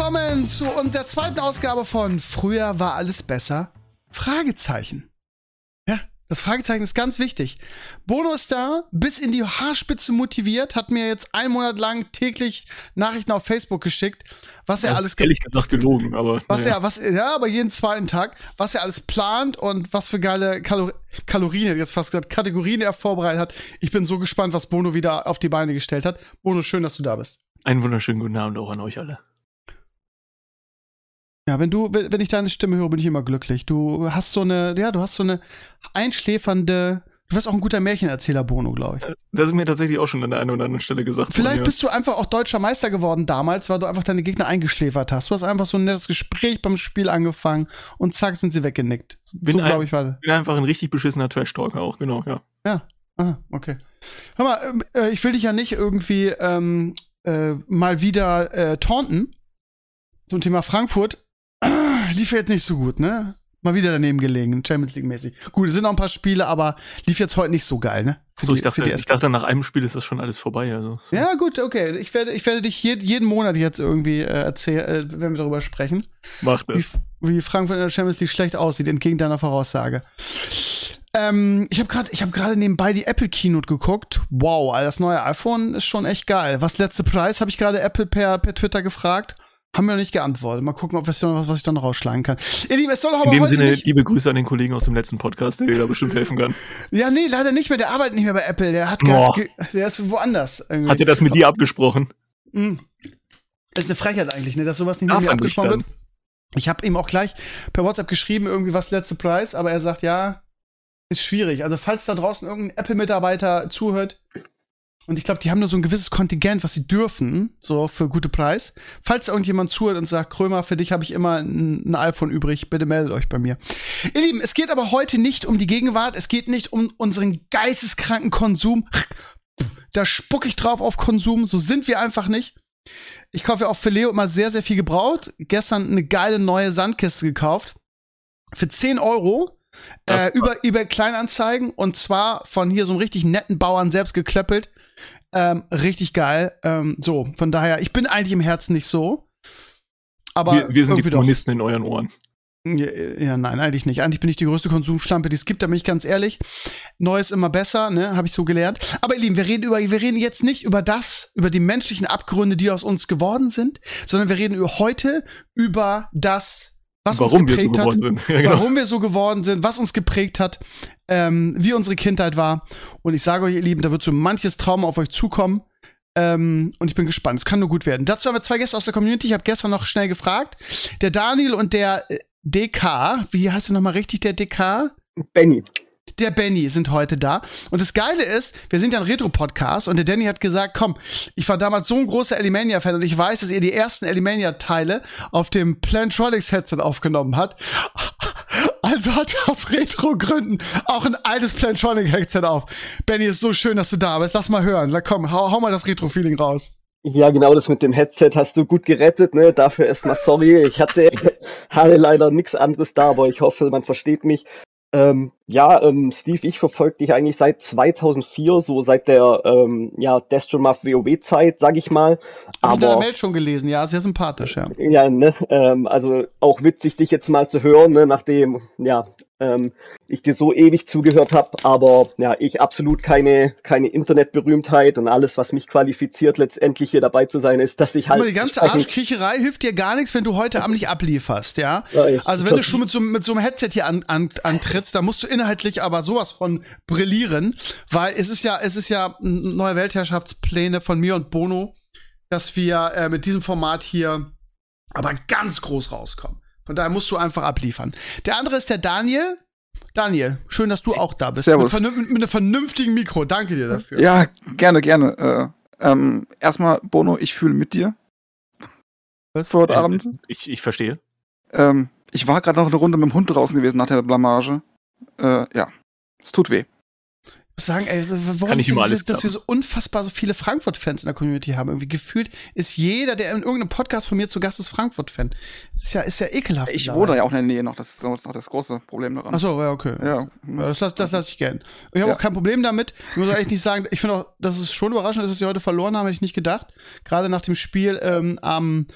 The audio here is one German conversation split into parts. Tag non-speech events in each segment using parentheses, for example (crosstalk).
willkommen zu und der zweiten Ausgabe von Früher war alles besser? Fragezeichen. Ja, das Fragezeichen ist ganz wichtig. Bono ist da, bis in die Haarspitze motiviert, hat mir jetzt einen Monat lang täglich Nachrichten auf Facebook geschickt, was er Das alles ist ehrlich gesagt gelogen, aber was naja. er, was, ja, aber jeden zweiten Tag, was er alles plant und was für geile Kalor Kalorien, jetzt fast gesagt, Kategorien er vorbereitet hat. Ich bin so gespannt, was Bono wieder auf die Beine gestellt hat. Bono, schön, dass du da bist. einen wunderschönen guten Abend auch an euch alle. Ja, wenn du, wenn ich deine Stimme höre, bin ich immer glücklich. Du hast so eine, ja, du hast so eine einschläfernde, du wirst auch ein guter Märchenerzähler, Bono, glaube ich. Das ist mir tatsächlich auch schon an der einen oder anderen Stelle gesagt Vielleicht worden, bist du einfach auch deutscher Meister geworden damals, weil du einfach deine Gegner eingeschläfert hast. Du hast einfach so ein nettes Gespräch beim Spiel angefangen und zack, sind sie weggenickt. Bin so, glaube ich, war das. bin einfach ein richtig beschissener Trash-Talker auch, genau, ja. Ja, ah, okay. Hör mal, ähm, äh, ich will dich ja nicht irgendwie ähm, äh, mal wieder äh, taunten zum Thema Frankfurt. (clears throat) Lief jetzt nicht so gut, ne? Mal wieder daneben gelegen, Champions League mäßig. Gut, es sind noch ein paar Spiele, aber lief jetzt heute nicht so geil, ne? Für So, die- ich dachte, ich dachte, nach einem Spiel ist das schon alles vorbei. Also, so. Ja, gut, okay. Ich werde, ich werde dich je, jeden Monat jetzt irgendwie äh, erzählen, äh, wenn wir darüber sprechen, Macht wie, es. wie Frankfurt in der Champions League schlecht aussieht, entgegen deiner Voraussage. Ähm, ich habe gerade, ich habe gerade nebenbei die Apple Keynote geguckt. Wow, das neue iPhone ist schon echt geil. Was letzte Preis? Habe ich gerade Apple per, per Twitter gefragt. Haben mir noch nicht geantwortet. Mal gucken, ob es noch was, was ich dann noch rausschlagen kann. Ihr Lieben, es soll aber In dem Sinne, nicht, liebe Grüße an den Kollegen aus dem letzten Podcast, der dir da bestimmt helfen kann. Ja, nee, leider nicht mehr. Der arbeitet nicht mehr bei Apple. Der hat ge- der ist woanders. Irgendwie. Hat er das mit dir abgesprochen? Mhm. Das ist eine Frechheit eigentlich, ne, dass sowas nicht mit mir abgesprochen wird. Ich habe ihm auch gleich per WhatsApp geschrieben, irgendwie was letzte Preis, aber er sagt, ja, ist schwierig. Also falls da draußen irgendein Apple-Mitarbeiter zuhört, und ich glaube, die haben nur so ein gewisses Kontingent, was sie dürfen, so für gute Preis. Falls irgendjemand zuhört und sagt, Krömer, für dich habe ich immer ein, ein iPhone übrig, bitte meldet euch bei mir. Ihr Lieben, es geht aber heute nicht um die Gegenwart, es geht nicht um unseren geisteskranken Konsum. Da spuck ich drauf auf Konsum, so sind wir einfach nicht. Ich kaufe ja auch für Leo immer sehr, sehr viel gebraut. Gestern eine geile neue Sandkiste gekauft. Für 10 Euro. Äh, über, über Kleinanzeigen. Und zwar von hier so einem richtig netten Bauern selbst geklöppelt. Ähm, richtig geil. Ähm, so, von daher, ich bin eigentlich im Herzen nicht so. Aber wir, wir sind die irgendwie doch. Kommunisten in euren Ohren. Ja, ja, nein, eigentlich nicht. Eigentlich bin ich die größte Konsumschlampe, die es gibt, da bin ich ganz ehrlich. Neues immer besser, ne, habe ich so gelernt. Aber ihr Lieben, wir reden über, wir reden jetzt nicht über das, über die menschlichen Abgründe, die aus uns geworden sind, sondern wir reden über heute über das, was Warum uns wir so geprägt geworden hat, sind. (laughs) Ja, genau. warum wir so geworden sind, was uns geprägt hat, ähm, wie unsere Kindheit war. Und ich sage euch, ihr Lieben, da wird so manches Trauma auf euch zukommen. Ähm, und ich bin gespannt. Es kann nur gut werden. Dazu haben wir zwei Gäste aus der Community. Ich habe gestern noch schnell gefragt. Der Daniel und der äh, DK, wie heißt er nochmal richtig, der DK? Benny. Der Benny sind heute da. Und das Geile ist, wir sind ja ein Retro-Podcast und der Danny hat gesagt, komm, ich war damals so ein großer Elimania-Fan und ich weiß, dass ihr die ersten Elimania-Teile auf dem Plantronics-Headset aufgenommen hat. (laughs) Also hat er aus Retro-Gründen auch ein altes Plantronic-Headset auf. Benny, ist so schön, dass du da bist. Lass mal hören. Na komm, hau, hau mal das Retro-Feeling raus. Ja, genau das mit dem Headset hast du gut gerettet, ne? Dafür erstmal sorry. Ich hatte, hatte (laughs) leider nichts anderes da, aber ich hoffe, man versteht mich. Ähm, ja, ähm, Steve, ich verfolge dich eigentlich seit 2004, so seit der ähm, ja, Destromath WoW-Zeit, sag ich mal. Hab ich Aber Mail schon gelesen. Ja, sehr sympathisch, ja. ja, ne, ähm, also auch witzig, dich jetzt mal zu hören, ne, nachdem ja ähm, ich dir so ewig zugehört habe, aber ja, ich absolut keine keine Internetberühmtheit und alles, was mich qualifiziert, letztendlich hier dabei zu sein, ist, dass ich halt Aber die ganze Arschkriecherei hilft dir gar nichts, wenn du heute Abend nicht ablieferst, ja? Ja, ich- Also wenn du schon mit so, mit so einem Headset hier an, an, antrittst, da musst du inhaltlich aber sowas von brillieren, weil es ist ja, es ist ja neue Weltherrschaftspläne von mir und Bono, dass wir äh, mit diesem Format hier aber ganz groß rauskommen. Von daher musst du einfach abliefern. Der andere ist der Daniel. Daniel, schön, dass du auch da bist. Servus. Mit, vernün- mit einem vernünftigen Mikro. Danke dir dafür. Ja, gerne, gerne. Äh, ähm, erstmal, Bono, ich fühle mit dir Was? für heute Abend. Ich, ich verstehe. Ähm, ich war gerade noch eine Runde mit dem Hund draußen gewesen nach der Blamage. Äh, ja, es tut weh. Sagen, ey, warum ist das, dass wir so unfassbar so viele Frankfurt-Fans in der Community haben. Irgendwie gefühlt ist jeder, der in irgendeinem Podcast von mir zu Gast ist, Frankfurt-Fan. Das ist ja, ist ja ekelhaft. Ich wohne ja auch in der Nähe noch, das ist noch das große Problem daran. Ach so, ja, okay. Ja, Ja, das lasse das lass ich gern. Ich habe Ja. auch kein Problem damit. Ich muss echt nicht sagen, ich finde auch, das ist schon überraschend, dass sie heute verloren haben, hätte ich nicht gedacht. Gerade nach dem Spiel ähm, am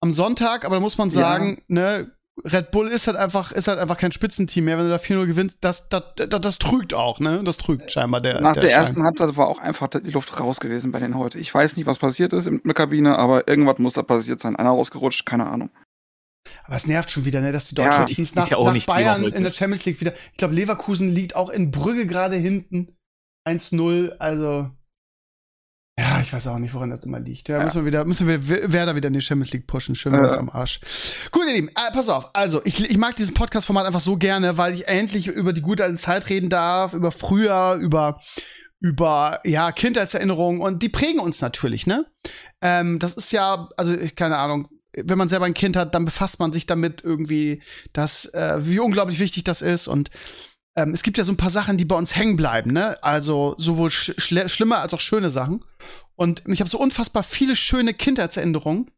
am Sonntag, aber da muss man sagen, ne, Red Bull ist halt einfach, ist halt einfach kein Spitzenteam mehr, wenn du da 4-0 gewinnst, das, das, das, das trügt auch, ne? Das trügt scheinbar der. Nach der, der, ersten Halbzeit war auch einfach die Luft raus gewesen bei denen heute. Ich weiß nicht, was passiert ist in der Kabine, aber irgendwas muss da passiert sein. Einer rausgerutscht, keine Ahnung. Aber es nervt schon wieder, ne, dass die Ja, deutschen ist- Teams ist nach, ja auch nach nicht Bayern in der Champions League wieder. Ich glaube, Leverkusen liegt auch in Brügge gerade hinten. 1-0, also. Ja, ich weiß auch nicht, woran das immer liegt. Ja, Ja. müssen wir wieder, müssen wir Werder wieder in die Champions League pushen. Schön was Ja. am Arsch. Gut, ihr Lieben, äh, pass auf. Also, ich, ich mag dieses Podcast-Format einfach so gerne, weil ich endlich über die gute alte Zeit reden darf, über früher, über, über, ja, Kindheitserinnerungen und die prägen uns natürlich, ne? Ähm, das ist ja, also, ich- keine Ahnung, wenn man selber ein Kind hat, dann befasst man sich damit irgendwie, dass, äh, wie unglaublich wichtig das ist und ähm, es gibt ja so ein paar Sachen, die bei uns hängen bleiben, ne? Also sowohl sch schlimme als auch schöne Sachen. Und ich habe so unfassbar viele schöne Kindheitserinnerungen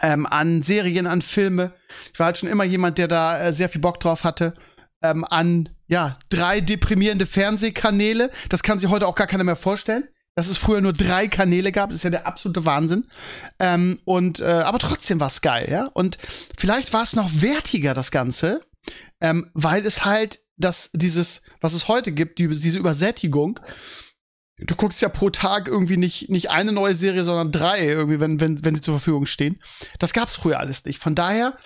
ähm, an Serien, an Filme. Ich war halt schon immer jemand, der da äh, sehr viel Bock drauf hatte. Ähm, an ja drei deprimierende Fernsehkanäle. Das kann sich heute auch gar keiner mehr vorstellen. Dass es früher nur drei Kanäle gab, das ist ja der absolute Wahnsinn. Ähm, und äh, aber trotzdem war es geil, ja. Und vielleicht war es noch wertiger das Ganze, ähm, weil es halt das dieses, was es heute gibt, die, diese Übersättigung. Du guckst ja pro Tag irgendwie nicht nicht eine neue Serie, sondern drei irgendwie, wenn wenn wenn sie zur Verfügung stehen. Das gab's früher alles nicht. Von daher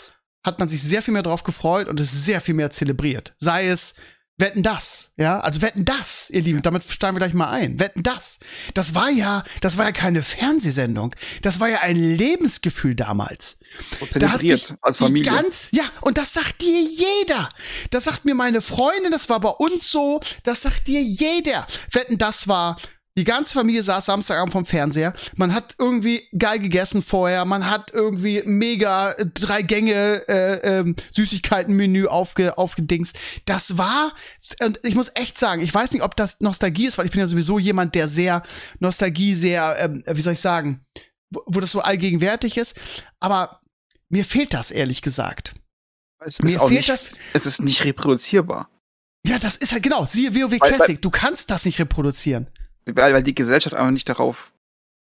hat man sich sehr viel mehr drauf gefreut und es sehr viel mehr zelebriert. Sei es Wetten das, ja, also Wetten das, ihr Lieben, damit steigen wir gleich mal ein. Wetten das. Das war ja, das war ja keine Fernsehsendung. Das war ja ein Lebensgefühl damals. Und Da zelebriert als Familie. Ganz, ja, und das sagt dir jeder. Das sagt mir meine Freundin, das war bei uns so, das sagt dir jeder. Wetten, das war, die ganze Familie saß Samstagabend vom Fernseher. Man hat irgendwie geil gegessen vorher, man hat irgendwie mega äh, drei Gänge äh, ähm, Süßigkeitenmenü aufge, aufgedingst. Das war, und ich muss echt sagen, ich weiß nicht, ob das Nostalgie ist, weil ich bin ja sowieso jemand, der sehr Nostalgie sehr, ähm, wie soll ich sagen, wo, wo das so allgegenwärtig ist. Aber mir fehlt das, ehrlich gesagt. Es Mir ist auch fehlt nicht, das. es ist nicht reproduzierbar. Ja, das ist halt genau. Siehe WoW Weil- Classic. Du kannst das nicht reproduzieren. Weil, weil die Gesellschaft einfach nicht darauf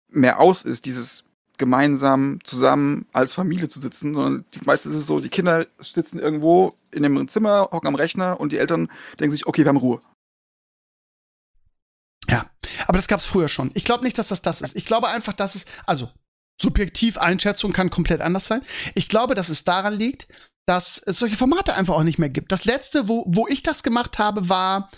mehr aus ist, dieses gemeinsam zusammen als Familie zu sitzen, sondern die, meistens ist es so, die Kinder sitzen irgendwo in einem Zimmer, hocken am Rechner und die Eltern denken sich, okay, wir haben Ruhe. Ja, aber das gab's früher schon. Ich glaube nicht, dass das das ist. Ich glaube einfach, dass es, also subjektiv Einschätzung kann komplett anders sein. Ich glaube, dass es daran liegt, dass es solche Formate einfach auch nicht mehr gibt. Das letzte, wo, wo ich das gemacht habe, war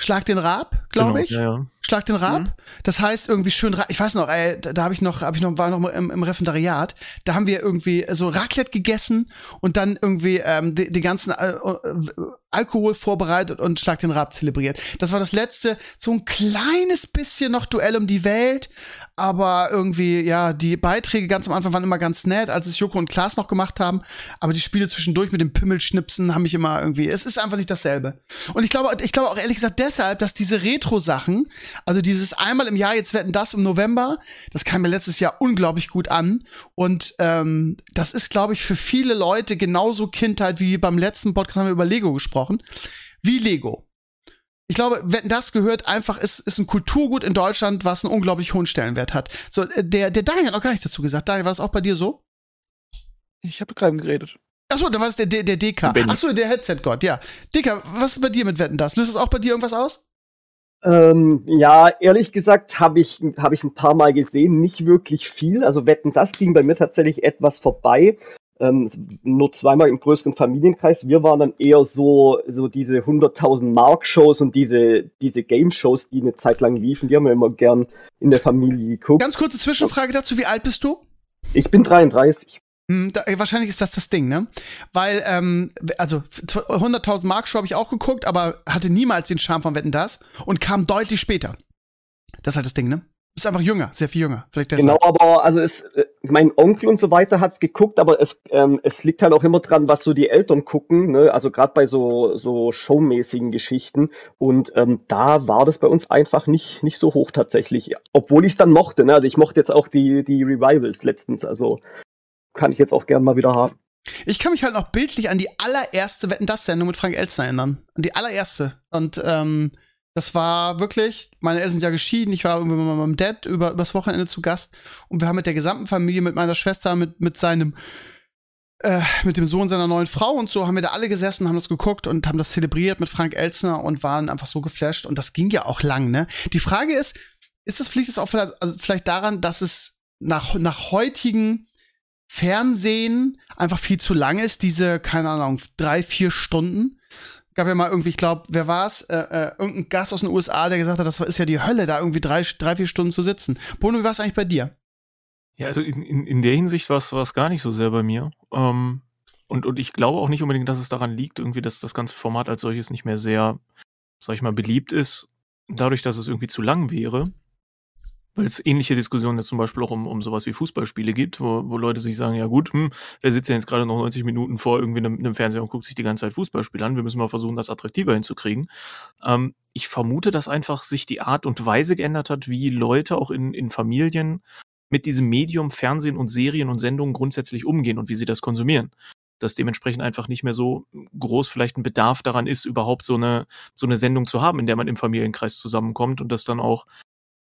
Schlag den Raab, glaube Genau, ich. Ja, ja. Schlag den Rab. Mhm. Das heißt irgendwie schön, Ra- ich weiß noch, ey, da, da habe ich noch, habe ich noch, war noch mal im, im Referendariat. Da haben wir irgendwie so Raclette gegessen und dann irgendwie ähm, die, die ganzen äh, äh, Alkohol vorbereitet und Schlag den Rab zelebriert. Das war das letzte, so ein kleines bisschen noch Duell um die Welt, aber irgendwie, ja, die Beiträge ganz am Anfang waren immer ganz nett, als es Joko und Klaas noch gemacht haben, aber die Spiele zwischendurch mit dem Pimmelschnipsen haben mich immer irgendwie, es ist einfach nicht dasselbe. Und ich glaube, ich glaube auch ehrlich gesagt deshalb, dass diese Retro-Sachen, also dieses einmal im Jahr, jetzt werden das im November, das kam mir letztes Jahr unglaublich gut an. Und ähm, das ist, glaube ich, für viele Leute genauso Kindheit wie beim letzten Podcast haben wir über Lego gesprochen, wie Lego. Ich glaube, wenn das gehört, einfach ist, ist ein Kulturgut in Deutschland, was einen unglaublich hohen Stellenwert hat. So, äh, der, der Daniel hat auch gar nichts dazu gesagt. Daniel, war das auch bei dir so? Ich habe gerade geredet. Achso, dann war es der, der, der DK. Achso, der Headset-Gott, ja. DK, was ist bei dir mit Wetten das? Löst das auch bei dir irgendwas aus? Ähm, ja, ehrlich gesagt habe ich, hab ich ein paar Mal gesehen, nicht wirklich viel. Also Wetten, das ging bei mir tatsächlich etwas vorbei. Ähm, nur zweimal im größeren Familienkreis. Wir waren dann eher so, so diese 100.000 Mark-Shows und diese, diese Game-Shows, die eine Zeit lang liefen. Die haben wir immer gern in der Familie geguckt. Ganz kurze Zwischenfrage dazu, wie alt bist du? Ich bin 33. Hm, da, wahrscheinlich ist das das Ding, ne? Weil, ähm, also 100.000 Mark Show habe ich auch geguckt, aber hatte niemals den Charme von Wetten das und kam deutlich später. Das ist halt das Ding, ne? Ist einfach jünger, sehr viel jünger. Vielleicht. Genau, aber also es, äh, mein Onkel und so weiter hat's geguckt, aber es, ähm, es liegt halt auch immer dran, was so die Eltern gucken, ne? Also gerade bei so so showmäßigen Geschichten und ähm, da war das bei uns einfach nicht nicht so hoch tatsächlich, obwohl ich es dann mochte, ne? Also ich mochte jetzt auch die die Revivals letztens, also kann ich jetzt auch gern mal wieder haben. Ich kann mich halt noch bildlich an die allererste Wetten das Sendung mit Frank Elstner erinnern. An die allererste. Und ähm, Das war wirklich, meine Eltern sind ja geschieden, ich war irgendwie mit meinem Dad über, übers Wochenende zu Gast und wir haben mit der gesamten Familie, mit meiner Schwester, mit, mit seinem, äh, mit dem Sohn seiner neuen Frau und so, haben wir da alle gesessen, haben das geguckt und haben das zelebriert mit Frank Elzner und waren einfach so geflasht und das ging ja auch lang, ne? Die Frage ist, ist das vielleicht auch vielleicht, also vielleicht daran, dass es nach, nach heutigen Fernsehen einfach viel zu lang ist, diese, keine Ahnung, drei, vier Stunden? Gab ja mal irgendwie, ich glaube, wer war's? Äh, äh, irgendein Gast aus den USA, der gesagt hat, das ist ja die Hölle, da irgendwie drei, drei vier Stunden zu sitzen. Bono, wie war es eigentlich bei dir? Ja, also in, in, in der Hinsicht war es gar nicht so sehr bei mir. Ähm, und, und ich glaube auch nicht unbedingt, dass es daran liegt, irgendwie, dass das ganze Format als solches nicht mehr sehr, sag ich mal, beliebt ist. Dadurch, dass es irgendwie zu lang wäre weil es ähnliche Diskussionen jetzt zum Beispiel auch um, um sowas wie Fußballspiele gibt, wo, wo Leute sich sagen, ja gut, hm, wer sitzt denn jetzt gerade noch 90 Minuten vor irgendwie einem, einem Fernseher und guckt sich die ganze Zeit Fußballspiele an, wir müssen mal versuchen, das attraktiver hinzukriegen. Ähm, ich vermute, dass einfach sich die Art und Weise geändert hat, wie Leute auch in, in Familien mit diesem Medium Fernsehen und Serien und Sendungen grundsätzlich umgehen und wie sie das konsumieren dass dementsprechend einfach nicht mehr so groß vielleicht ein Bedarf daran ist, überhaupt so eine, so eine Sendung zu haben, in der man im Familienkreis zusammenkommt und das dann auch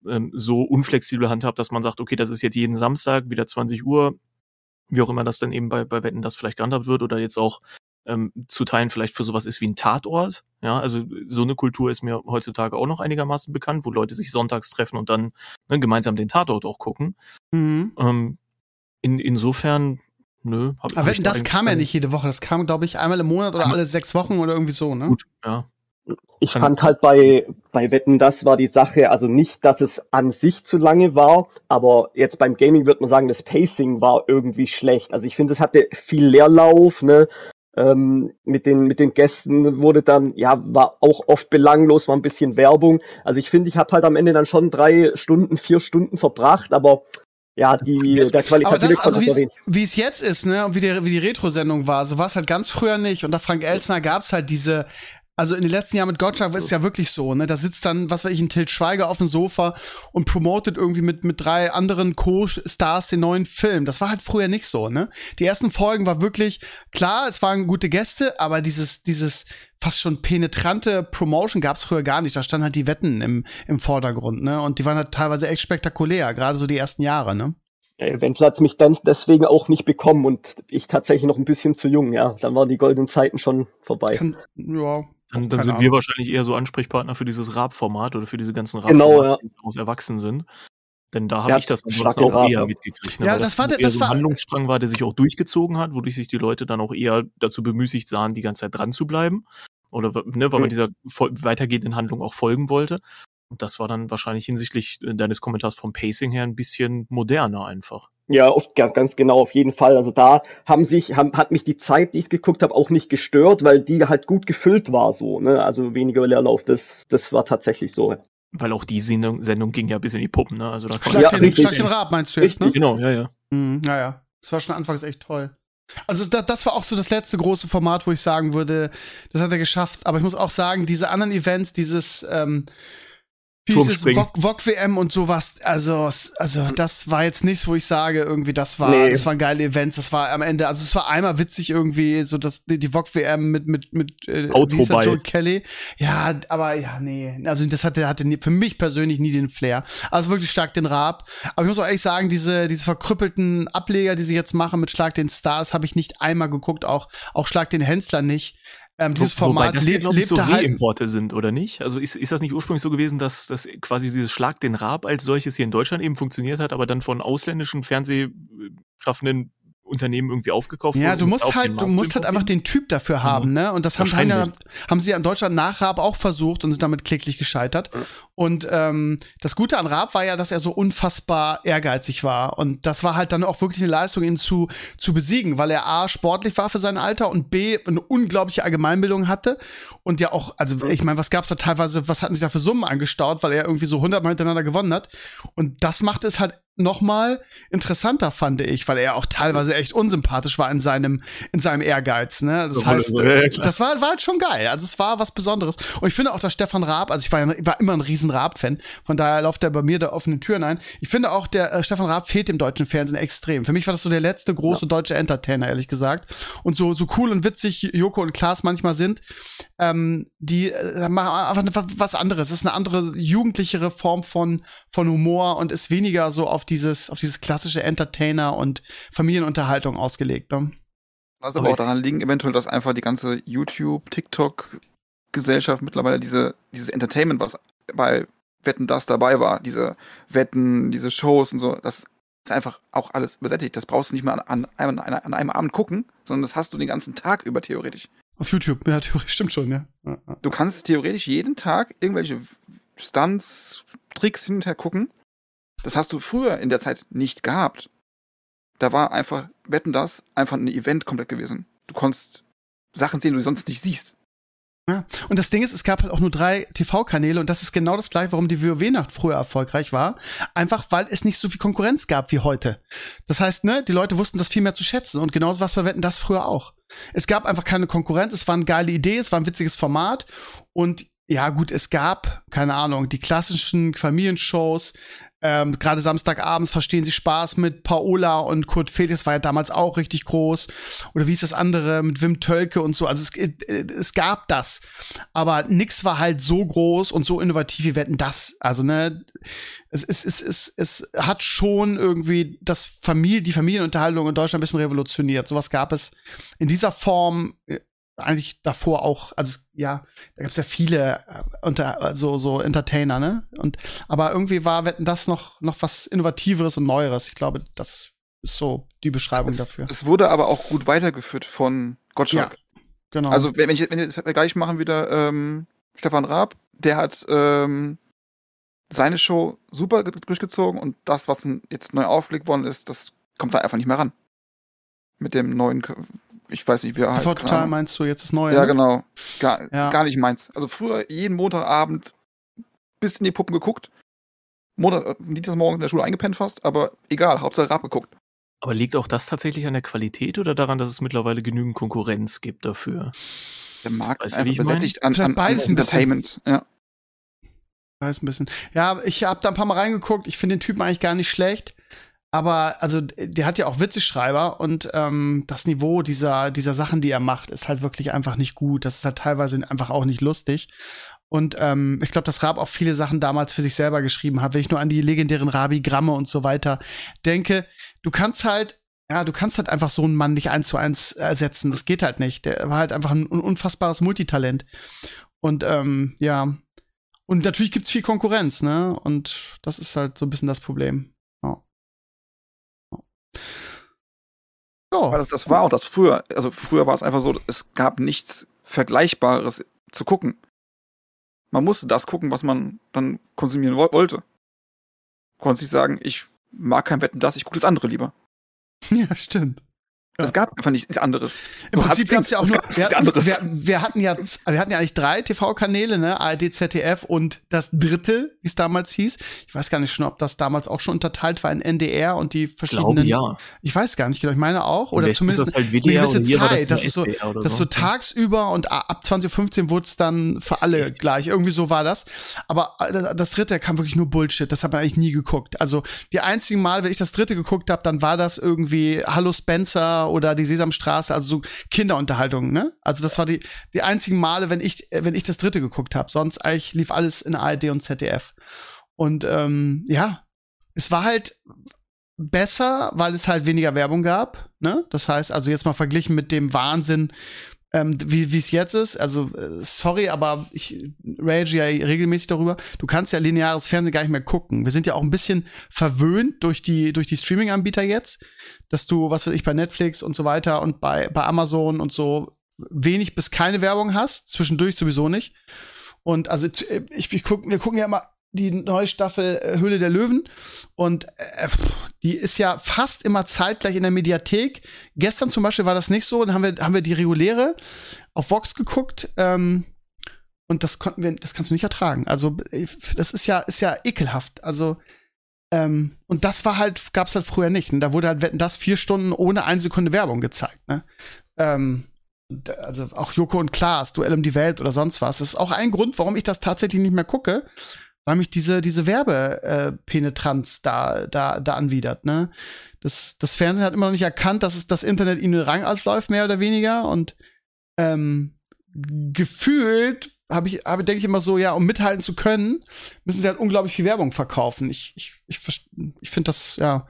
ähm, so unflexibel handhabt, dass man sagt, okay, das ist jetzt jeden Samstag wieder 20 Uhr, wie auch immer das dann eben bei, bei Wetten das vielleicht gehandhabt wird oder jetzt auch ähm, zu teilen vielleicht für sowas ist wie ein Tatort. Ja, also so eine Kultur ist mir heutzutage auch noch einigermaßen bekannt, wo Leute sich sonntags treffen und dann ne, gemeinsam den Tatort auch gucken. Mhm. Ähm, in, insofern, nö. Hab, Aber Wetten, das kam ja nicht jede Woche. Das kam, glaube ich, einmal im Monat oder alle sechs Wochen oder irgendwie so, ne? Gut, ja. Ich fand halt bei, bei Wetten, das war die Sache, also nicht, dass es an sich zu lange war, aber jetzt beim Gaming wird man sagen, das Pacing war irgendwie schlecht. Also ich finde, es hatte viel Leerlauf, ne? Ähm, mit den mit den Gästen wurde dann ja war auch oft belanglos, war ein bisschen Werbung. Also ich finde, ich habe halt am Ende dann schon drei Stunden, vier Stunden verbracht, aber ja, die der qualitative also wie es jetzt ist, ne, wie die, wie die Retro-Sendung war, so war es halt ganz früher nicht. Unter Frank Elsner gab's halt diese also in den letzten Jahren mit Gottschalk ist es ja wirklich so, ne? Da sitzt dann, was weiß ich, ein Tilt Schweiger auf dem Sofa und promotet irgendwie mit, mit drei anderen Co-Stars den neuen Film. Das war halt früher nicht so, ne? Die ersten Folgen war wirklich, klar, es waren gute Gäste, aber dieses, dieses fast schon penetrante Promotion gab es früher gar nicht. Da standen halt die Wetten im, im Vordergrund, ne? Und die waren halt teilweise echt spektakulär, gerade so die ersten Jahre, ne? Eventuell hat mich dann deswegen auch nicht bekommen und ich tatsächlich noch ein bisschen zu jung, ja. Dann waren die goldenen Zeiten schon vorbei. Kann, ja, dann, dann sind Ahnung. wir wahrscheinlich eher so Ansprechpartner für dieses Rap-Format oder für diese ganzen Rap-Formate, genau, ja. die daraus erwachsen sind. Denn da habe ja, ich das ansonsten auch eher mitgekriegt. Ne? Ja, das, das war der das so ein Handlungsstrang war, der sich auch durchgezogen hat, wodurch sich die Leute dann auch eher dazu bemüßigt sahen, die ganze Zeit dran zu bleiben. Oder ne, weil man dieser weitergehenden Handlung auch folgen wollte. Und das war dann wahrscheinlich hinsichtlich äh, deines Kommentars vom Pacing her ein bisschen moderner einfach. Ja, oft, ganz genau, auf jeden Fall. Also da haben sich, haben, hat mich die Zeit, die ich geguckt habe, auch nicht gestört, weil die halt gut gefüllt war so, ne? Also weniger Leerlauf, das, das war tatsächlich so. Weil auch die Sendung, Sendung ging ja bis in die Puppen, ne? Also da Schlag, ja, den, Schlag den Rab, meinst du jetzt, ne? Genau, ja, ja. Mhm, ja, ja. Das war schon anfangs echt toll. Also das, das war auch so das letzte große Format, wo ich sagen würde, das hat er geschafft. Aber ich muss auch sagen, diese anderen Events, dieses ähm, dieses VOG WM und sowas, also, also das war jetzt nichts, wo ich sage, irgendwie, das war, nee. das waren geile Events, das war am Ende, also es war einmal witzig irgendwie, so dass die, VOG WM mit, mit, mit, äh, Autoball. Joe Kelly. Ja, aber ja, nee, also das hatte, hatte für mich persönlich nie den Flair. Also wirklich stark den Raab. Aber ich muss auch ehrlich sagen, diese, diese verkrüppelten Ableger, die sie jetzt machen mit Schlag den Stars, habe ich nicht einmal geguckt, auch, auch Schlag den Hensler nicht. Ähm, dieses Format Wobei das lebt so halt Reimporte sind, oder nicht? Also ist, ist das nicht ursprünglich so gewesen, dass, dass quasi dieses Schlag den Rab als solches hier in Deutschland eben funktioniert hat, aber dann von ausländischen Fernsehschaffenden Unternehmen irgendwie aufgekauft Ja, du musst halt, du musst halt einfach den Typ dafür haben, mhm. ne? Und das haben, haben, haben sie an Deutschland nach Raab auch versucht und sind damit kläglich gescheitert. Und ähm, das Gute an Raab war ja, dass er so unfassbar ehrgeizig war. Und das war halt dann auch wirklich eine Leistung, ihn zu, zu besiegen, weil er A, sportlich war für sein Alter und B, eine unglaubliche Allgemeinbildung hatte. Und ja auch, also ich meine, was gab's da teilweise, was hatten sich da für Summen angestaut, weil er irgendwie so hundertmal hintereinander gewonnen hat. Und das macht es halt nochmal interessanter fand ich, weil er auch teilweise echt unsympathisch war in seinem in seinem Ehrgeiz. Ne? Das heißt, ja, das war war halt schon geil. Also es war was Besonderes. Und ich finde auch, dass Stefan Raab, also ich war, ja- war immer ein riesen Raab-Fan, von daher läuft er bei mir da offene Türen ein. Ich finde auch, der äh, Stefan Raab fehlt dem deutschen Fernsehen extrem. Für mich war das so der letzte große deutsche Entertainer, ehrlich gesagt. Und so so cool und witzig Joko und Klaas manchmal sind, ähm, die äh, machen einfach was- was anderes. Es ist eine andere jugendlichere Form von von Humor und ist weniger so auf dieses auf dieses klassische Entertainer und Familienunterhaltung ausgelegt. Ne? Was Aber aber auch daran liegen, eventuell, dass einfach die ganze YouTube, TikTok-Gesellschaft mittlerweile diese, dieses Entertainment, was bei Wetten das dabei war, diese Wetten, diese Shows und so, das ist einfach auch alles übersättigt. Das brauchst du nicht mal an, an, an, an einem Abend gucken, sondern das hast du den ganzen Tag über theoretisch. Auf YouTube, ja, (laughs) theoretisch stimmt schon, ja. Du kannst theoretisch jeden Tag irgendwelche Stunts, Tricks hin und her gucken. Das hast du früher in der Zeit nicht gehabt. Da war einfach, wetten das, einfach ein Event komplett gewesen. Du konntest Sachen sehen, die du sonst nicht siehst. Ja. Und das Ding ist, es gab halt auch nur drei TV-Kanäle und das ist genau das gleiche, warum die WoW-Nacht früher erfolgreich war. Einfach, weil es nicht so viel Konkurrenz gab wie heute. Das heißt, ne, die Leute wussten das viel mehr zu schätzen und genauso was verwenden das früher auch. Es gab einfach keine Konkurrenz, es war eine geile Idee, es war ein witziges Format und ja gut, es gab, keine Ahnung, die klassischen Familienshows, ähm, gerade Samstagabends verstehen sie Spaß mit Paola und Kurt Felix war ja damals auch richtig groß. Oder wie ist das andere mit Wim Tölke und so. Also es, äh, es gab das. Aber nix war halt so groß und so innovativ wie Wetten das. Also, ne, es, es, es, es, es hat schon irgendwie das Familie, die Familienunterhaltung in Deutschland ein bisschen revolutioniert. Sowas gab es in dieser Form äh, eigentlich davor auch, also ja, da gab es ja viele äh, unter so so Entertainer, ne? Und aber irgendwie war Wetten das noch noch was innovativeres und neueres. Ich glaube, das ist so die Beschreibung Es, dafür. es wurde aber auch gut weitergeführt von Gottschalk. Genau. Also, wenn, ich wenn ich Vergleich machen wieder, ähm, Stefan Raab, der hat ähm, seine Show super ge- durchgezogen und das, was jetzt neu aufgelegt worden ist, das kommt da einfach nicht mehr ran. Mit dem neuen, ich weiß nicht, wie er heißt. Total Ahnung. meinst du jetzt das neue? Ja, ne? genau. Gar, Ja. gar nicht meins. Also früher jeden Montagabend bis in die Puppen geguckt. Montag, äh, Dienstagsmorgen in der Schule eingepennt fast, aber egal, Hauptsache Rap geguckt. Aber liegt auch das tatsächlich an der Qualität oder daran, dass es mittlerweile genügend Konkurrenz gibt dafür? Der Markt Weißt ist einfach besättigt an, an, an beides ein bisschen. Entertainment. Ja. Weiß ein bisschen. Ja, ich habe da ein paar Mal reingeguckt. Ich finde den Typen eigentlich gar nicht schlecht. Aber also der hat ja auch Witzeschreiber und ähm, das Niveau dieser dieser Sachen, die er macht, ist halt wirklich einfach nicht gut. Das ist halt teilweise einfach auch nicht lustig. Und ähm, ich glaube, dass Raab auch viele Sachen damals für sich selber geschrieben hat. Wenn ich nur an die legendären Rabi-Gramme und so weiter denke, du kannst halt, ja, du kannst halt einfach so einen Mann nicht eins zu eins ersetzen. Das geht halt nicht. Der war halt einfach ein un- unfassbares Multitalent. Und ähm, ja, und natürlich gibt's viel Konkurrenz, ne? Und das ist halt so ein bisschen das Problem. Ja. Ja. das, war auch das früher. Also früher war es einfach so, es gab nichts Vergleichbares zu gucken. Man musste das gucken, was man dann konsumieren wo wollte. Konnte sich sagen, ich mag kein Wetten das, ich gucke das andere lieber. (laughs) ja, stimmt. Ja. Es gab einfach nichts anderes. Im So Prinzip hat's gab's ja auch es nur, gab nichts wir, anderes. wir, wir hatten ja, wir hatten ja eigentlich drei TV-Kanäle, ne, ARD, ZDF und das dritte, wie es damals hieß. Ich weiß gar nicht schon, ob das damals auch schon unterteilt war in NDR und die Ich verschiedenen. glaube ja. Ich weiß gar nicht genau, ich meine auch, oder zumindest das halt eine gewisse Zeit. das, Das ist so, das ist so tagsüber und ab 20.15 Uhr wurde es dann für alle gleich. Irgendwie so war das. Aber äh, das, das dritte kam wirklich nur Bullshit. Das hat man eigentlich nie geguckt. Also die einzigen Mal, wenn ich das dritte geguckt habe, dann war das irgendwie Hallo Spencer oder die Sesamstraße, also so Kinderunterhaltung, ne? Also das war die, die einzigen Male, wenn ich, äh, wenn ich das dritte geguckt habe. Sonst eigentlich lief alles in ARD und ZDF. Und ähm, ja, es war halt besser, weil es halt weniger Werbung gab. Ne? Das heißt, also jetzt mal verglichen mit dem Wahnsinn, ähm, wie es jetzt ist. Also äh, sorry, aber ich rage ja regelmäßig darüber. Du kannst ja lineares Fernsehen gar nicht mehr gucken. Wir sind ja auch ein bisschen verwöhnt durch die durch die Streaming-Anbieter jetzt, dass du was weiß ich bei Netflix und so weiter und bei bei Amazon und so wenig bis keine Werbung hast. Zwischendurch sowieso nicht. Und also äh, ich, ich guck, wir gucken ja immer die neue Staffel äh, Höhle der Löwen und äh, pff, die ist ja fast immer zeitgleich in der Mediathek. Gestern zum Beispiel war das nicht so, dann haben wir, haben wir die reguläre auf Vox geguckt ähm, und das konnten wir, das kannst du nicht ertragen. Also äh, das ist ja, ist ja ekelhaft. Also Ähm, und das war halt, gab's halt früher nicht. Und da wurde halt das vier Stunden ohne eine Sekunde Werbung gezeigt. Ne? Ähm, also auch Joko und Klaas, Duell um die Welt oder sonst was. Das ist auch ein Grund, warum ich das tatsächlich nicht mehr gucke, weil mich diese, diese Werbepenetranz da, da, da anwidert, ne? Das, das Fernsehen hat immer noch nicht erkannt, dass es das Internet ihnen Rang ausläuft, mehr oder weniger. Und ähm, gefühlt habe ich, habe, denke ich immer so, ja, um mithalten zu können, müssen sie halt unglaublich viel Werbung verkaufen. Ich, ich, ich, ich finde das, ja.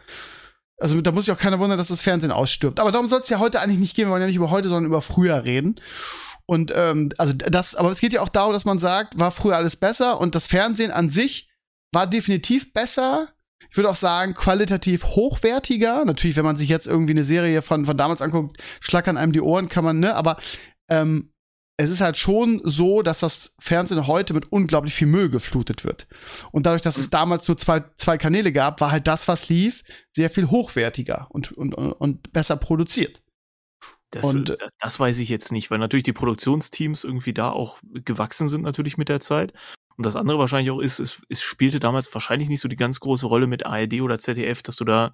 Also da muss sich auch keiner wundern, dass das Fernsehen ausstirbt. Aber darum soll es ja heute eigentlich nicht gehen. Wir wollen ja nicht über heute, sondern über früher reden. Und ähm, also das, aber es geht ja auch darum, dass man sagt, war früher alles besser und das Fernsehen an sich war definitiv besser. Ich würde auch sagen, qualitativ hochwertiger. Natürlich, wenn man sich jetzt irgendwie eine Serie von, von damals anguckt, schlackern einem die Ohren, kann man, ne? Aber ähm, es ist halt schon so, dass das Fernsehen heute mit unglaublich viel Müll geflutet wird. Und dadurch, dass es damals nur zwei, zwei Kanäle gab, war halt das, was lief, sehr viel hochwertiger und, und, und besser produziert. Das, und, das weiß ich jetzt nicht, weil natürlich die Produktionsteams irgendwie da auch gewachsen sind natürlich mit der Zeit. Und das andere wahrscheinlich auch ist, es, es spielte damals wahrscheinlich nicht so die ganz große Rolle mit ARD oder ZDF, dass du da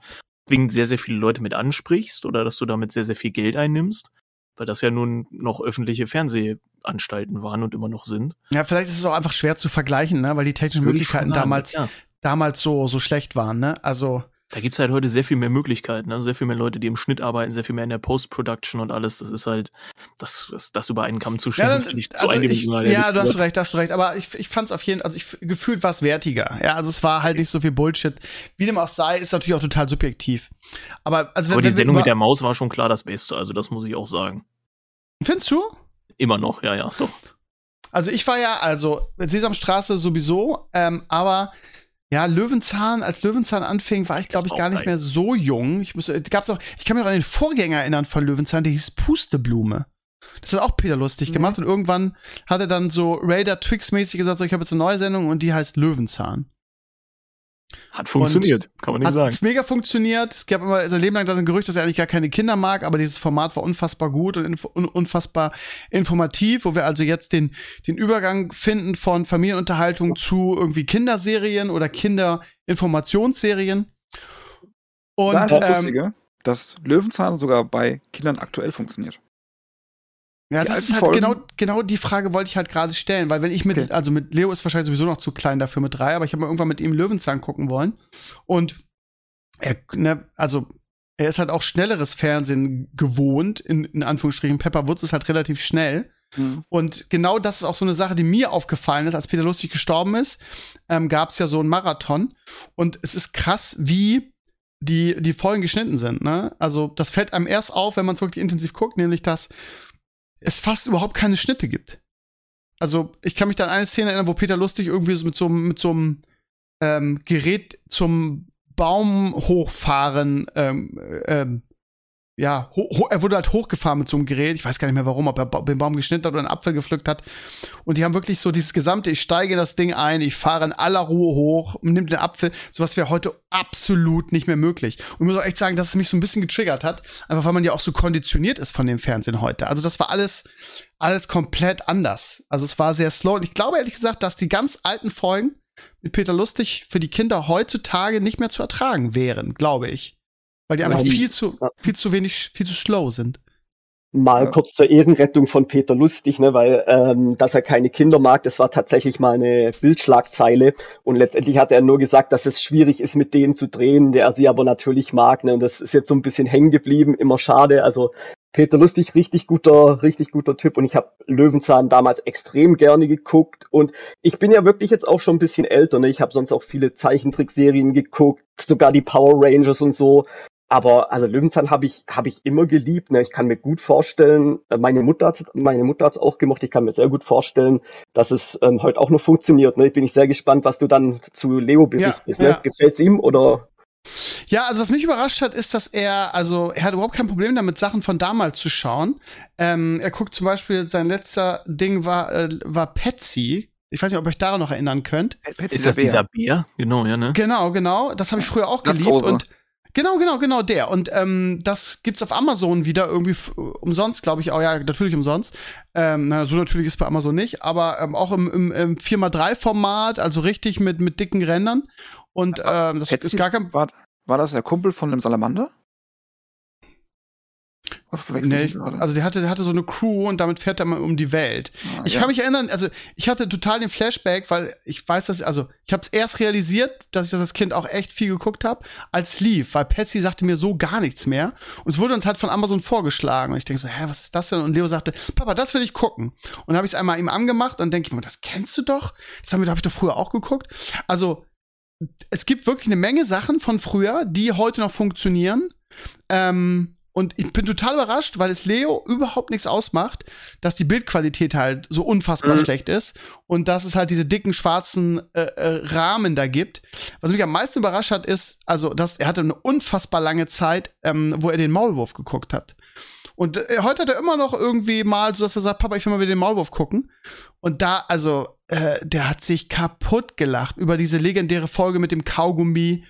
zwingend sehr, sehr viele Leute mit ansprichst oder dass du damit sehr, sehr viel Geld einnimmst, weil das ja nun noch öffentliche Fernsehanstalten waren und immer noch sind. Ja, vielleicht ist es auch einfach schwer zu vergleichen, ne? weil die technischen Möglichkeiten sagen, damals, ja. damals so, so schlecht waren. Ne? Also da gibt's halt heute sehr viel mehr Möglichkeiten, also sehr viel mehr Leute, die im Schnitt arbeiten, sehr viel mehr in der Post-Production und alles. Das ist halt, das, das, das über einen Kamm zu scheren, ja, finde ich zu also ich, Ja, du hast recht, hast du recht. Aber ich, ich fand es auf jeden Fall, also ich gefühlt war es wertiger. Ja, also es war halt nicht so viel Bullshit. Wie dem auch sei, ist natürlich auch total subjektiv. Aber, also wenn, Aber die Sendung mit der Maus war schon klar das Beste, also das muss ich auch sagen. Findest du? Immer noch, ja, ja, doch. Also ich war ja, also Sesamstraße sowieso, ähm, aber ja, Löwenzahn, als Löwenzahn anfing, war ich, glaube ich, gar nicht mehr so jung. Ich, muss, gab's auch, ich kann mich noch an den Vorgänger erinnern von Löwenzahn, der hieß Pusteblume. Das hat auch Peter lustig mhm. gemacht und irgendwann hat er dann so Raider Twix-mäßig gesagt, so, ich habe jetzt eine neue Sendung und die heißt Löwenzahn. Hat funktioniert, und kann man nicht hat sagen. mega funktioniert. Es gab immer sein Leben lang das ein Gerücht, dass er eigentlich gar keine Kinder mag, aber dieses Format war unfassbar gut und inf unfassbar informativ, wo wir also jetzt den, den Übergang finden von Familienunterhaltung zu irgendwie Kinderserien oder Kinderinformationsserien. Und das ist ähm, Lustige, dass Löwenzahn sogar bei Kindern aktuell funktioniert. Ja, das ist halt genau, genau die Frage wollte ich halt gerade stellen, weil wenn ich mit, okay. also mit Leo ist wahrscheinlich sowieso noch zu klein dafür mit drei, aber ich habe mal irgendwann mit ihm Löwenzahn gucken wollen. Und er, ne, also er ist halt auch schnelleres Fernsehen gewohnt, in, in Anführungsstrichen. Pepper Woods ist halt relativ schnell. Mhm. Und genau das ist auch so eine Sache, die mir aufgefallen ist, als Peter Lustig gestorben ist, ähm, gab es ja so einen Marathon. Und es ist krass, wie die, die Folgen geschnitten sind. Ne? Also das fällt einem erst auf, wenn man es wirklich intensiv guckt, nämlich dass es fast überhaupt keine Schnitte gibt. Also, ich kann mich da an eine Szene erinnern, wo Peter Lustig irgendwie so mit so, mit so einem ähm, Gerät zum Baum hochfahren ähm, ähm, ja, er wurde halt hochgefahren mit so einem Gerät. Ich weiß gar nicht mehr warum, ob er den Baum geschnitten hat oder einen Apfel gepflückt hat. Und die haben wirklich so dieses gesamte, ich steige das Ding ein, ich fahre in aller Ruhe hoch und nimm den Apfel. Sowas wäre heute absolut nicht mehr möglich. Und ich muss auch echt sagen, dass es mich so ein bisschen getriggert hat. Einfach weil man ja auch so konditioniert ist von dem Fernsehen heute. Also das war alles, alles komplett anders. Also es war sehr slow. Und ich glaube ehrlich gesagt, dass die ganz alten Folgen mit Peter Lustig für die Kinder heutzutage nicht mehr zu ertragen wären, glaube ich. Weil die einfach viel zu, viel zu wenig, viel zu slow sind. Mal ja. kurz zur Ehrenrettung von Peter Lustig, ne, weil ähm, dass er keine Kinder mag, das war tatsächlich mal eine Bildschlagzeile und letztendlich hat er nur gesagt, dass es schwierig ist, mit denen zu drehen, der er sie aber natürlich mag, ne, und das ist jetzt so ein bisschen hängen geblieben, immer schade. Also Peter Lustig, richtig guter, richtig guter Typ und ich habe Löwenzahn damals extrem gerne geguckt und ich bin ja wirklich jetzt auch schon ein bisschen älter, ne? Ich habe sonst auch viele Zeichentrickserien geguckt, sogar die Power Rangers und so aber also Löwenzahn habe ich habe ich immer geliebt. Ne? Ich kann mir gut vorstellen, äh, meine Mutter hat meine Mutter hat's auch gemacht. Ich kann mir sehr gut vorstellen, dass es ähm, heute auch noch funktioniert. Ne? Ich bin ich sehr gespannt, was du dann zu Leo berichtest. Ja, ne? ja. Gefällt's ihm oder? Ja, also was mich überrascht hat, ist, dass er, also er hat überhaupt kein Problem damit, Sachen von damals zu schauen. Ähm, er guckt zum Beispiel, sein letzter Ding war, äh, war Patsy. Ich weiß nicht, ob ihr euch daran noch erinnern könnt. Patsy ist das Bär. dieser Bär? Genau, ja, ne? Genau, genau. Das habe ich früher auch geliebt. Und Genau, genau, genau der. Und ähm, das gibt's auf Amazon wieder irgendwie umsonst, glaube ich auch. Ja, natürlich umsonst. Ähm, na, so natürlich ist bei Amazon nicht, aber ähm, auch im, im, im 4x3-Format, also richtig mit, mit dicken Rändern. Und ähm, das Petzi ist gar kein. War, war das der Kumpel von dem Salamander? Nee, ich also der hatte, der hatte so eine Crew und damit fährt er mal um die Welt. Ah, Ich ja. kann mich erinnern, also ich hatte total den Flashback, weil ich weiß, dass, also ich habe es erst realisiert, dass ich das als Kind auch echt viel geguckt habe, als es lief, weil Patsy sagte mir so gar nichts mehr und es wurde uns halt von Amazon vorgeschlagen und ich denke so, hä, was ist das denn? Und Leo sagte, Papa, das will ich gucken. Und dann habe ich es einmal ihm angemacht und denke ich mir, das kennst du doch? Das habe hab ich doch früher auch geguckt. Also es gibt wirklich eine Menge Sachen von früher, die heute noch funktionieren. Ähm, und ich bin total überrascht, weil es Leo überhaupt nichts ausmacht, dass die Bildqualität halt so unfassbar Mhm. schlecht ist und dass es halt diese dicken schwarzen äh, äh, Rahmen da gibt. Was mich am meisten überrascht hat, ist, also, dass er hatte eine unfassbar lange Zeit, ähm, wo er den Maulwurf geguckt hat. Und äh, heute hat er immer noch irgendwie mal, so dass er sagt, Papa, ich will mal wieder den Maulwurf gucken. Und da, also, äh, der hat sich kaputt gelacht über diese legendäre Folge mit dem Kaugummi.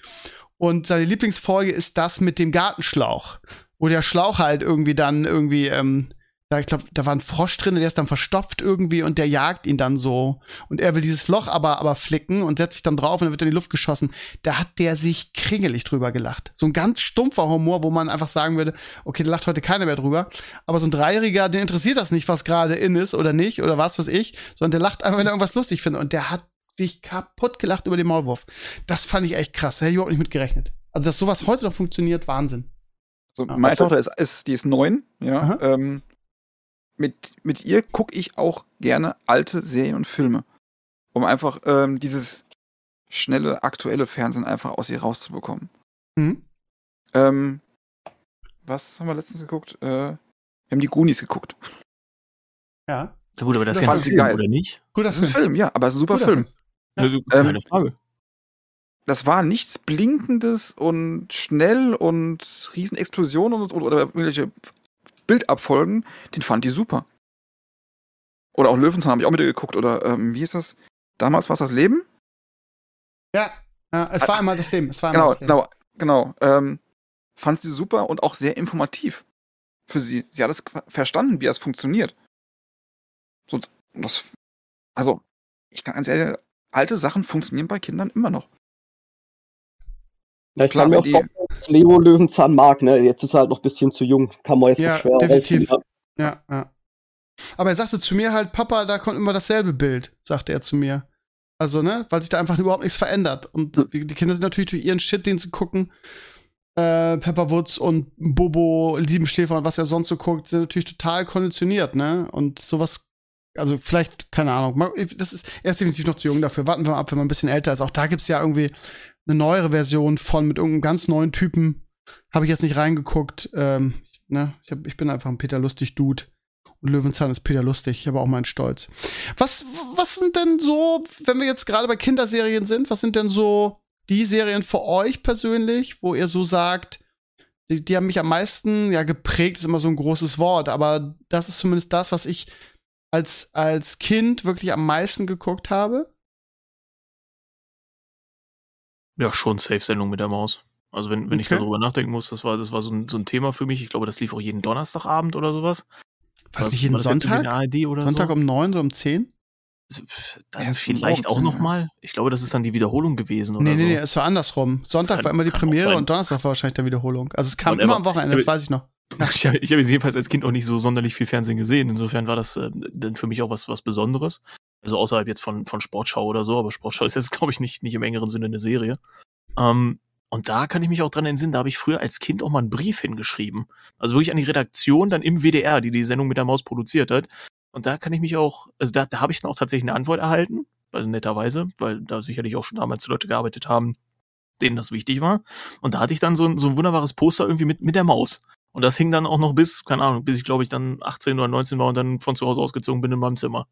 Und seine Lieblingsfolge ist das mit dem Gartenschlauch, wo der Schlauch halt irgendwie dann irgendwie, ähm, da, ich glaube, da war ein Frosch drin, der ist dann verstopft irgendwie und der jagt ihn dann so. Und er will dieses Loch aber, aber flicken und setzt sich dann drauf und dann wird in die Luft geschossen. Da hat der sich kringelig drüber gelacht. So ein ganz stumpfer Humor, wo man einfach sagen würde, okay, da lacht heute keiner mehr drüber. Aber so ein Dreijähriger, den interessiert das nicht, was gerade in ist oder nicht oder was weiß ich, sondern der lacht einfach, wenn er irgendwas lustig findet. Und der hat sich kaputt gelacht über den Maulwurf. Das fand ich echt krass. Da hätte ich überhaupt nicht mit gerechnet. Also, dass sowas heute noch funktioniert, Wahnsinn. So, Ja, meine was- Tochter ist, ist, die ist neun, ja. Ähm, mit, mit ihr gucke ich auch gerne alte Serien und Filme. Um einfach ähm, dieses schnelle, aktuelle Fernsehen einfach aus ihr rauszubekommen. Mhm. Ähm, was haben wir letztens geguckt? Äh, wir haben die Goonies geguckt. Ja. Ja, gut, aber das Das ist ja ein Film, geil. oder nicht? Gut, Das ist ein Film, ja, aber es ist ein super Guter Film. Film. Ja, Ähm, keine Frage. Das war nichts Blinkendes und schnell und Riesenexplosionen und, oder irgendwelche Bildabfolgen. Den fand die super. Oder auch Löwenzahn habe ich auch mit ihr geguckt. Oder ähm, wie hieß das? Damals war es das Leben? Ja. ja. Es war einmal das Leben. Es war einmal Genau, das Leben. genau, genau. Ähm, fand sie super und auch sehr informativ für sie. Sie hat es verstanden, wie das funktioniert. So, das, also, ich kann ganz ehrlich, alte Sachen funktionieren bei Kindern immer noch. Ja, ich Klar, kann mir auch die- vorstellen, dass Leo Löwenzahn mag, ne? Jetzt ist er halt noch ein bisschen zu jung. Kann man jetzt Ja, noch schwer definitiv. rausfinden. Ja, ja. Aber er sagte zu mir halt, Papa, da kommt immer dasselbe Bild, sagte er zu mir. Also, ne, weil sich da einfach überhaupt nichts verändert. Und die Kinder sind natürlich durch ihren Shit, den sie gucken, äh, Pepperwoods und Bobo, Liebenschläfer und was er sonst so guckt, sind natürlich total konditioniert, ne? Und sowas, also vielleicht, keine Ahnung, das ist, er ist definitiv noch zu jung dafür. Warten wir mal ab, wenn man ein bisschen älter ist. Auch da gibt's ja irgendwie eine neuere Version von mit irgendeinem ganz neuen Typen. Habe ich jetzt nicht reingeguckt. Ähm, ne? ich, hab, ich bin einfach ein Peter Lustig-Dude. Und Löwenzahn ist Peter Lustig. Ich habe auch meinen Stolz. Was, was sind denn so, wenn wir jetzt gerade bei Kinderserien sind, was sind denn so die Serien für euch persönlich, wo ihr so sagt, die, die haben mich am meisten, ja, geprägt ist immer so ein großes Wort, aber das ist zumindest das, was ich als, als Kind wirklich am meisten geguckt habe. Ja, schon Safe-Sendung mit der Maus. Also wenn, wenn ich Okay. darüber nachdenken muss, das war, das war so ein, so ein Thema für mich. Ich glaube, das lief auch jeden Donnerstagabend oder sowas. Was Was- nicht jeden Sonntag? Sonntag so? um neun oder um zehn? Dann Erst vielleicht auch ja. noch mal. Ich glaube, das ist dann die Wiederholung gewesen oder Nee, nee, nee, es war andersrum. Sonntag kann- war immer die Premiere und Donnerstag war wahrscheinlich der Wiederholung. Also es kam Whatever. immer am Wochenende, Ich das weiß ich noch. (laughs) Ich habe ich hab jetzt jedenfalls als Kind auch nicht so sonderlich viel Fernsehen gesehen. Insofern war das äh, dann für mich auch was, was Besonderes. Also außerhalb jetzt von, von Sportschau oder so, aber Sportschau (laughs) ist jetzt, glaube ich, nicht, nicht im engeren Sinne eine Serie. Ähm, und da kann ich mich auch dran entsinnen, da habe ich früher als Kind auch mal einen Brief hingeschrieben. Also wirklich an die Redaktion dann im WDR, die die Sendung mit der Maus produziert hat. Und da kann ich mich auch, also da, da habe ich dann auch tatsächlich eine Antwort erhalten, also netterweise, weil da sicherlich auch schon damals Leute gearbeitet haben, denen das wichtig war. Und da hatte ich dann so ein, so ein wunderbares Poster irgendwie mit, mit der Maus. Und das hing dann auch noch bis, keine Ahnung, bis ich glaube ich dann 18 oder 19 war und dann von zu Hause ausgezogen bin in meinem Zimmer.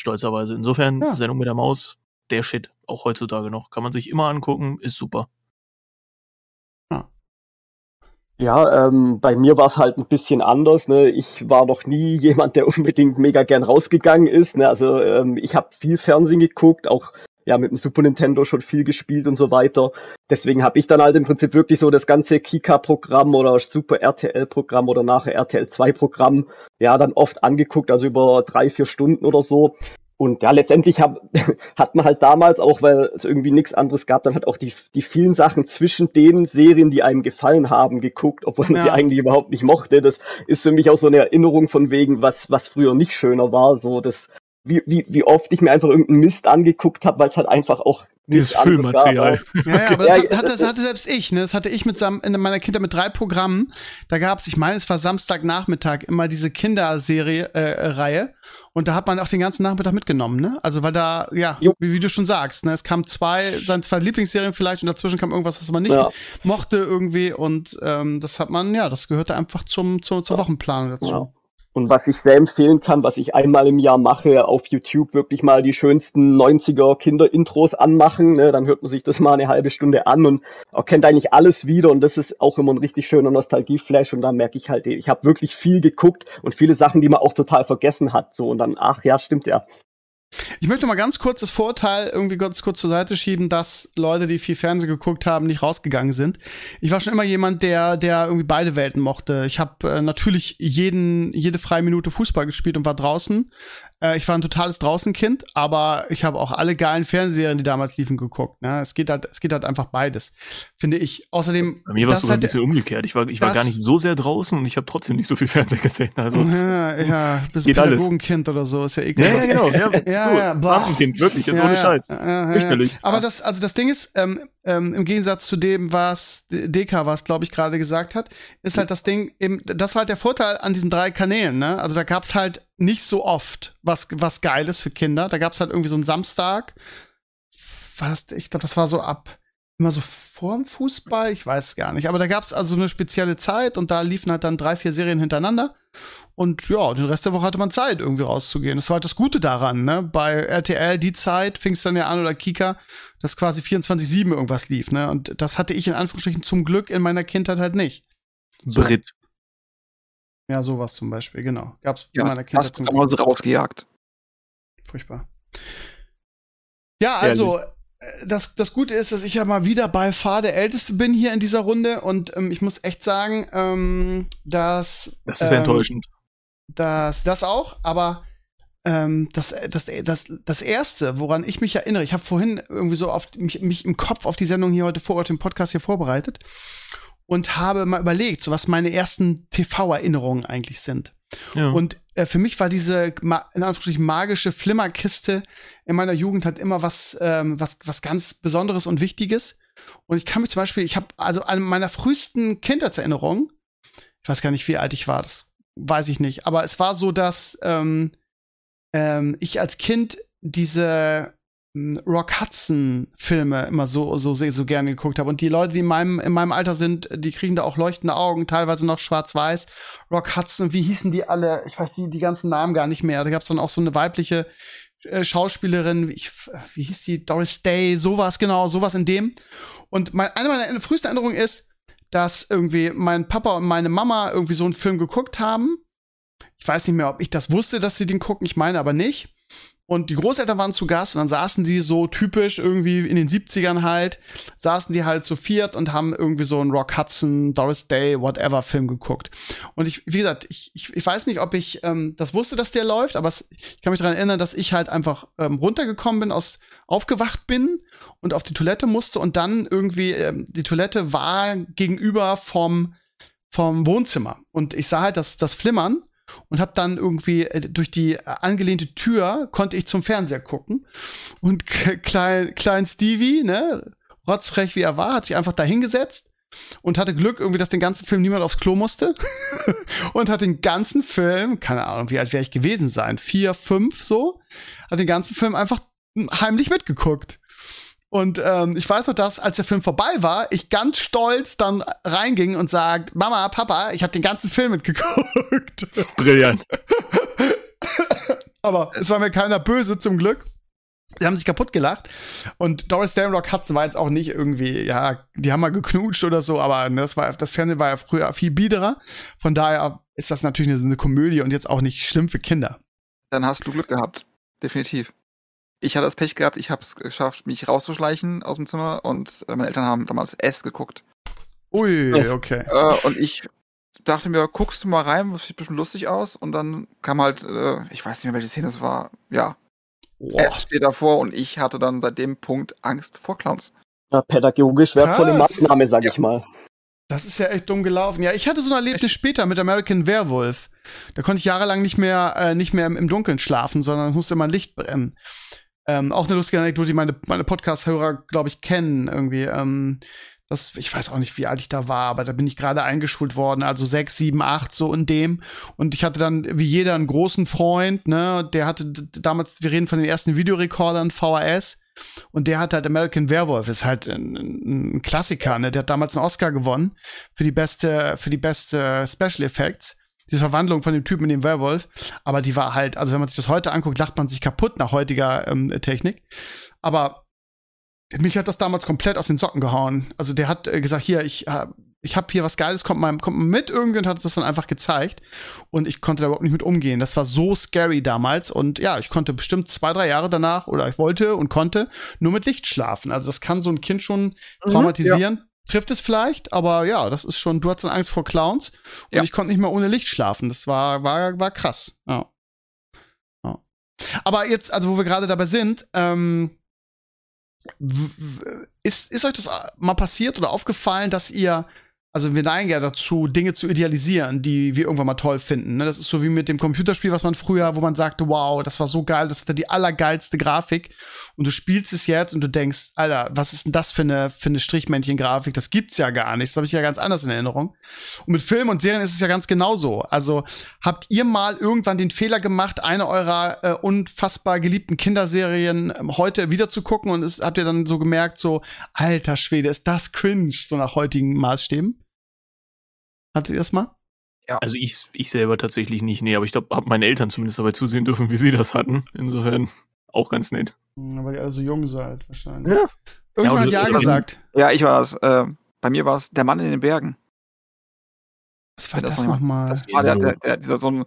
Stolzerweise. Insofern, Ja. Sendung mit der Maus, der Shit, auch heutzutage noch. Kann man sich immer angucken, ist super. Ja, ähm, bei mir war es halt ein bisschen anders. Ne? Ich war noch nie jemand, der (laughs) unbedingt mega gern rausgegangen ist. Ne? Also ähm, ich habe viel Fernsehen geguckt, auch ja mit dem Super Nintendo schon viel gespielt und so weiter. Deswegen habe ich dann halt im Prinzip wirklich so das ganze Kika-Programm oder Super RTL-Programm oder nachher RTL 2-Programm ja dann oft angeguckt, also über drei, vier Stunden oder so. Und ja, letztendlich hab, (laughs) hat man halt damals auch, weil es irgendwie nichts anderes gab, dann halt auch die, die vielen Sachen zwischen den Serien, die einem gefallen haben, geguckt, obwohl man ja. sie eigentlich überhaupt nicht mochte. Das ist für mich auch so eine Erinnerung von wegen, was, was früher nicht schöner war. So, das, wie, wie, wie oft ich mir einfach irgendeinen Mist angeguckt habe, weil es halt einfach auch dieses Füllmaterial. Ja, ja, aber das, ja, hatte, das hatte selbst ich, ne? Das hatte ich mit in meiner Kindheit mit drei Programmen. Da gab es, ich meine, es war Samstagnachmittag immer diese Kinderserie äh, Reihe und da hat man auch den ganzen Nachmittag mitgenommen, ne? Also weil da, ja, wie, wie, du schon sagst, ne? Es kamen zwei, seine zwei Lieblingsserien vielleicht und dazwischen kam irgendwas, was man nicht ja. mochte irgendwie und ähm, das hat man, ja, das gehörte einfach zum, zur, zur Wochenplanung dazu. Und was ich sehr empfehlen kann, was ich einmal im Jahr mache, auf YouTube wirklich mal die schönsten 90er Kinderintros anmachen. Ne? Dann hört man sich das mal eine halbe Stunde an und erkennt eigentlich alles wieder. Und das ist auch immer ein richtig schöner Nostalgieflash. Und da merke ich halt, ich habe wirklich viel geguckt und viele Sachen, die man auch total vergessen hat. So und dann, ach ja, stimmt ja. Ich möchte mal ganz kurz das Vorteil irgendwie ganz kurz zur Seite schieben, dass Leute, die viel Fernsehen geguckt haben, nicht rausgegangen sind. Ich war schon immer jemand, der, der irgendwie beide Welten mochte. Ich habe äh, natürlich jeden, jede freie Minute Fußball gespielt und war draußen. Äh, ich war ein totales Draußenkind, aber ich habe auch alle geilen Fernsehserien, die damals liefen, geguckt. Ne? Es geht halt, es geht halt einfach beides, finde ich. Außerdem. Bei mir war es sogar halt, ein bisschen umgekehrt. Ich war, ich war gar nicht so sehr draußen und ich habe trotzdem nicht so viel (laughs) Fernsehen gesehen. Also ja, ja, bist ein Pädagogenkind oder so, ist ja egal. Ja, ja, genau. Ja, (laughs) ja, ja, Beamtenkind, wirklich, ist ja, ohne Scheiß. Ja, ja. Aber das, also das Ding ist, ähm, ähm, im Gegensatz zu dem, was DK, was glaube ich gerade gesagt hat, ist halt das Ding, eben, das war halt der Vorteil an diesen drei Kanälen, ne? Also da gab's halt nicht so oft was, was Geiles für Kinder. Da gab's halt irgendwie so einen Samstag. War das, ich glaube, das war so ab immer so vorm Fußball, ich weiß es gar nicht. Aber da gab's also eine spezielle Zeit und da liefen halt dann drei, vier Serien hintereinander. Und ja, den Rest der Woche hatte man Zeit, irgendwie rauszugehen. Das war halt das Gute daran, ne? Bei RTL, die Zeit, fing es dann ja an oder Kika, dass quasi 24-7 irgendwas lief, ne? Und das hatte ich in Anführungsstrichen zum Glück in meiner Kindheit halt nicht. So. Brit. Ja, sowas zum Beispiel, genau. Gab's ja, in meiner Kindheit. Hast du mal so rausgejagt. Furchtbar. Ja, also, Ehrlich? Äh, das, das Gute ist, dass ich ja mal wieder bei Fahr der Älteste bin hier in dieser Runde und ähm, ich muss echt sagen, ähm, dass. Das ist ähm, enttäuschend. Das, das auch, aber ähm, das, das, das, das erste, woran ich mich erinnere, ich habe vorhin irgendwie so auf mich, mich im Kopf auf die Sendung hier heute vor Ort, den Podcast hier vorbereitet und habe mal überlegt, so was meine ersten TV-Erinnerungen eigentlich sind. Ja. Und äh, für mich war diese in Anführungsstrichen magische Flimmerkiste in meiner Jugend halt immer was, ähm, was, was ganz Besonderes und Wichtiges. Und ich kann mich zum Beispiel, ich habe also eine meiner frühesten Kindheitserinnerungen, ich weiß gar nicht, wie alt ich war, das weiß ich nicht, aber es war so, dass ähm, ähm, ich als Kind diese Rock Hudson Filme immer so so sehr so gerne geguckt habe und die Leute, die in meinem in meinem Alter sind, die kriegen da auch leuchtende Augen, teilweise noch schwarz-weiß. Rock Hudson, wie hießen die alle? Ich weiß die die ganzen Namen gar nicht mehr. Da gab es dann auch so eine weibliche äh, Schauspielerin, ich, wie hieß die? Doris Day, sowas genau, sowas in dem. Und mein, eine meiner frühesten Erinnerungen ist, dass irgendwie mein Papa und meine Mama irgendwie so einen Film geguckt haben. Ich weiß nicht mehr, ob ich das wusste, dass sie den gucken, ich meine aber nicht. Und die Großeltern waren zu Gast und dann saßen die so typisch irgendwie in den 70ern halt, saßen die halt zu viert und haben irgendwie so einen Rock Hudson, Doris Day, whatever Film geguckt. Und ich, wie gesagt, ich, ich, ich weiß nicht, ob ich ähm, das wusste, dass der läuft, aber es, ich kann mich daran erinnern, dass ich halt einfach ähm, runtergekommen bin, aus, aufgewacht bin und auf die Toilette musste und dann irgendwie, ähm, die Toilette war gegenüber vom, vom Wohnzimmer. Und ich sah halt das, das Flimmern und habe dann irgendwie äh, durch die äh, angelehnte Tür konnte ich zum Fernseher gucken und (laughs) klein klein Stevie, ne, rotzfrech wie er war, hat sich einfach da hingesetzt und hatte Glück irgendwie, dass den ganzen Film niemand aufs Klo musste (laughs) und hat den ganzen Film, keine Ahnung, wie alt wäre ich gewesen sein, vier, fünf so, hat den ganzen Film einfach heimlich mitgeguckt. Und ähm, ich weiß noch, dass als der Film vorbei war, ich ganz stolz dann reinging und sagt, Mama, Papa, ich habe den ganzen Film mitgeguckt. (laughs) Brillant. Aber es war mir keiner böse zum Glück. Die haben sich kaputt gelacht. Und Doris Rock Hudson war jetzt auch nicht irgendwie, ja, die haben mal geknutscht oder so, aber ne, das, war, das Fernsehen war ja früher viel biederer. Von daher ist das natürlich eine, eine Komödie und jetzt auch nicht schlimm für Kinder. Dann hast du Glück gehabt. Definitiv. Ich hatte das Pech gehabt, ich habe es geschafft, mich rauszuschleichen aus dem Zimmer und äh, meine Eltern haben damals S geguckt. Ui, okay. Äh, und ich dachte mir, guckst du mal rein, das sieht bestimmt lustig aus. Und dann kam halt, äh, ich weiß nicht mehr, welche Szene es war. Ja, Boah. S steht davor und ich hatte dann seit dem Punkt Angst vor Clowns. Ja, pädagogisch wertvolle. Maßnahme, sag Ja. ich mal. Das ist ja echt dumm gelaufen. Ja, ich hatte so ein Erlebnis später mit American Werewolf. Da konnte ich jahrelang nicht mehr, äh, nicht mehr im, im Dunkeln schlafen, sondern es musste immer ein Licht brennen. Ähm, auch eine lustige Anekdote, die meine, meine Podcast-Hörer, glaube ich, kennen irgendwie. Ähm, das, ich weiß auch nicht, wie alt ich da war, aber da bin ich gerade eingeschult worden, also sechs, sieben, acht, so in dem. Und ich hatte dann, wie jeder, einen großen Freund, ne, der hatte damals, wir reden von den ersten Videorekordern, VHS. Und der hat halt American Werewolf, ist halt ein ein Klassiker, ne? Der hat damals einen Oscar gewonnen für die beste, für die beste Special Effects. Diese Verwandlung von dem Typen in den Werewolf. Aber die war halt, also wenn man sich das heute anguckt, lacht man sich kaputt nach heutiger ähm, Technik. Aber mich hat das damals komplett aus den Socken gehauen. Also der hat äh, gesagt, hier, ich, äh, ich habe hier was Geiles, kommt mal, kommt mal mit. Irgendjemand hat uns das dann einfach gezeigt. Und ich konnte da überhaupt nicht mit umgehen. Das war so scary damals. Und ja, ich konnte bestimmt zwei, drei Jahre danach, oder ich wollte und konnte, nur mit Licht schlafen. Also das kann so ein Kind schon traumatisieren. Trifft es vielleicht, aber ja, das ist schon, du hattest Angst vor Clowns und Ja. ich konnte nicht mehr ohne Licht schlafen. Das war, war, war krass. Ja. ja. Aber jetzt, also wo wir gerade dabei sind, ähm, ist, ist euch das mal passiert oder aufgefallen, dass ihr, also wir neigen ja dazu, Dinge zu idealisieren, die wir irgendwann mal toll finden. Ne? Das ist so wie mit dem Computerspiel, was man früher, wo man sagte, wow, das war so geil, das hatte die allergeilste Grafik. Und du spielst es jetzt und du denkst, Alter, was ist denn das für eine, für eine Strichmännchen-Grafik? Das gibt's ja gar nicht. Das habe ich ja ganz anders in Erinnerung. Und mit Filmen und Serien ist es ja ganz genauso. Also habt ihr mal irgendwann den Fehler gemacht, eine eurer äh, unfassbar geliebten Kinderserien ähm, heute wieder zu gucken und es, habt ihr dann so gemerkt, so, alter Schwede, ist das cringe, so nach heutigen Maßstäben? Hattet ihr das mal? Also ich, ich selber tatsächlich nicht, nee, aber ich glaube, habe meine Eltern zumindest dabei zusehen dürfen, wie sie das hatten. Insofern auch ganz nett. Hm, Weil ihr alle so jung seid, wahrscheinlich. Ja. Irgendjemand Ja, hat ja gesagt. Ja, ich war das. Äh, bei mir war es Der Mann in den Bergen. Was war das das noch nochmal? Das war der, so- der, der, dieser so ein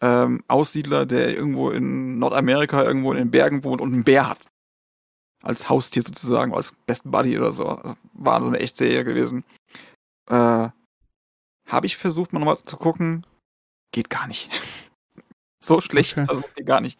ähm, Aussiedler, der irgendwo in Nordamerika irgendwo in den Bergen wohnt und einen Bär hat. Als Haustier sozusagen, als Best Buddy oder so. Also, War so eine Echtserie gewesen. Äh, Habe ich versucht, mal nochmal zu gucken. Geht gar nicht. (laughs) so schlecht, Okay. also geht gar nicht.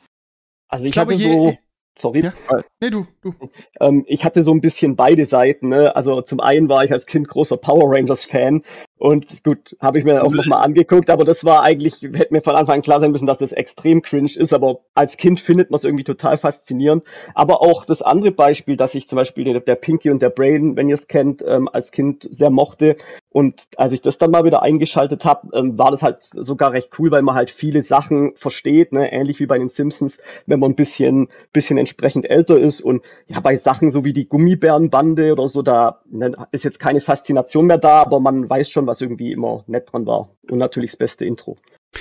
Also ich, Ich glaube, hatte so, sorry, Ja. Nee, du, du. ähm, ich hatte so ein bisschen beide Seiten. Ne? Also zum einen war ich als Kind großer Power Rangers Fan und gut, habe ich mir auch nochmal angeguckt, aber das war eigentlich, hätte mir von Anfang an klar sein müssen, dass das extrem cringe ist, aber als Kind findet man es irgendwie total faszinierend. Aber auch das andere Beispiel, dass ich zum Beispiel der, Pinky und der Brain, wenn ihr es kennt, ähm, als Kind sehr mochte. Und als ich das dann mal wieder eingeschaltet habe, ähm, war das halt sogar recht cool, weil man halt viele Sachen versteht, ne? ähnlich wie bei den Simpsons, wenn man ein bisschen, bisschen entsprechend älter ist. Und ja, bei Sachen so wie die Gummibärenbande oder so, da ne, ist jetzt keine Faszination mehr da, aber man weiß schon, was irgendwie immer nett dran war. Und natürlich das beste Intro.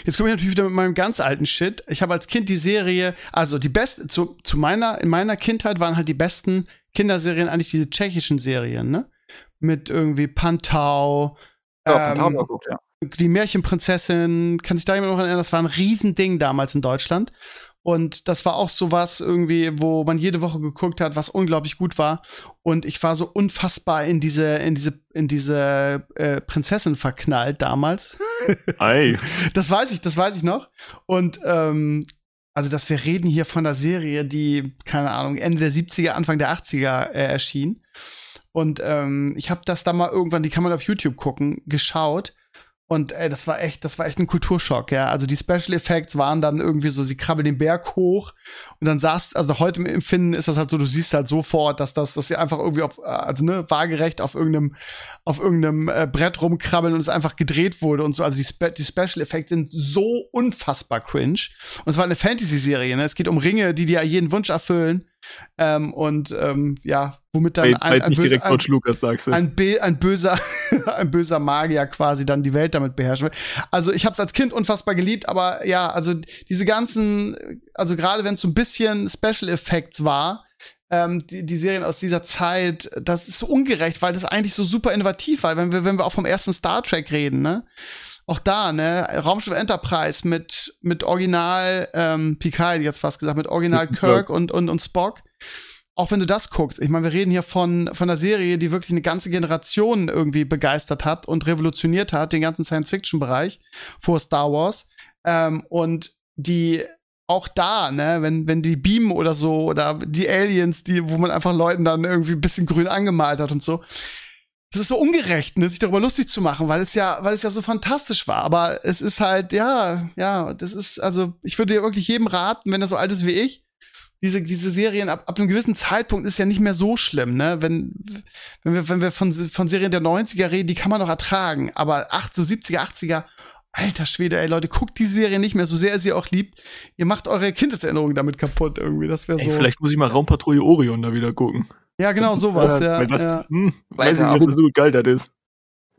Jetzt komme ich natürlich wieder mit meinem ganz alten Shit. Ich habe als Kind die Serie, also die beste, zu, zu meiner, in meiner Kindheit waren halt die besten Kinderserien eigentlich diese tschechischen Serien, ne? Mit irgendwie Pantau, Ja, ähm, ähm, geguckt, ja. die Märchenprinzessin, kann sich da jemand noch erinnern, das war ein Riesending damals in Deutschland. Und das war auch so was irgendwie, wo man jede Woche geguckt hat, was unglaublich gut war. Und ich war so unfassbar in diese, in diese, in diese äh, Prinzessin verknallt damals. (laughs) Ei. Das weiß ich, das weiß ich noch. Und ähm, also, dass wir reden hier von einer Serie, die, keine Ahnung, Ende der 70er, Anfang der 80er äh, erschien. Und ähm, ich habe das da mal irgendwann, die kann man auf YouTube gucken, geschaut. Und ey, das war echt, das war echt ein Kulturschock, ja. Also die Special Effects waren dann irgendwie so, sie krabbeln den Berg hoch und dann saß, also heute im Empfinden ist das halt so, du siehst halt sofort, dass das, dass sie einfach irgendwie auf, äh, also ne, waagerecht auf irgendeinem, auf irgendeinem äh, Brett rumkrabbeln und es einfach gedreht wurde und so. Also die, Spe die Special Effects sind so unfassbar cringe. Und es war eine Fantasy-Serie, ne? Es geht um Ringe, die dir jeden Wunsch erfüllen. Ähm, und ähm, ja, womit dann Weil, ein, ein, nicht böse, direkt ein, Lucas sagst du. ein, ein böser, (laughs) ein böser Magier quasi dann die Welt damit beherrschen will. Also ich habe es als Kind unfassbar geliebt, aber ja, also diese ganzen, also gerade wenn es so ein bisschen Special Effects war, ähm, die, die Serien aus dieser Zeit, das ist so ungerecht, weil das eigentlich so super innovativ war, wenn wir, wenn wir auch vom ersten Star Trek reden, ne? Auch da, ne, Raumschiff Enterprise mit, mit Original, ähm, Picard jetzt fast gesagt, mit Original Kirk und, und, und Spock. Auch wenn du das guckst, ich meine, wir reden hier von, von einer Serie, die wirklich eine ganze Generation irgendwie begeistert hat und revolutioniert hat, den ganzen Science-Fiction-Bereich vor Star Wars. Ähm, und die auch da, ne, wenn, wenn die beamen oder so, oder die Aliens, die, wo man einfach Leuten dann irgendwie ein bisschen grün angemalt hat und so. Das ist so ungerecht, ne, sich darüber lustig zu machen, weil es ja, weil es ja so fantastisch war. Aber es ist halt, ja, ja, das ist, also, ich würde dir wirklich jedem raten, wenn er so alt ist wie ich, diese, diese Serien ab, ab einem gewissen Zeitpunkt ist ja nicht mehr so schlimm, ne? Wenn, wenn wir, wenn wir von, von Serien der 90er reden, die kann man noch ertragen. Aber 8, so 70er, 80er, alter Schwede, ey Leute, guckt die Serie nicht mehr, so sehr ihr sie auch liebt. Ihr macht eure Kindheitserinnerungen damit kaputt irgendwie. Das wäre so. Ey, vielleicht muss ich mal Raumpatrouille Orion da wieder gucken. Ja, genau sowas, ja. Weil das, ja. hm, weiß ich nicht, ob das so geil das ist.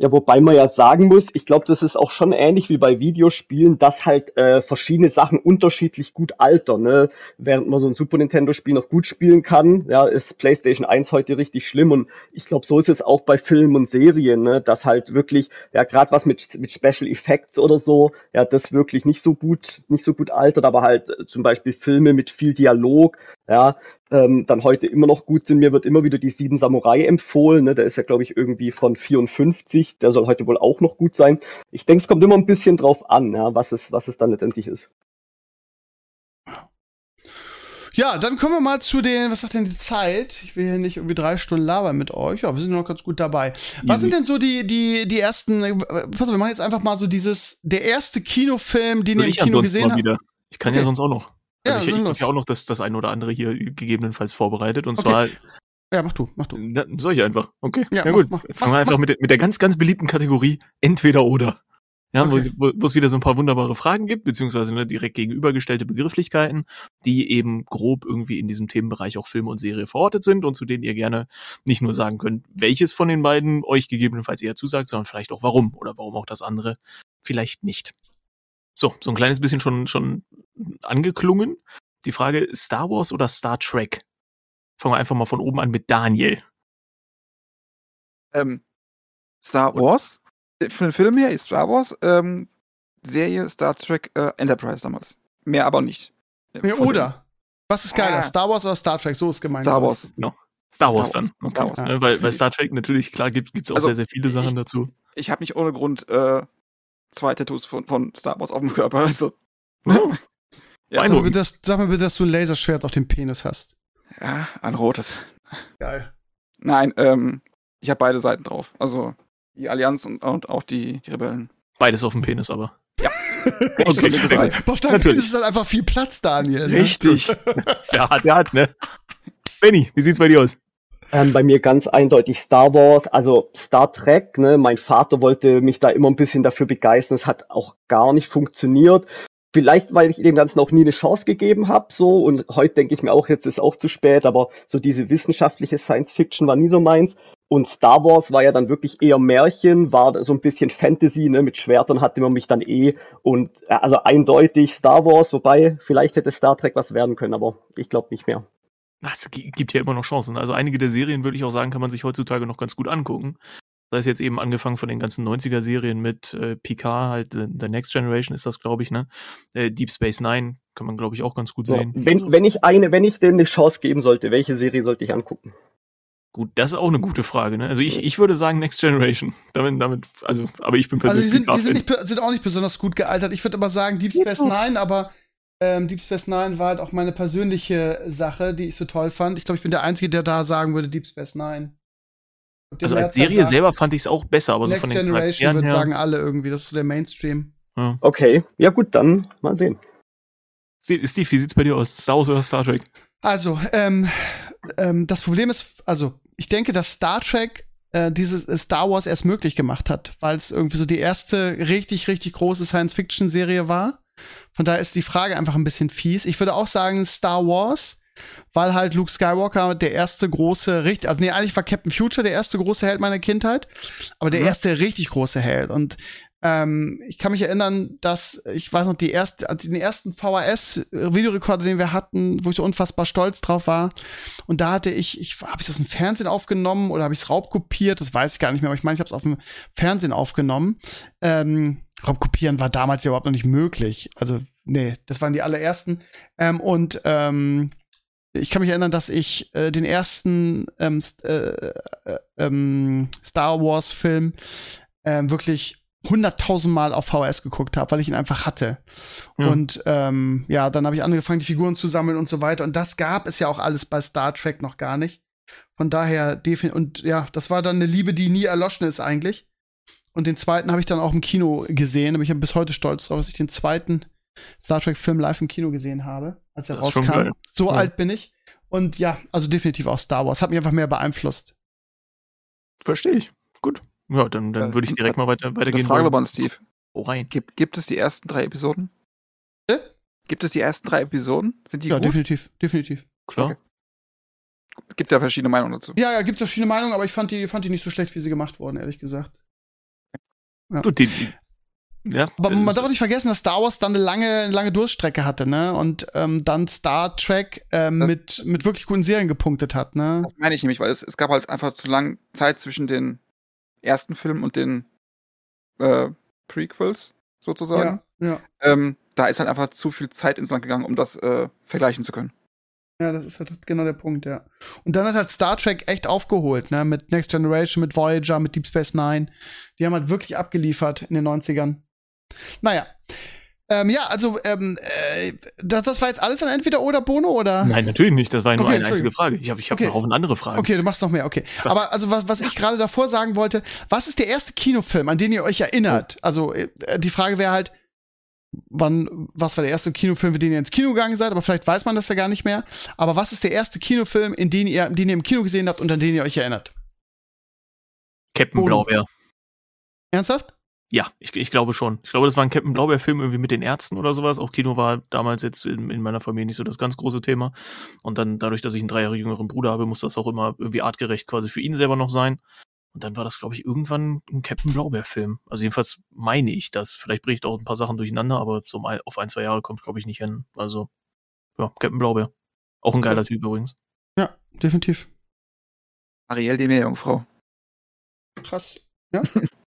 Ja, wobei man ja sagen muss, ich glaube, das ist auch schon ähnlich wie bei Videospielen, dass halt äh, verschiedene Sachen unterschiedlich gut altern. Ne? Während man so ein Super Nintendo-Spiel noch gut spielen kann, ja, ist PlayStation 1 heute richtig schlimm. Und ich glaube, so ist es auch bei Filmen und Serien, ne? dass halt wirklich, ja, gerade was mit, mit Special Effects oder so, ja, das wirklich nicht so gut, nicht so gut altert, aber halt äh, zum Beispiel Filme mit viel Dialog, ja, ähm, dann heute immer noch gut sind. Mir wird immer wieder die Sieben Samurai empfohlen. Ne? Der ist ja, glaube ich, irgendwie von 54. Der soll heute wohl auch noch gut sein. Ich denke, es kommt immer ein bisschen drauf an, ja, was es, was es dann letztendlich ist. Ja, dann kommen wir mal zu den, was sagt denn die Zeit? Ich will hier nicht irgendwie drei Stunden labern mit euch. Ja, wir sind noch ganz gut dabei. Was Easy. sind denn so die, die, die ersten, äh, pass auf, wir machen jetzt einfach mal so dieses, der erste Kinofilm, den ihr Würde im ich Kino gesehen habt. Ich kann ja Okay. sonst auch noch. Also Ja, ich, ich dann habe ja auch noch das, das eine oder andere hier gegebenenfalls vorbereitet. Und Okay. zwar, Ja, mach du, mach du. na, soll ich einfach. Okay, Ja, ja, gut. mach, Fangen mach, wir einfach mit, der- mit der ganz, ganz beliebten Kategorie Entweder oder. Ja, Okay. wo es wieder so ein paar wunderbare Fragen gibt, beziehungsweise ne, direkt gegenübergestellte Begrifflichkeiten, die eben grob irgendwie in diesem Themenbereich auch Film und Serie verortet sind und zu denen ihr gerne nicht nur sagen könnt, welches von den beiden euch gegebenenfalls eher zusagt, sondern vielleicht auch warum oder warum auch das andere vielleicht nicht. So, so ein kleines bisschen schon, schon angeklungen. Die Frage, Star Wars oder Star Trek? Fangen wir einfach mal von oben an mit Daniel. Ähm, Star Wars, äh, für den Film her ist Star Wars, ähm, Serie Star Trek äh, Enterprise damals. Mehr aber nicht. Äh, Ja, von oder? Was ist geiler, Ah. Star Wars oder Star Trek? So ist gemeint. Star. Wars. Star Wars Star dann. Wars. Star Wars. Ne, weil, weil Star Trek natürlich, klar, gibt es auch Also, sehr, sehr viele Sachen ich- dazu. Ich habe nicht ohne Grund äh, zwei Tattoos von, von Star Wars auf dem Körper. (laughs) Also, Oh, Ja, Sag mal, dass, sag mal bitte, dass du ein Laserschwert auf dem Penis hast. ja, ein rotes. Geil. Nein, ähm, ich habe beide Seiten drauf. Also die Allianz und, und auch die, die Rebellen. Beides auf dem Penis aber. (laughs) Okay, sehr gut. Auf deinem Natürlich. Penis ist halt einfach viel Platz, Daniel. Ne? Richtig. (laughs) der hat, der hat, ne? Benny, wie sieht's bei dir aus? Ähm, bei mir ganz eindeutig Star Wars, also Star Trek, ne? Mein Vater wollte mich da immer ein bisschen dafür begeistern. Es hat auch gar nicht funktioniert. Vielleicht, weil ich dem Ganzen auch nie eine Chance gegeben habe, so. Und heute denke ich mir auch, jetzt ist auch zu spät, aber so diese wissenschaftliche Science Fiction war nie so meins. Und Star Wars war ja dann wirklich eher Märchen, war so ein bisschen Fantasy, ne? Mit Schwertern hatte man mich dann eh. Und äh, also eindeutig Star Wars, wobei vielleicht hätte Star Trek was werden können, aber ich glaube nicht mehr. Ach, Es gi- gibt ja immer noch Chancen. Also einige der Serien, würde ich auch sagen, kann man sich heutzutage noch ganz gut angucken. Sei es jetzt eben angefangen von den ganzen 90er-Serien mit äh, Picard, halt äh, The Next Generation ist das, glaube ich, ne? Äh, Deep Space Nine kann man, glaube ich, auch ganz gut So, sehen. wenn, wenn ich eine, wenn ich dem eine Chance geben sollte, welche Serie sollte ich angucken? Gut, das ist auch eine gute Frage, ne? Also ich, ich würde sagen Next Generation. Damit, damit, also, aber ich bin Also die persönlich sind, die sind, nicht, sind auch nicht besonders gut gealtert. Ich würde aber sagen Deep Space Nine, aber ähm, Deep Space Nine war halt auch meine persönliche Sache, die ich so toll fand. Ich glaube, ich bin der Einzige, der da sagen würde Deep Space Nine. Also als Serie sagt, selber fand ich es auch besser, aber so Next von den Generation Charakteren würde her, sagen alle irgendwie. Das ist so der Mainstream. ja. Okay, ja gut, dann mal sehen. Steve, Steve, wie sieht's bei dir aus? Star Wars oder Star Trek? Also, ähm, ähm, das Problem ist, also, ich denke, dass Star Trek äh, dieses äh, Star Wars erst möglich gemacht hat, weil es irgendwie so die erste richtig, richtig große Science-Fiction-Serie war. Von daher ist die Frage einfach ein bisschen fies. Ich würde auch sagen Star Wars, weil halt Luke Skywalker der erste große, richtig, also nee, eigentlich war Captain Future der erste große Held meiner Kindheit, aber der Mhm. erste richtig große Held. Und ähm, ich kann mich erinnern, dass ich weiß noch, die erste, also den ersten VHS-Videorekorder, den wir hatten, wo ich so unfassbar stolz drauf war. Und da hatte ich, ich habe ich das im Fernsehen aufgenommen oder habe ich es raubkopiert? Das weiß ich gar nicht mehr, aber ich meine, ich habe es auf dem Fernsehen aufgenommen. Ähm, Raubkopieren war damals ja überhaupt noch nicht möglich. Also, nee, das waren die allerersten. Ähm, und ähm, ich kann mich erinnern, dass ich äh, den ersten ähm, äh, äh, ähm, Star Wars-Film ähm, wirklich hunderttausendmal auf VHS geguckt habe, weil ich ihn einfach hatte. Ja. Und ähm, ja, dann habe ich angefangen, die Figuren zu sammeln und so weiter. Und das gab es ja auch alles bei Star Trek noch gar nicht. Von daher definitiv. Und ja, das war dann eine Liebe, die nie erloschen ist eigentlich. Und den zweiten habe ich dann auch im Kino gesehen. Aber ich bin bis heute stolz darauf, dass ich den zweiten Star Trek-Film live im Kino gesehen habe, als er Das rauskam. So Ja. alt bin ich. Und ja, also definitiv auch Star Wars. Hat mich einfach mehr beeinflusst. Verstehe ich. Gut. Ja, dann, dann Äh, würde ich direkt mal weiter, weitergehen. Frage nochmal an Steve. Oh, rein. Gibt, gibt es die ersten drei Episoden? Äh? Gibt es die ersten drei Episoden? Sind die ja, gut? definitiv, definitiv. Klar. Okay. Es gibt ja verschiedene Meinungen dazu. Ja, ja, gibt's verschiedene Meinungen, aber ich fand die, fand die nicht so schlecht, wie sie gemacht wurden, ehrlich gesagt. Gut, die, die, ja, Aber man darf auch nicht vergessen, dass Star Wars dann eine lange, eine lange Durststrecke hatte, ne? Und ähm, dann Star Trek ähm, mit, mit wirklich guten Serien gepunktet hat, ne? Das meine ich nämlich, weil es, es gab halt einfach zu lang Zeit zwischen den ersten Filmen und den äh, Prequels, sozusagen. Ja, ja. Ähm, da ist halt einfach zu viel Zeit ins Land gegangen, um das äh, vergleichen zu können. Ja, das ist halt genau der Punkt, ja. Und dann hat halt Star Trek echt aufgeholt, ne? Mit Next Generation, mit Voyager, mit Deep Space Nine. Die haben halt wirklich abgeliefert in den 90ern. Naja. Ähm, ja, also, ähm, äh, das, das war jetzt alles dann entweder oder Bono oder? Nein, natürlich nicht. Das war ja nur Okay, eine einzige. Frage. Ich habe ich hab Okay. einen Haufen andere Fragen. Okay, du machst noch mehr, okay. Sag. Aber also was, was ich gerade davor sagen wollte, was ist der erste Kinofilm, an den ihr euch erinnert? Also äh, die Frage wäre halt, wann, was war der erste Kinofilm, für den ihr ins Kino gegangen seid? Aber vielleicht weiß man das ja gar nicht mehr. Aber was ist der erste Kinofilm, in den ihr, den ihr im Kino gesehen habt und an den ihr euch erinnert? Captain Bono. Blaubeer. Ernsthaft? Ja, ich, ich glaube schon. Ich glaube, das war ein Captain Blaubeer-Film irgendwie mit den Ärzten oder sowas. Auch Kino war damals jetzt in, in meiner Familie nicht so das ganz große Thema. Und dann, dadurch, dass ich einen drei Jahre jüngeren Bruder habe, muss das auch immer irgendwie artgerecht quasi für ihn selber noch sein. Und dann war das, glaube ich, irgendwann ein Captain Blaubeer-Film. Also jedenfalls meine ich das. Vielleicht da auch ein paar Sachen durcheinander, aber so mal auf ein, zwei Jahre kommt, glaube ich, nicht hin. Also, ja, Captain Blaubeer. Auch ein geiler Typ übrigens. Ja, definitiv. Ariel, die Meerjungfrau. Krass. Ja.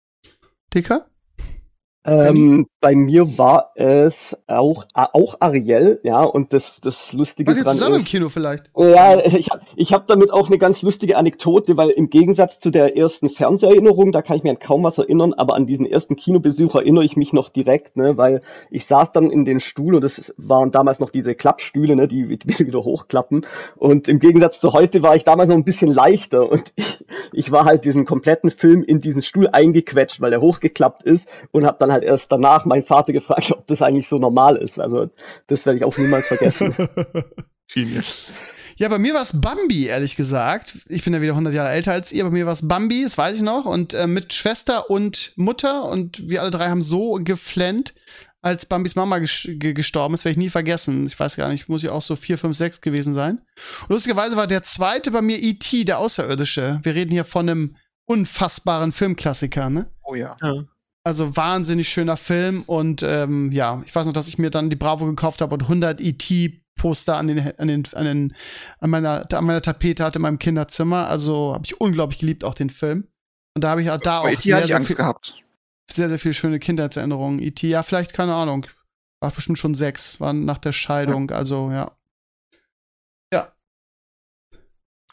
(laughs) Dicker? Ähm, bei mir war es auch, auch Ariel, ja, und das, das Lustige Wart ihr zusammen im ist, Kino vielleicht? Ja, ich habe ich hab damit auch eine ganz lustige Anekdote, weil im Gegensatz zu der ersten Fernseherinnerung, da kann ich mir an kaum was erinnern, aber an diesen ersten Kinobesuch erinnere ich mich noch direkt, ne, weil ich saß dann in den Stuhl und das waren damals noch diese Klappstühle, ne, die wieder wieder hochklappen und im Gegensatz zu heute war ich damals noch ein bisschen leichter und (laughs) ich, ich war halt diesen kompletten Film in diesen Stuhl eingequetscht, weil er hochgeklappt ist und habe dann halt erst danach meinen Vater gefragt, ob das eigentlich so normal ist. Also das werde ich auch niemals vergessen. (laughs) Genius. Ja, bei mir war es Bambi, ehrlich gesagt. Ich bin ja wieder 100 Jahre älter als ihr. Bei mir war es Bambi, das weiß ich noch. Und äh, mit Schwester und Mutter. Und wir alle drei haben so geflennt, als Bambis Mama ges ge gestorben ist. Werde ich nie vergessen. Ich weiß gar nicht, muss ich auch so 4, 5, 6 gewesen sein. Und lustigerweise war der zweite bei mir E.T., der Außerirdische. Wir reden hier von einem unfassbaren Filmklassiker, ne? Oh ja. Ja. Also wahnsinnig schöner Film und ähm, ja, ich weiß noch, dass ich mir dann die Bravo gekauft habe und 100 ET-Poster an den, an den, an den, an meiner, an meiner Tapete hatte in meinem Kinderzimmer. Also habe ich unglaublich geliebt auch den Film. Und da habe ich auch da auch E.T. sehr, hatte ich sehr, Angst viel, gehabt. sehr, sehr viele schöne Kindheitserinnerungen. ET, ja, vielleicht, keine Ahnung. War bestimmt schon sechs, war nach der Scheidung, also ja.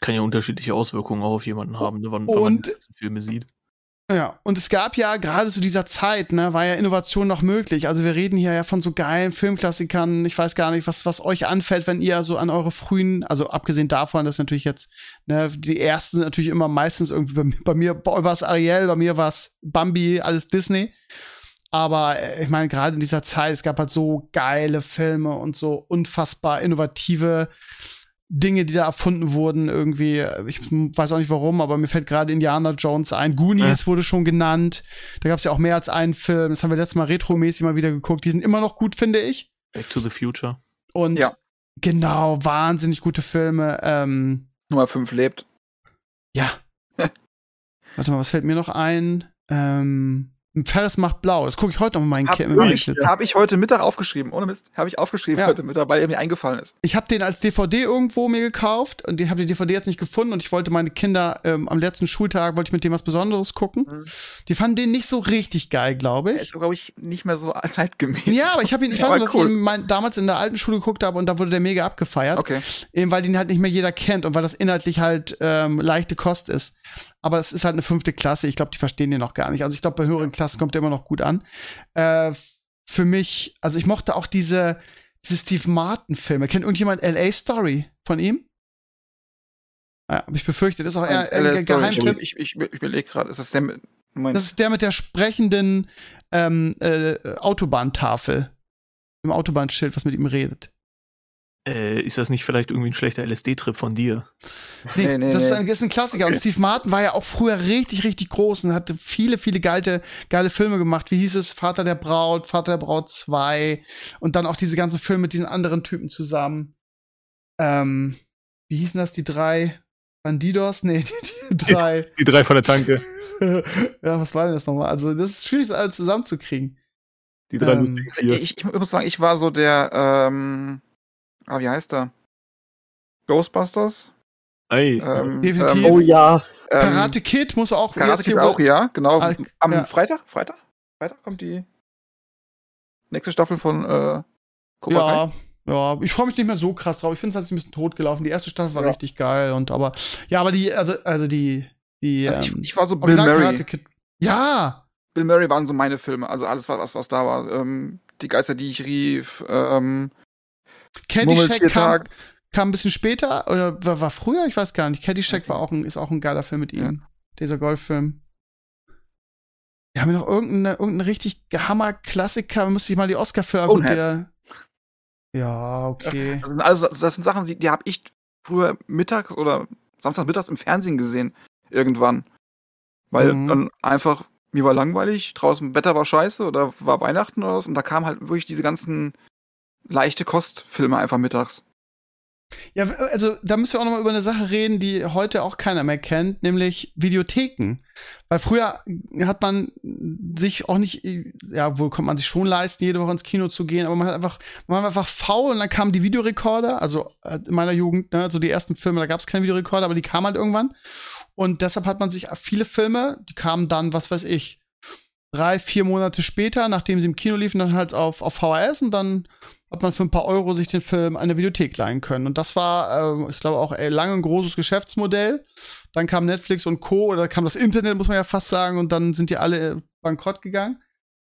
Kann ja unterschiedliche Auswirkungen auch auf jemanden haben, ne, wann, wann man Und- diese ganzen Filme sieht. Ja, und es gab ja gerade zu dieser Zeit, ne, war ja Innovation noch möglich. Also wir reden hier ja von so geilen Filmklassikern. Ich weiß gar nicht, was, was euch anfällt, wenn ihr so an eure frühen, also abgesehen davon, dass natürlich jetzt, ne, die ersten sind natürlich immer meistens irgendwie bei, mir- bei mir, bei war es Ariel, bei mir war es Bambi, alles Disney. Aber äh, ich meine, gerade in dieser Zeit, es gab halt so geile Filme und so unfassbar innovative Dinge, die da erfunden wurden, irgendwie, ich weiß auch nicht warum, aber mir fällt gerade Indiana Jones ein. Goonies wurde schon genannt. Da gab es ja auch mehr als einen Film. Das haben wir letztes Mal retromäßig mal wieder geguckt. Die sind immer noch gut, finde ich. Back to the Future. Und Ja. genau, wahnsinnig gute Filme. Ähm, Nummer 5 lebt. ja. (laughs) Warte mal, was fällt mir noch ein? Ähm, Ferris macht blau. Das gucke ich heute noch mal in Hab, meinen ich, hab ich heute Mittag aufgeschrieben, ohne Mist. Habe ich aufgeschrieben Ja. heute Mittag, weil er mir eingefallen ist. Ich habe den als DVD irgendwo mir gekauft und ich habe die DVD jetzt nicht gefunden und ich wollte meine Kinder ähm, am letzten Schultag wollte ich mit dem was Besonderes gucken. Mhm. Die fanden den nicht so richtig geil, glaube Er ich. ist, glaube ich, nicht mehr so (laughs) zeitgemäß. Ja, aber ich habe ihn, ich Ja, weiß noch, dass ich ihn mein, damals in der alten Schule geguckt habe und da wurde der mega abgefeiert. Okay. Eben weil den halt nicht mehr jeder kennt und weil das inhaltlich halt ähm, leichte Kost ist. Aber es ist halt eine fünfte Klasse. Ich glaube, die verstehen den noch gar nicht. Also ich glaube, bei höheren Klassen kommt der immer noch gut an. Äh, für mich, also ich mochte auch diese, diese Steve Martin-Filme. Kennt irgendjemand LA Story von ihm? Ja, aber ich befürchte, das ist auch eher ein Geheimtipp. ich, ich, ich überlege gerade, ist das der mit. Moment. Das ist der mit der sprechenden ähm, äh, Autobahntafel. Im Autobahnschild, was mit ihm redet. Äh, ist das nicht vielleicht irgendwie ein schlechter LSD-Trip von dir? Nee, Nee, nee, das Ist, ein, ist ein Klassiker. Und Steve Martin war ja auch früher richtig, richtig groß und hatte viele, viele geile, geile Filme gemacht. Wie hieß es? Vater der Braut, Vater der Braut 2 und dann auch diese ganzen Filme mit diesen anderen Typen zusammen. Ähm, wie hießen das, die drei Bandidos? Nee, (laughs) die, die drei. Die drei von der Tanke. (laughs) ja, was war denn das nochmal? Also, das ist schwierig, das alles zusammenzukriegen. Die drei Ähm, lustigen vier. Ich, ich muss sagen, ich war so der, ähm, ah, wie heißt er? Ghostbusters? Ey, Ähm, Definitiv. Ähm, Oh ja, ähm, Karate Kid muss auch Karate Kid auch, ja, genau. Ah, Am ja. Freitag? Freitag? Freitag kommt die nächste Staffel von äh, Cobra Kai. Ja, ja, ich freue mich nicht mehr so krass drauf. Ich finde es halt ein bisschen totgelaufen. Die erste Staffel war Ja. richtig geil und aber ja, aber die also also die die Also ich, ähm, ich war so Bill Murray. Ja, Bill Murray waren so meine Filme, also alles, was, was da war. Ähm, die Geister, die ich rief, ähm, Caddyshack kam, kam ein bisschen später oder war, war früher, ich weiß gar nicht. Caddyshack war auch ein ist auch ein geiler Film mit ihm. Dieser Golffilm. Wir haben ja noch irgendeinen irgendeinen richtig Hammer-Klassiker, müsste ich mal die Oscar für Boneheads. der Ja, okay. Das sind, also, das sind Sachen, die, die habe ich früher mittags oder samstagsmittags im Fernsehen gesehen. Irgendwann. Weil Mhm. dann einfach, mir war langweilig, draußen Wetter war scheiße oder war Weihnachten oder was und da kamen halt wirklich diese ganzen leichte Kostfilme einfach mittags. Ja, also da müssen wir auch noch mal über eine Sache reden, die heute auch keiner mehr kennt, nämlich Videotheken. Weil früher hat man sich auch nicht, ja, wohl konnte man sich schon leisten, jede Woche ins Kino zu gehen, aber man hat einfach, man war einfach faul und dann kamen die Videorekorder, also äh, in meiner Jugend, ne, so die ersten Filme, da gab es keine Videorekorder, aber die kamen halt irgendwann. Und deshalb hat man sich viele Filme, die kamen dann, was weiß ich, drei, vier Monate später, nachdem sie im Kino liefen, dann halt auf, auf VHS und dann hat man für ein paar Euro sich den Film an der Videothek leihen können. Und das war, äh, ich glaube, auch äh, lange ein großes Geschäftsmodell. Dann kam Netflix und Co. oder kam das Internet, muss man ja fast sagen, und dann sind die alle bankrott gegangen.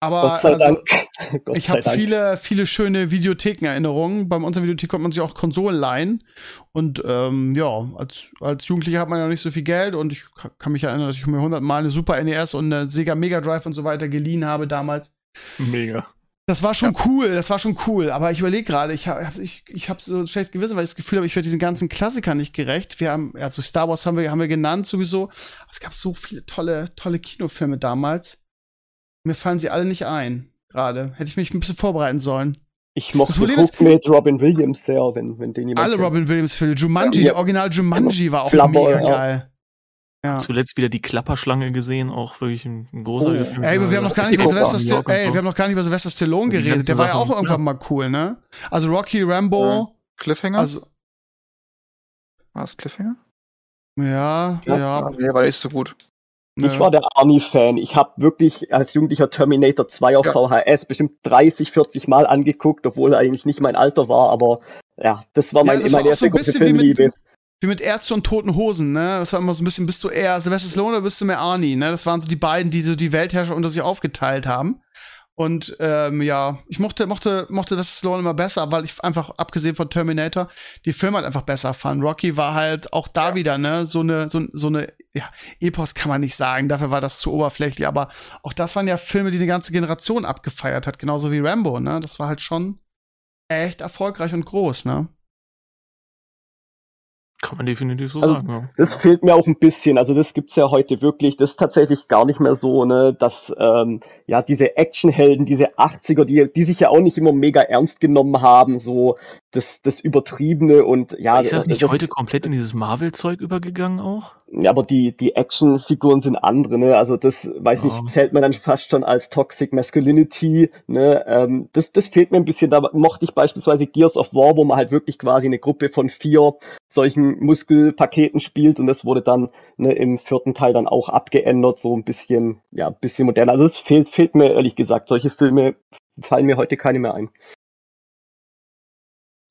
Aber Gott sei also, Dank. (laughs) Gott ich habe viele, viele schöne Videothekenerinnerungen. Bei unserer Videothek konnte man sich auch Konsolen leihen. Und ähm, ja, als, als Jugendlicher hat man ja nicht so viel Geld. Und ich ka- kann mich erinnern, dass ich mir hundertmal eine Super NES und eine Sega Mega Drive und so weiter geliehen habe damals. mega. Das war schon cool, das war schon cool. Aber ich überlege gerade, ich habe ich, ich hab so ein schlechtes Gewissen, weil ich das Gefühl habe, ich werde diesen ganzen Klassikern nicht gerecht. Wir haben, also Star Wars haben wir, haben wir genannt sowieso. Es gab so viele tolle, tolle Kinofilme damals. Mir fallen sie alle nicht ein, gerade. Hätte ich mich ein bisschen vorbereiten sollen. Ich mochte Das mit Robin Williams sehr, wenn, wenn den jemand Alle kennt. Robin Williams-Filme. Jumanji, Ja. der Original Jumanji war auch Flammer, mega ja. geil. Ja. Zuletzt wieder die Klapperschlange gesehen, auch wirklich ein, ein großartiger Oh. Film. Ey, wir haben noch gar nicht über Sylvester war ey, so. wir haben noch gar nicht über Sylvester Stallone Die geredet. Der war ja Sache, auch irgendwann mal cool, ne? Also Rocky, Rambo, Cliffhanger? also, war es Cliffhanger? ja, Ja. ja. Nee, war nicht so gut. Ich war der Arnie-Fan. Ich habe wirklich als Jugendlicher Terminator 2 auf Ja. VHS bestimmt 30, 40 Mal angeguckt, obwohl er eigentlich nicht mein Alter war, aber ja, das war Ja, mein, das war meine so erste ein große wie mit- Filmliebe. Wie mit Ärzte und Toten Hosen, ne? Das war immer so ein bisschen, bist du eher Sylvester Stallone oder bist du mehr Arnie, ne? Das waren so die beiden, die so die Weltherrscher unter sich aufgeteilt haben. Und ähm, ja, ich mochte, mochte, mochte Sylvester Stallone immer besser, weil ich einfach, abgesehen von Terminator, die Filme halt einfach besser fand. Rocky war halt auch da wieder, ne, so eine, so, so eine, ja, Epos kann man nicht sagen, dafür war das zu oberflächlich, aber auch das waren ja Filme, die eine ganze Generation abgefeiert hat, genauso wie Rambo, ne? Das war halt schon echt erfolgreich und groß, ne? Kann man definitiv so Also, sagen, ja. Das fehlt mir auch ein bisschen. Also das gibt's ja heute wirklich. Das ist tatsächlich gar nicht mehr so, ne, dass ähm, ja diese Actionhelden, diese 80er, die, die sich ja auch nicht immer mega ernst genommen haben, so das, das Übertriebene und ja. ist das nicht das, heute komplett in dieses Marvel-Zeug übergegangen auch? Ja, aber die, die Actionfiguren sind andere, ne? Also das, weiß Ja. nicht, fällt mir dann fast schon als Toxic Masculinity, ne? Ähm, das, das fehlt mir ein bisschen. Da mochte ich beispielsweise Gears of War, wo man halt wirklich quasi eine Gruppe von vier solchen Muskelpaketen spielt und das wurde dann ne, im vierten Teil dann auch abgeändert, so ein bisschen, ja, ein bisschen moderner. Also es fehlt, fehlt mir ehrlich gesagt. Solche Filme fallen mir heute keine mehr ein.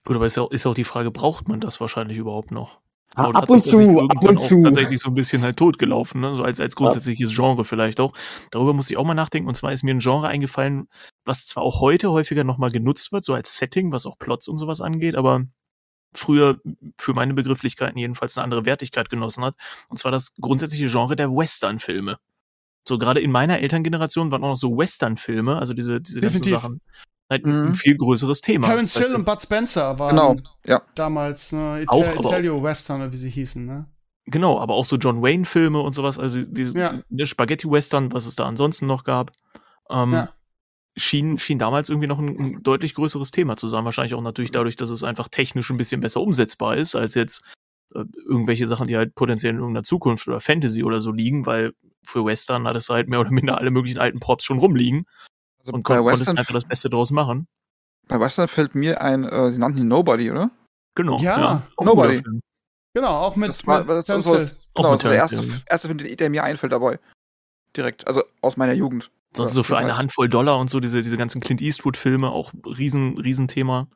Gut, aber ist ja, auch, ist ja auch die Frage, braucht man das wahrscheinlich überhaupt noch? Ah, ab hat und zu, ab und zu. tatsächlich so ein bisschen halt totgelaufen, ne? So als, als grundsätzliches Genre vielleicht auch. Darüber muss ich auch mal nachdenken. Und zwar ist mir ein Genre eingefallen, was zwar auch heute häufiger nochmal genutzt wird, so als Setting, was auch Plots und sowas angeht, aber früher für meine Begrifflichkeiten jedenfalls eine andere Wertigkeit genossen hat. Und zwar das grundsätzliche Genre der Western-Filme. So gerade in meiner Elterngeneration waren auch noch so Western-Filme, also diese, diese ganzen Definitiv. Sachen, halt Mhm. ein viel größeres Thema. Terence Hill und Bud Spencer waren Genau, ja. damals ne, Auch, Ital Italio Western wie sie hießen, ne? Genau, aber auch so John Wayne-Filme und sowas, also diese Ja. ne, Spaghetti-Western, was es da ansonsten noch gab, ähm, Ja. schien, schien damals irgendwie noch ein, ein deutlich größeres Thema zu sein. Wahrscheinlich auch natürlich dadurch, dass es einfach technisch ein bisschen besser umsetzbar ist, als jetzt äh, irgendwelche Sachen, die halt potenziell in irgendeiner Zukunft oder Fantasy oder so liegen, weil für Western hattest du halt mehr oder minder alle möglichen alten Props schon rumliegen Also und bei kon konntest Western, einfach das Beste draus machen. bei Western fällt mir ein, äh, sie nannten ihn Nobody, oder? Genau. Ja. Ein Nobody. Genau, auch mit, Das war, mit das, das, Terence war Hill. das, Auch genau, mit das war der erste, erste Film, der, mir einfällt dabei. Direkt, also aus meiner Jugend. Sonst Ja, so für eine. Handvoll Dollar und so, diese, diese ganzen Clint Eastwood-Filme, auch riesen, riesen Thema.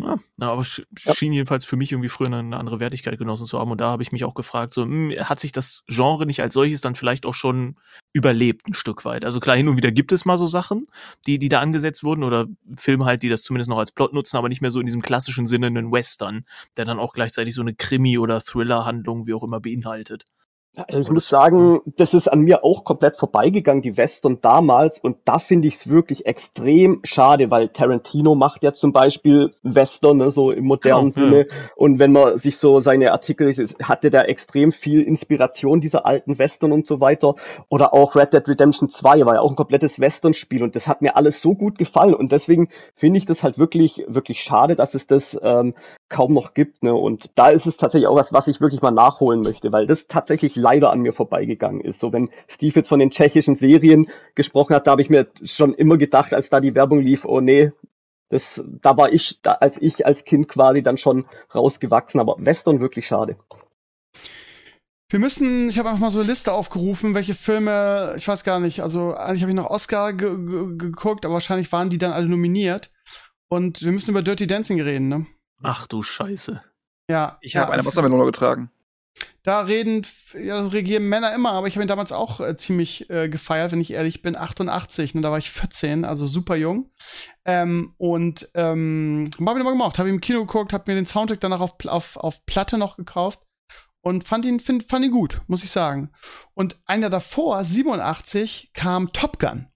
Ja, aber sch Ja. schien jedenfalls für mich irgendwie früher eine, andere Wertigkeit genossen zu haben. Und da habe ich mich auch gefragt, so, hm, hat sich das Genre nicht als solches dann vielleicht auch schon überlebt ein Stück weit? Also klar, hin und wieder gibt es mal so Sachen, die, die da angesetzt wurden oder Filme halt, die das zumindest noch als Plot nutzen, aber nicht mehr so in diesem klassischen Sinne einen Western, der dann auch gleichzeitig so eine Krimi- oder Thriller-Handlung wie auch immer beinhaltet. Also ich Aber muss sagen, das ist an mir auch komplett vorbeigegangen, die Western damals. Und da finde ich es wirklich extrem schade, weil Tarantino macht ja zum Beispiel Western, ne, so im modernen Genau, Sinne. Und wenn man sich so seine Artikel, hatte da extrem viel Inspiration dieser alten Western und so weiter. Oder auch Red Dead Redemption 2 war ja auch ein komplettes Western-Spiel. Und das hat mir alles so gut gefallen. Und deswegen finde ich das halt wirklich, wirklich schade, dass es das ähm, kaum noch gibt. Ne? Und da ist es tatsächlich auch was, was ich wirklich mal nachholen möchte, weil das tatsächlich leider an mir vorbeigegangen ist. So, wenn Steve jetzt von den tschechischen Serien gesprochen hat, da habe ich mir schon immer gedacht, als da die Werbung lief, oh nee, das, da war ich, da, als ich als Kind quasi dann schon rausgewachsen, aber Western wirklich schade. Wir müssen, ich habe einfach mal so eine Liste aufgerufen, welche Filme, ich weiß gar nicht, also eigentlich habe ich noch Oscar ge ge geguckt, aber wahrscheinlich waren die dann alle nominiert. Und wir müssen über Dirty Dancing reden, ne? Ach du Scheiße. Ja. Ich habe ja, eine Wassermelone getragen. Da reden, ja, so regieren Männer immer, aber ich habe ihn damals auch äh, ziemlich äh, gefeiert, wenn ich ehrlich bin. 88, ne, da war ich 14, also super jung. Ähm, und ähm, hab ihn immer gemacht, habe ihn im Kino geguckt, habe mir den Soundtrack danach auf, auf, auf Platte noch gekauft und fand ihn, find, fand ihn gut, muss ich sagen. Und ein Jahr davor, 87, kam Top Gun.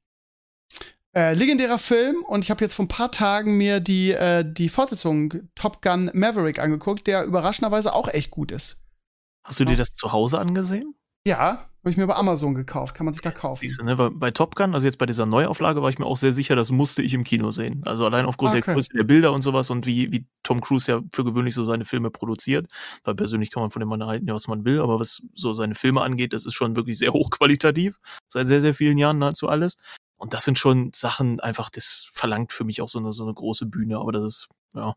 Äh, legendärer Film und ich habe jetzt vor ein paar Tagen mir die, äh, die Fortsetzung Top Gun Maverick angeguckt, der überraschenderweise auch echt gut ist. Hast du dir das zu Hause angesehen? Ja, habe ich mir bei Amazon gekauft. Kann man sich da kaufen. Siehst du, ne? Bei Top Gun, also jetzt bei dieser Neuauflage, war ich mir auch sehr sicher, das musste ich im Kino sehen. Also allein aufgrund okay. der Größe der Bilder und sowas und wie, wie Tom Cruise ja für gewöhnlich so seine Filme produziert. Weil persönlich kann man von dem Mann halten, ja, was man will, aber was so seine Filme angeht, das ist schon wirklich sehr (laughs) hochqualitativ. Seit sehr, sehr vielen Jahren nahezu alles. Und das sind schon Sachen, einfach, das verlangt für mich auch so eine, so eine große Bühne, aber das ist, ja.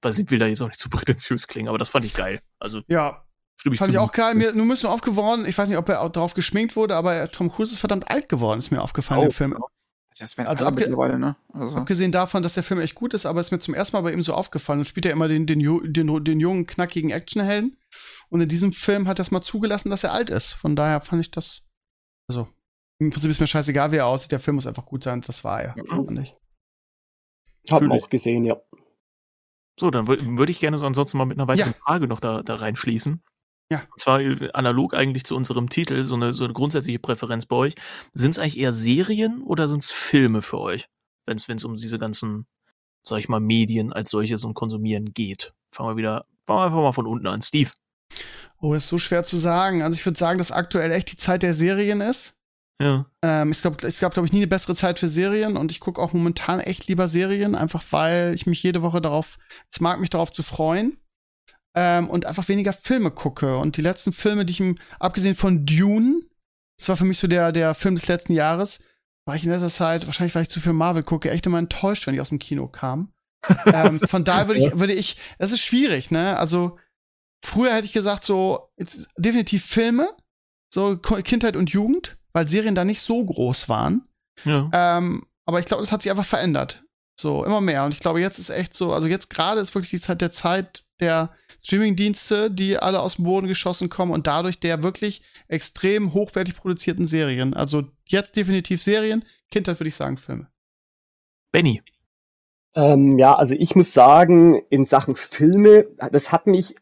Weiß ich will da jetzt auch nicht zu (laughs) prätentiös klingen, aber das fand ich geil. Also Ja, stimme ich fand ich auch geil. Mir, nur mir aufgeworden, ich weiß nicht, ob er auch drauf geschminkt wurde, aber er- Tom Cruise ist verdammt alt geworden, ist mir aufgefallen Oh, im Film. Das werden Also abge- mittlerweile, ne? Also, Abgesehen davon, dass der Film echt gut ist, aber ist mir zum ersten Mal bei ihm so aufgefallen und spielt er immer den, den, den, den jungen, knackigen Actionhelden. Und in diesem Film hat er es mal zugelassen, dass er alt ist. Von daher fand ich das, also, im Prinzip ist mir scheißegal, wie er aussieht. Der Film muss einfach gut sein. Das war er, Ja. fand ich. Haben Natürlich. auch gesehen, ja. So, dann würde würd ich gerne so ansonsten mal mit einer weiteren Ja. Frage noch da, da reinschließen. Ja. Und zwar äh, analog eigentlich zu unserem Titel, so eine, so eine grundsätzliche Präferenz bei euch. Sind es eigentlich eher Serien oder sind es Filme für euch, wenn es um diese ganzen, sag ich mal, Medien als solches und Konsumieren geht? Fangen wir wieder, fangen wir einfach mal von unten an. Steve. Oh, das ist so schwer zu sagen. Also ich würde sagen, dass aktuell echt die Zeit der Serien ist. Ja. Ähm, ich glaube, es gab, glaube ich, nie eine bessere Zeit für Serien und ich gucke auch momentan echt lieber Serien, einfach weil ich mich jede Woche darauf, es mag mich darauf zu freuen ähm, und einfach weniger Filme gucke. Und die letzten Filme, die ich, im, abgesehen von Dune, das war für mich so der, der Film des letzten Jahres, war ich in letzter Zeit, wahrscheinlich weil ich zu viel Marvel gucke, echt immer enttäuscht, wenn ich aus dem Kino kam. (laughs) ähm, von daher würde ich, würde ich, das ist schwierig, ne? Also, früher hätte ich gesagt, so, jetzt, definitiv Filme, so Kindheit und Jugend weil Serien da nicht so groß waren. Ja. Ähm, aber ich glaube, das hat sich einfach verändert. So, immer mehr. Und ich glaube, jetzt ist echt so, also jetzt gerade ist wirklich die Zeit der Zeit der Streamingdienste, die alle aus dem Boden geschossen kommen und dadurch der wirklich extrem hochwertig produzierten Serien. Also jetzt definitiv Serien, Kindheit würde ich sagen Filme. Benny. Ähm, ja, also ich muss sagen, in Sachen Filme, das hat mich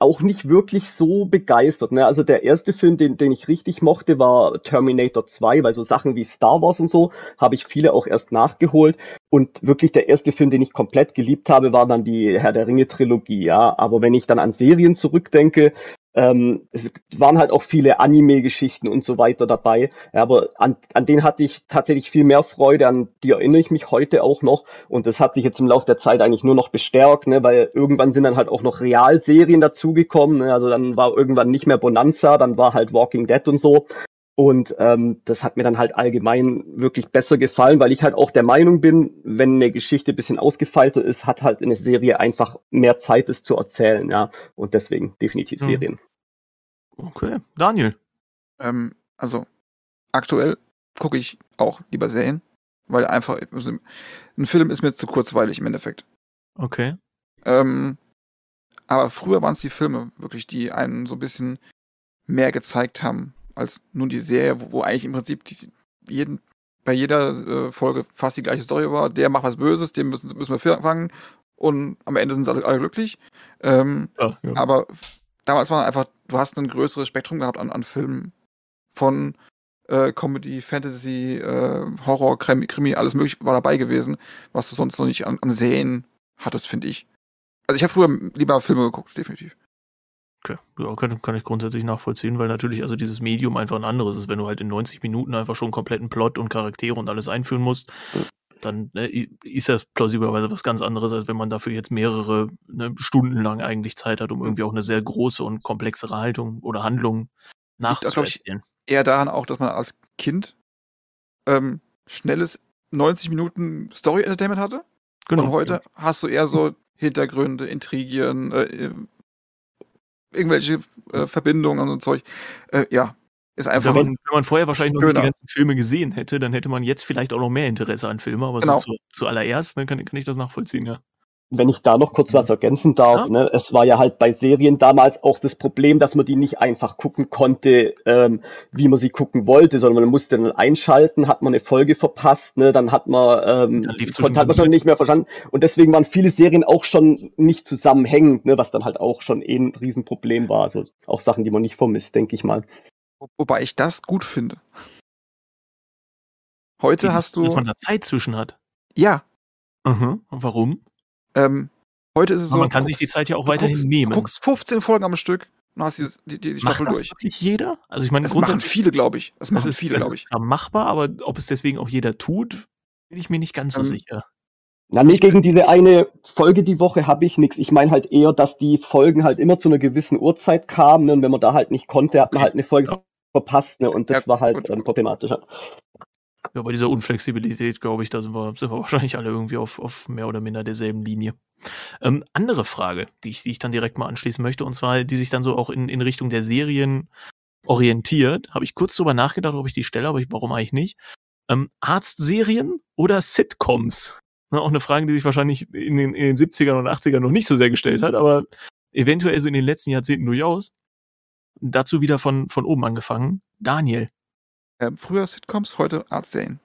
auch nicht wirklich so begeistert. Ne? Also der erste Film, den, den ich richtig mochte, war Terminator 2, weil so Sachen wie Star Wars und so habe ich viele auch erst nachgeholt. Und wirklich der erste Film, den ich komplett geliebt habe, war dann die Herr der Ringe Trilogie. Ja, aber wenn ich dann an Serien zurückdenke, ähm, es waren halt auch viele Anime-Geschichten und so weiter dabei. Ja, aber an, an denen hatte ich tatsächlich viel mehr Freude, an die erinnere ich mich heute auch noch. Und das hat sich jetzt im Laufe der Zeit eigentlich nur noch bestärkt, ne, weil irgendwann sind dann halt auch noch Realserien dazugekommen. Ne, also dann war irgendwann nicht mehr Bonanza, dann war halt Walking Dead und so. Und ähm, das hat mir dann halt allgemein wirklich besser gefallen, weil ich halt auch der Meinung bin, wenn eine Geschichte bisschen ausgefeilter ist, hat halt eine Serie einfach mehr Zeit, es zu erzählen, ja. Und deswegen definitiv Mhm. Serien. Okay. Daniel. Ähm, also aktuell gucke ich auch lieber Serien, weil einfach also, ein Film ist mir zu kurzweilig im Endeffekt. Okay. Ähm, aber früher waren es die Filme wirklich, die einen so ein bisschen mehr gezeigt haben als nur die Serie, wo, wo eigentlich im Prinzip die, jeden, bei jeder äh, Folge fast die gleiche Story war. Der macht was Böses, den müssen, müssen wir fangen und am Ende sind sie alle, alle glücklich. Ähm, Ja, ja. aber damals war einfach, du hast ein größeres Spektrum gehabt an, an Filmen von äh, Comedy, Fantasy, äh, Horror, Krimi, Krimi, alles mögliche war dabei gewesen, was du sonst noch nicht an, an Serien hattest, finde ich. Also ich habe früher lieber Filme geguckt, definitiv. Okay, ja, kann, kann ich grundsätzlich nachvollziehen, weil natürlich also dieses Medium einfach ein anderes ist. Wenn du halt in 90 Minuten einfach schon einen kompletten Plot und Charaktere und alles einführen musst, dann ne, ist das plausiblerweise was ganz anderes, als wenn man dafür jetzt mehrere ne, Stunden lang eigentlich Zeit hat, um irgendwie auch eine sehr große und komplexere Haltung oder Handlung glaub ich, nachzuerzählen. Eher daran auch, dass man als Kind ähm, schnelles 90 Minuten Story-Entertainment hatte. Genau. Und heute hast du eher so Hintergründe, Intrigien, äh, äh, irgendwelche äh, Verbindungen und so Zeug. Äh, ja, ist Wenn einfach. man, wenn man vorher wahrscheinlich noch nicht die Schöner. ganzen Filme gesehen hätte, dann hätte man jetzt vielleicht auch noch mehr Interesse an Filmen, aber Genau. so zu, zuallererst ne, kann, kann ich das nachvollziehen, ja. Wenn ich da noch kurz was ergänzen darf, Ja. ne, es war ja halt bei Serien damals auch das Problem, dass man die nicht einfach gucken konnte, ähm, wie man sie gucken wollte, sondern man musste dann einschalten, hat man eine Folge verpasst, ne, dann hat man, ähm, konnte, hat man schon nicht mehr verstanden. Und deswegen waren viele Serien auch schon nicht zusammenhängend, ne, was dann halt auch schon eh ein Riesenproblem war. Also auch Sachen, die man nicht vermisst, denke ich mal. Wo- Wobei ich das gut finde. Heute hast du. Dass man da Zeit zwischen hat. Ja, Mhm. Warum? Ähm, heute ist es so. Aber man kann du sich die guckst- Zeit ja auch weiterhin guckst, nehmen. Du guckst 15 Folgen am Stück und hast die, die, die Macht Staffel das durch. wirklich jeder? Also ich meine, Das machen viele, glaube ich. Das das machen ist, viele, das glaube ist ich. zwar machbar, aber ob es deswegen auch jeder tut, bin ich mir nicht ganz so Ähm, sicher. Na, nee, Ich- gegen diese ich- eine Folge die Woche habe ich nichts. Ich meine halt eher, dass die Folgen halt immer zu einer gewissen Uhrzeit kamen. Ne? Und wenn man da halt nicht konnte, hat man halt eine Folge Ja. verpasst. Ne? Und das Ja, war halt ähm, problematisch. Ja. Bei dieser Unflexibilität, glaube ich, da sind wir, sind wir wahrscheinlich alle irgendwie auf, auf mehr oder minder derselben Linie. Ähm, andere Frage, die ich, die ich dann direkt mal anschließen möchte, und zwar, die sich dann so auch in, in Richtung der Serien orientiert. Habe ich kurz drüber nachgedacht, ob ich die stelle, aber ich, warum eigentlich nicht? Ähm, Arztserien oder Sitcoms? Ne, auch eine Frage, die sich wahrscheinlich in den, in den 70ern und 80ern noch nicht so sehr gestellt hat, aber eventuell so in den letzten Jahrzehnten durchaus. Dazu wieder von, von oben angefangen. Daniel, Ähm, früher Sitcoms, heute Arztserien.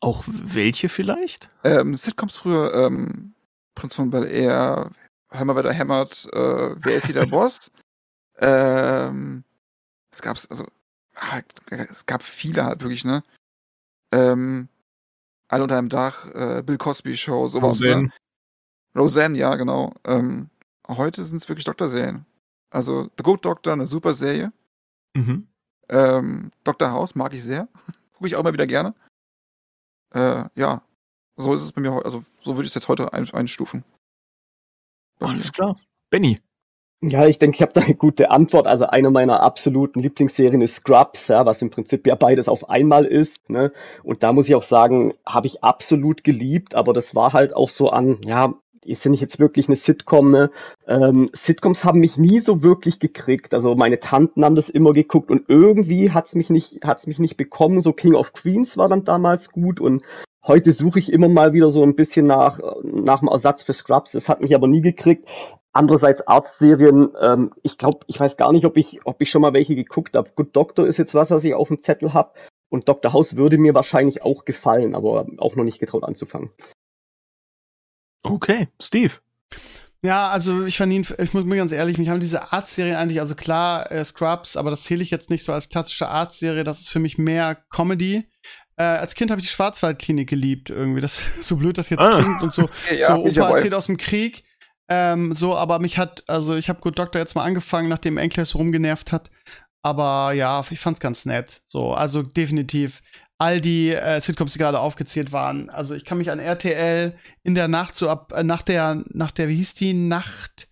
auch welche vielleicht? Ähm, Sitcoms früher, ähm, Prinz von Bel Air, wer da hämmert, äh, wer ist hier der (laughs) Boss? Ähm, es gab's, also, ah, es gab viele halt wirklich, ne? Ähm, alle unter einem Dach, äh, Bill Cosby Show, sowas, ne? Roseanne. Roseanne, ja, genau. Ähm, heute sind es wirklich Doktorserien. Also, The Good Doctor, eine super Serie. Mhm. Ähm, Dr. House mag ich sehr. (laughs) Gucke ich auch immer wieder gerne. Äh, ja, so ist es bei mir heute. Also, so würde ich es jetzt heute ein, einstufen. Bei mir. Alles klar. Benny. Ja, ich denke, ich habe da eine gute Antwort. Also eine meiner absoluten Lieblingsserien ist Scrubs, ja, was im Prinzip ja beides auf einmal ist. Ne? Und da muss ich auch sagen, habe ich absolut geliebt, aber das war halt auch so an, ja, ist ja nicht jetzt wirklich eine Sitcom, ne? Ähm, Sitcoms haben mich nie so wirklich gekriegt. Also meine Tanten haben das immer geguckt und irgendwie hat's mich nicht, hat's mich nicht bekommen. So King of Queens war dann damals gut und heute suche ich immer mal wieder so ein bisschen nach, nach dem Ersatz für Scrubs. Das hat mich aber nie gekriegt. Andererseits Arztserien, ähm, ich glaube, ich weiß gar nicht, ob ich, ob ich schon mal welche geguckt habe. Good Doctor ist jetzt was, was ich auf dem Zettel habe. Und Dr. House würde mir wahrscheinlich auch gefallen, aber auch noch nicht getraut anzufangen. Okay, Steve. Ja, also ich fand ihn, ich muss mir ganz ehrlich, mich haben diese Arztserien eigentlich, also klar, äh, Scrubs, aber das zähle ich jetzt nicht so als klassische Arztserie, das ist für mich mehr Comedy. Äh, als Kind habe ich die Schwarzwaldklinik geliebt, irgendwie. Das (laughs) so blöd das jetzt Ah. klingt und so, (laughs) Ja, so Opa erzählt aus dem Krieg. Ähm, so, aber mich hat, also ich habe Good Doctor jetzt mal angefangen, nachdem Enkler so rumgenervt hat. Aber ja, ich fand's ganz nett. So, also definitiv all die äh, Sitcoms, die gerade aufgezählt waren. Also ich kann mich an RTL in der Nacht so ab äh, nach der nach der wie hieß die Nacht?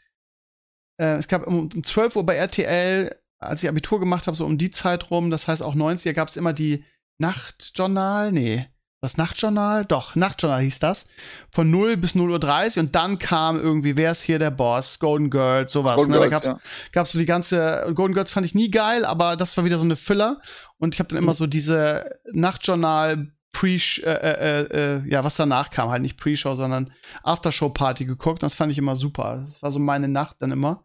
Äh, es gab um, um 12 Uhr bei RTL, als ich Abitur gemacht habe, so um die Zeit rum, das heißt auch 90er gab es immer die Nachtjournal, nee, das Nachtjournal, doch, Nachtjournal hieß das, von 0 bis 0.30 Uhr und dann kam irgendwie, wer ist hier der Boss, Golden Girls, sowas. Golden ne? da Girls, gab's, ja. gab's so die ganze Golden Girls fand ich nie geil, aber das war wieder so eine Füller und ich habe dann immer Mhm. so diese Nachtjournal Pre äh, äh, äh, ja, was danach kam, halt nicht Pre-Show, sondern Aftershow-Party geguckt. Das fand ich immer super. Das war so meine Nacht dann immer.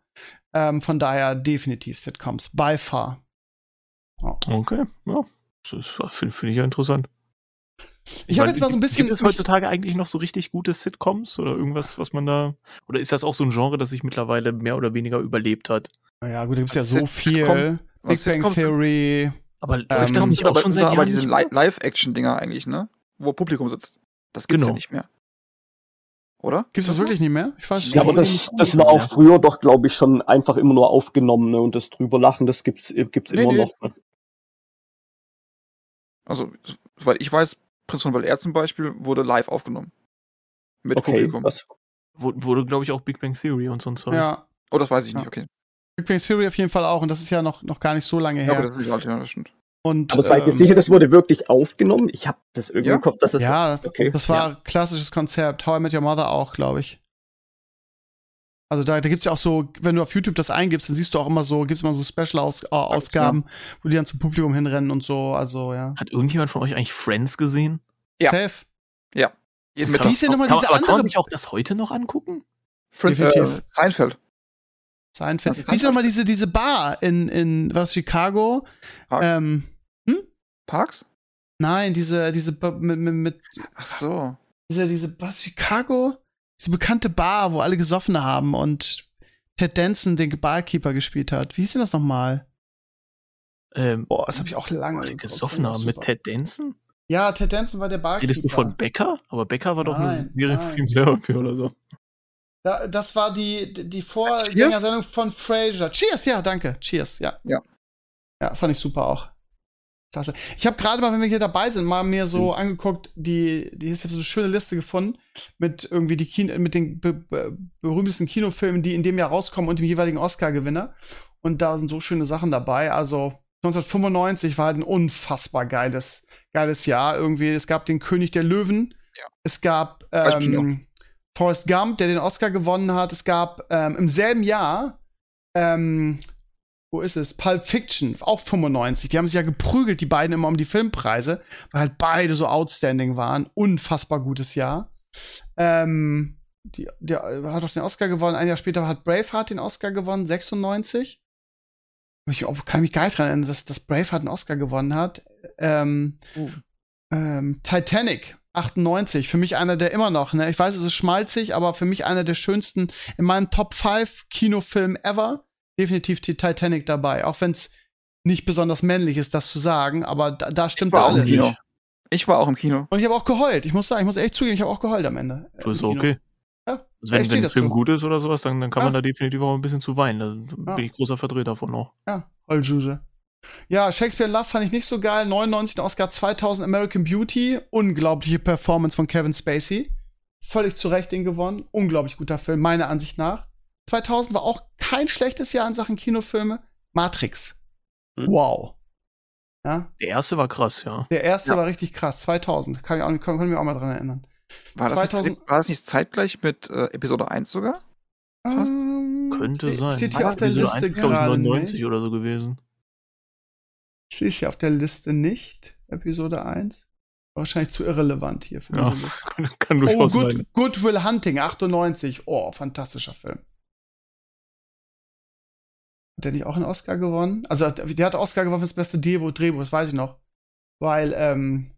Ähm, von daher definitiv Sitcoms. By far. Okay, ja. Das finde find ich ja interessant. Ich hab mein, jetzt mal so ein bisschen- Gibt es heutzutage eigentlich noch so richtig gute Sitcoms oder irgendwas, was man da. Oder ist das auch so ein Genre, das sich mittlerweile mehr oder weniger überlebt hat? Ja, gut, da gibt's ja Was so Sitcom- viel. Big was Bang Theory. Aber Ähm, das nicht sind auch aber, schon seit aber diese nicht Live-Action-Dinger eigentlich, ne? Wo Publikum sitzt. Das gibt's Genau. ja nicht mehr. Oder? Gibt's das wirklich nicht mehr? Ich weiß Ja, aber das, nicht das war auch früher doch, glaube ich, schon einfach immer nur aufgenommen, ne? Und das drüber lachen, das gibt's, gibt's Nee, immer nee. noch. Ne? Also, weil ich weiß, Prinz von Bel Air zum Beispiel wurde live aufgenommen. Mit Okay, Publikum. das, Wurde, glaube ich, auch Big Bang Theory und so ein Zeug. Ja. Oh, das weiß ich Ja. nicht, okay. Big Bang Theory auf jeden Fall auch. Und das ist ja noch, noch gar nicht so lange Ja, aber her. das ist nicht alt, ja, das stimmt. Und, aber seid ihr ähm, sicher, das wurde wirklich aufgenommen? Ich habe das irgendwie Ja. im Kopf, dass das. ja, das, okay. das war Ja. klassisches Konzept. How I Met Your Mother auch, glaube ich. Also da, da gibt's ja auch so, wenn du auf YouTube das eingibst, dann siehst du auch immer so, gibt's immer so Special-Ausgaben, wo die dann zum Publikum hinrennen und so. Also ja. Hat irgendjemand von euch eigentlich Friends gesehen? Ja. Safe. Jeden Wie hieß denn nochmal Kann- diese aber Kann andere man sich auch das heute noch angucken? Friend, Definitiv. äh, Seinfeld. Seinfeld. Ist Wie ist nochmal diese, diese Bar in, in was, Chicago? Park. Ähm, Parks? nein, diese, diese, mit, mit, mit Ach so. diese, diese, was, Chicago? Diese bekannte Bar, wo alle gesoffen haben und Ted Danson den Barkeeper gespielt hat. Wie hieß denn das nochmal? Ähm, Boah, das habe ich auch lange. alle gesoffen haben mit. Ted Danson? Ja, Ted Danson war der Barkeeper. Redest du von Becker? Aber Becker war doch eine Nein, Serie nein. von ihm selber für oder so. Da, das war die, die Vorgängersendung von Frasier. Cheers, ja, danke. Cheers, ja. Ja. Ja, fand ich super auch. Klasse. Ich habe gerade mal, wenn wir hier dabei sind, mal mir so angeguckt, die, die ist so eine schöne Liste gefunden mit irgendwie die Kino, mit den be be berühmtesten Kinofilmen, die in dem Jahr rauskommen und dem jeweiligen Oscar-Gewinner. Und da sind so schöne Sachen dabei. Also 1995 war halt ein unfassbar geiles, geiles Jahr irgendwie. Es gab den König der Löwen. Ja. Es gab ähm, Forrest Gump, der den Oscar gewonnen hat. Es gab ähm, im selben Jahr, ähm, wo ist es? Pulp Fiction, auch 95. Die haben sich ja geprügelt, die beiden immer um die Filmpreise, weil halt beide so outstanding waren. Unfassbar gutes Jahr. Ähm, die, der hat auch den Oscar gewonnen. Ein Jahr später hat Braveheart den Oscar gewonnen, 96. Ich auch- kann mich gar nicht dran erinnern, dass, dass Braveheart einen Oscar gewonnen hat. Ähm, Uh. ähm, Titanic, 98. Für mich einer der immer noch, ne? Ich weiß, es ist schmalzig, aber für mich einer der schönsten in meinem Top 5 Kinofilm ever. Definitiv die Titanic dabei. Auch wenn es nicht besonders männlich ist, das zu sagen, aber da, da stimmt war auch im alles. Kino. Ich war auch im Kino. Und ich habe auch geheult. Ich muss sagen, ich muss echt zugeben, ich habe auch geheult am Ende. äh, Das im ist Kino. okay. Ja, Also ich wenn, wenn der Film dazu. gut ist oder sowas, dann, dann kann man Ja. da definitiv auch ein bisschen zu weinen. Da bin Ja. ich großer Vertreter von auch. Ja, Heulsuse. Ja, Shakespeare in Love fand ich nicht so geil. 99 den Oscar 2000 American Beauty. Unglaubliche Performance von Kevin Spacey. Völlig zu Recht den gewonnen. Unglaublich guter Film, meiner Ansicht nach. 2000 war auch kein schlechtes Jahr in Sachen Kinofilme. Matrix. Hm. Wow. Ja, Der erste war krass, ja. der erste Ja. war richtig krass. 2000. Kann ich auch, ich mich auch mal dran erinnern. War das, 2000 nicht, war das nicht zeitgleich mit äh, Episode 1 sogar? Fast. Ähm, Könnte sein. Steht hier auf der Episode Liste 1 ist, glaube ich, gerade 99 nicht. oder so gewesen. Steht hier auf der Liste nicht. Episode 1. Wahrscheinlich zu irrelevant hier für Ja, diese Liste. (laughs) kann, kann Oh, durchaus sein. Good, Good Will Hunting, 98. Oh, fantastischer Film. Hat der nicht auch einen Oscar gewonnen? Also, der hat Oscar gewonnen für das beste Drehbuch, Drehbuch, das weiß ich noch. Weil, ähm,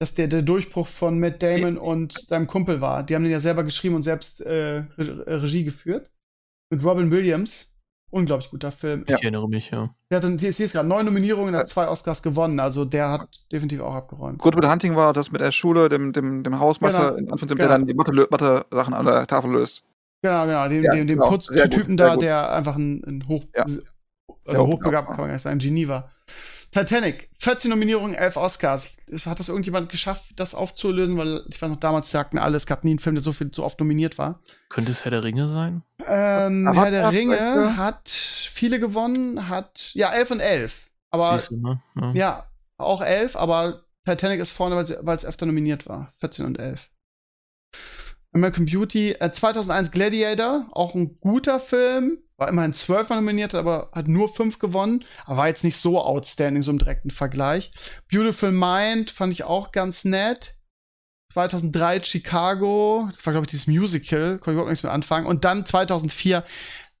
dass der der Durchbruch von Matt Damon und seinem Kumpel war. Die haben den ja selber geschrieben und selbst äh, äh, Regie geführt. Mit Robin Williams. Unglaublich guter Film. Ich erinnere mich, ja. Der hat, ich sehe es gerade, neun Nominierungen, er hat zwei Oscars gewonnen. Also, der hat definitiv auch abgeräumt. Good Will Hunting war das mit der Schule, dem, dem, dem Hausmeister, Genau. in Anführungszeichen, Genau. der dann die Mathe- Mathe-Sachen an der Tafel löst. Genau, genau, dem, Ja, dem, dem genau. Putztypen da, gut. der einfach ein, ein Hoch, Ja. also hochbegabt, ja. kann man sagen, Genie war. Titanic, 14 Nominierungen, 11 Oscars. Hat das irgendjemand geschafft, das aufzulösen? Weil ich weiß noch, damals sagten alle, es gab nie einen Film, der so viel so oft nominiert war. Könnte es Herr der Ringe sein? Ähm, Herr der hat- Ringe ja. hat viele gewonnen, hat, ja, 11 und 11. Aber, Siehst du, ne? Ja. ja, auch 11, aber Titanic ist vorne, weil es öfter nominiert war. 14 und 11. American Beauty, äh, 2001 Gladiator, auch ein guter Film. War immerhin 12 Mal nominiert, aber hat nur 5 gewonnen. Aber war jetzt nicht so outstanding, so im direkten Vergleich. Beautiful Mind fand ich auch ganz nett. 2003 Chicago, das war, glaube ich, dieses Musical, konnte ich überhaupt nichts mehr anfangen. Und dann 2004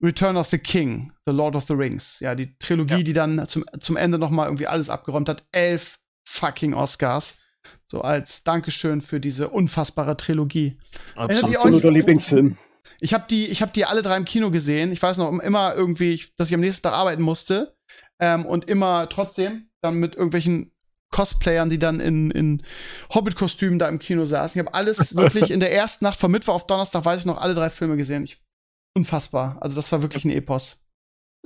Return of the King, The Lord of the Rings. Ja, die Trilogie, Ja. die dann zum, zum Ende noch mal irgendwie alles abgeräumt hat. Elf fucking Oscars. So als Dankeschön für diese unfassbare Trilogie. Absoluter Lieblingsfilm. Ich habe die, ich habe die alle drei im Kino gesehen. Ich weiß noch immer irgendwie, dass ich am nächsten Tag arbeiten musste ähm, und immer trotzdem dann mit irgendwelchen Cosplayern, die dann in, in Hobbit-Kostümen da im Kino saßen. Ich habe alles (laughs) wirklich in der ersten Nacht von Mittwoch auf Donnerstag, weiß ich noch, alle drei Filme gesehen. Ich, unfassbar. Also das war wirklich ein Epos.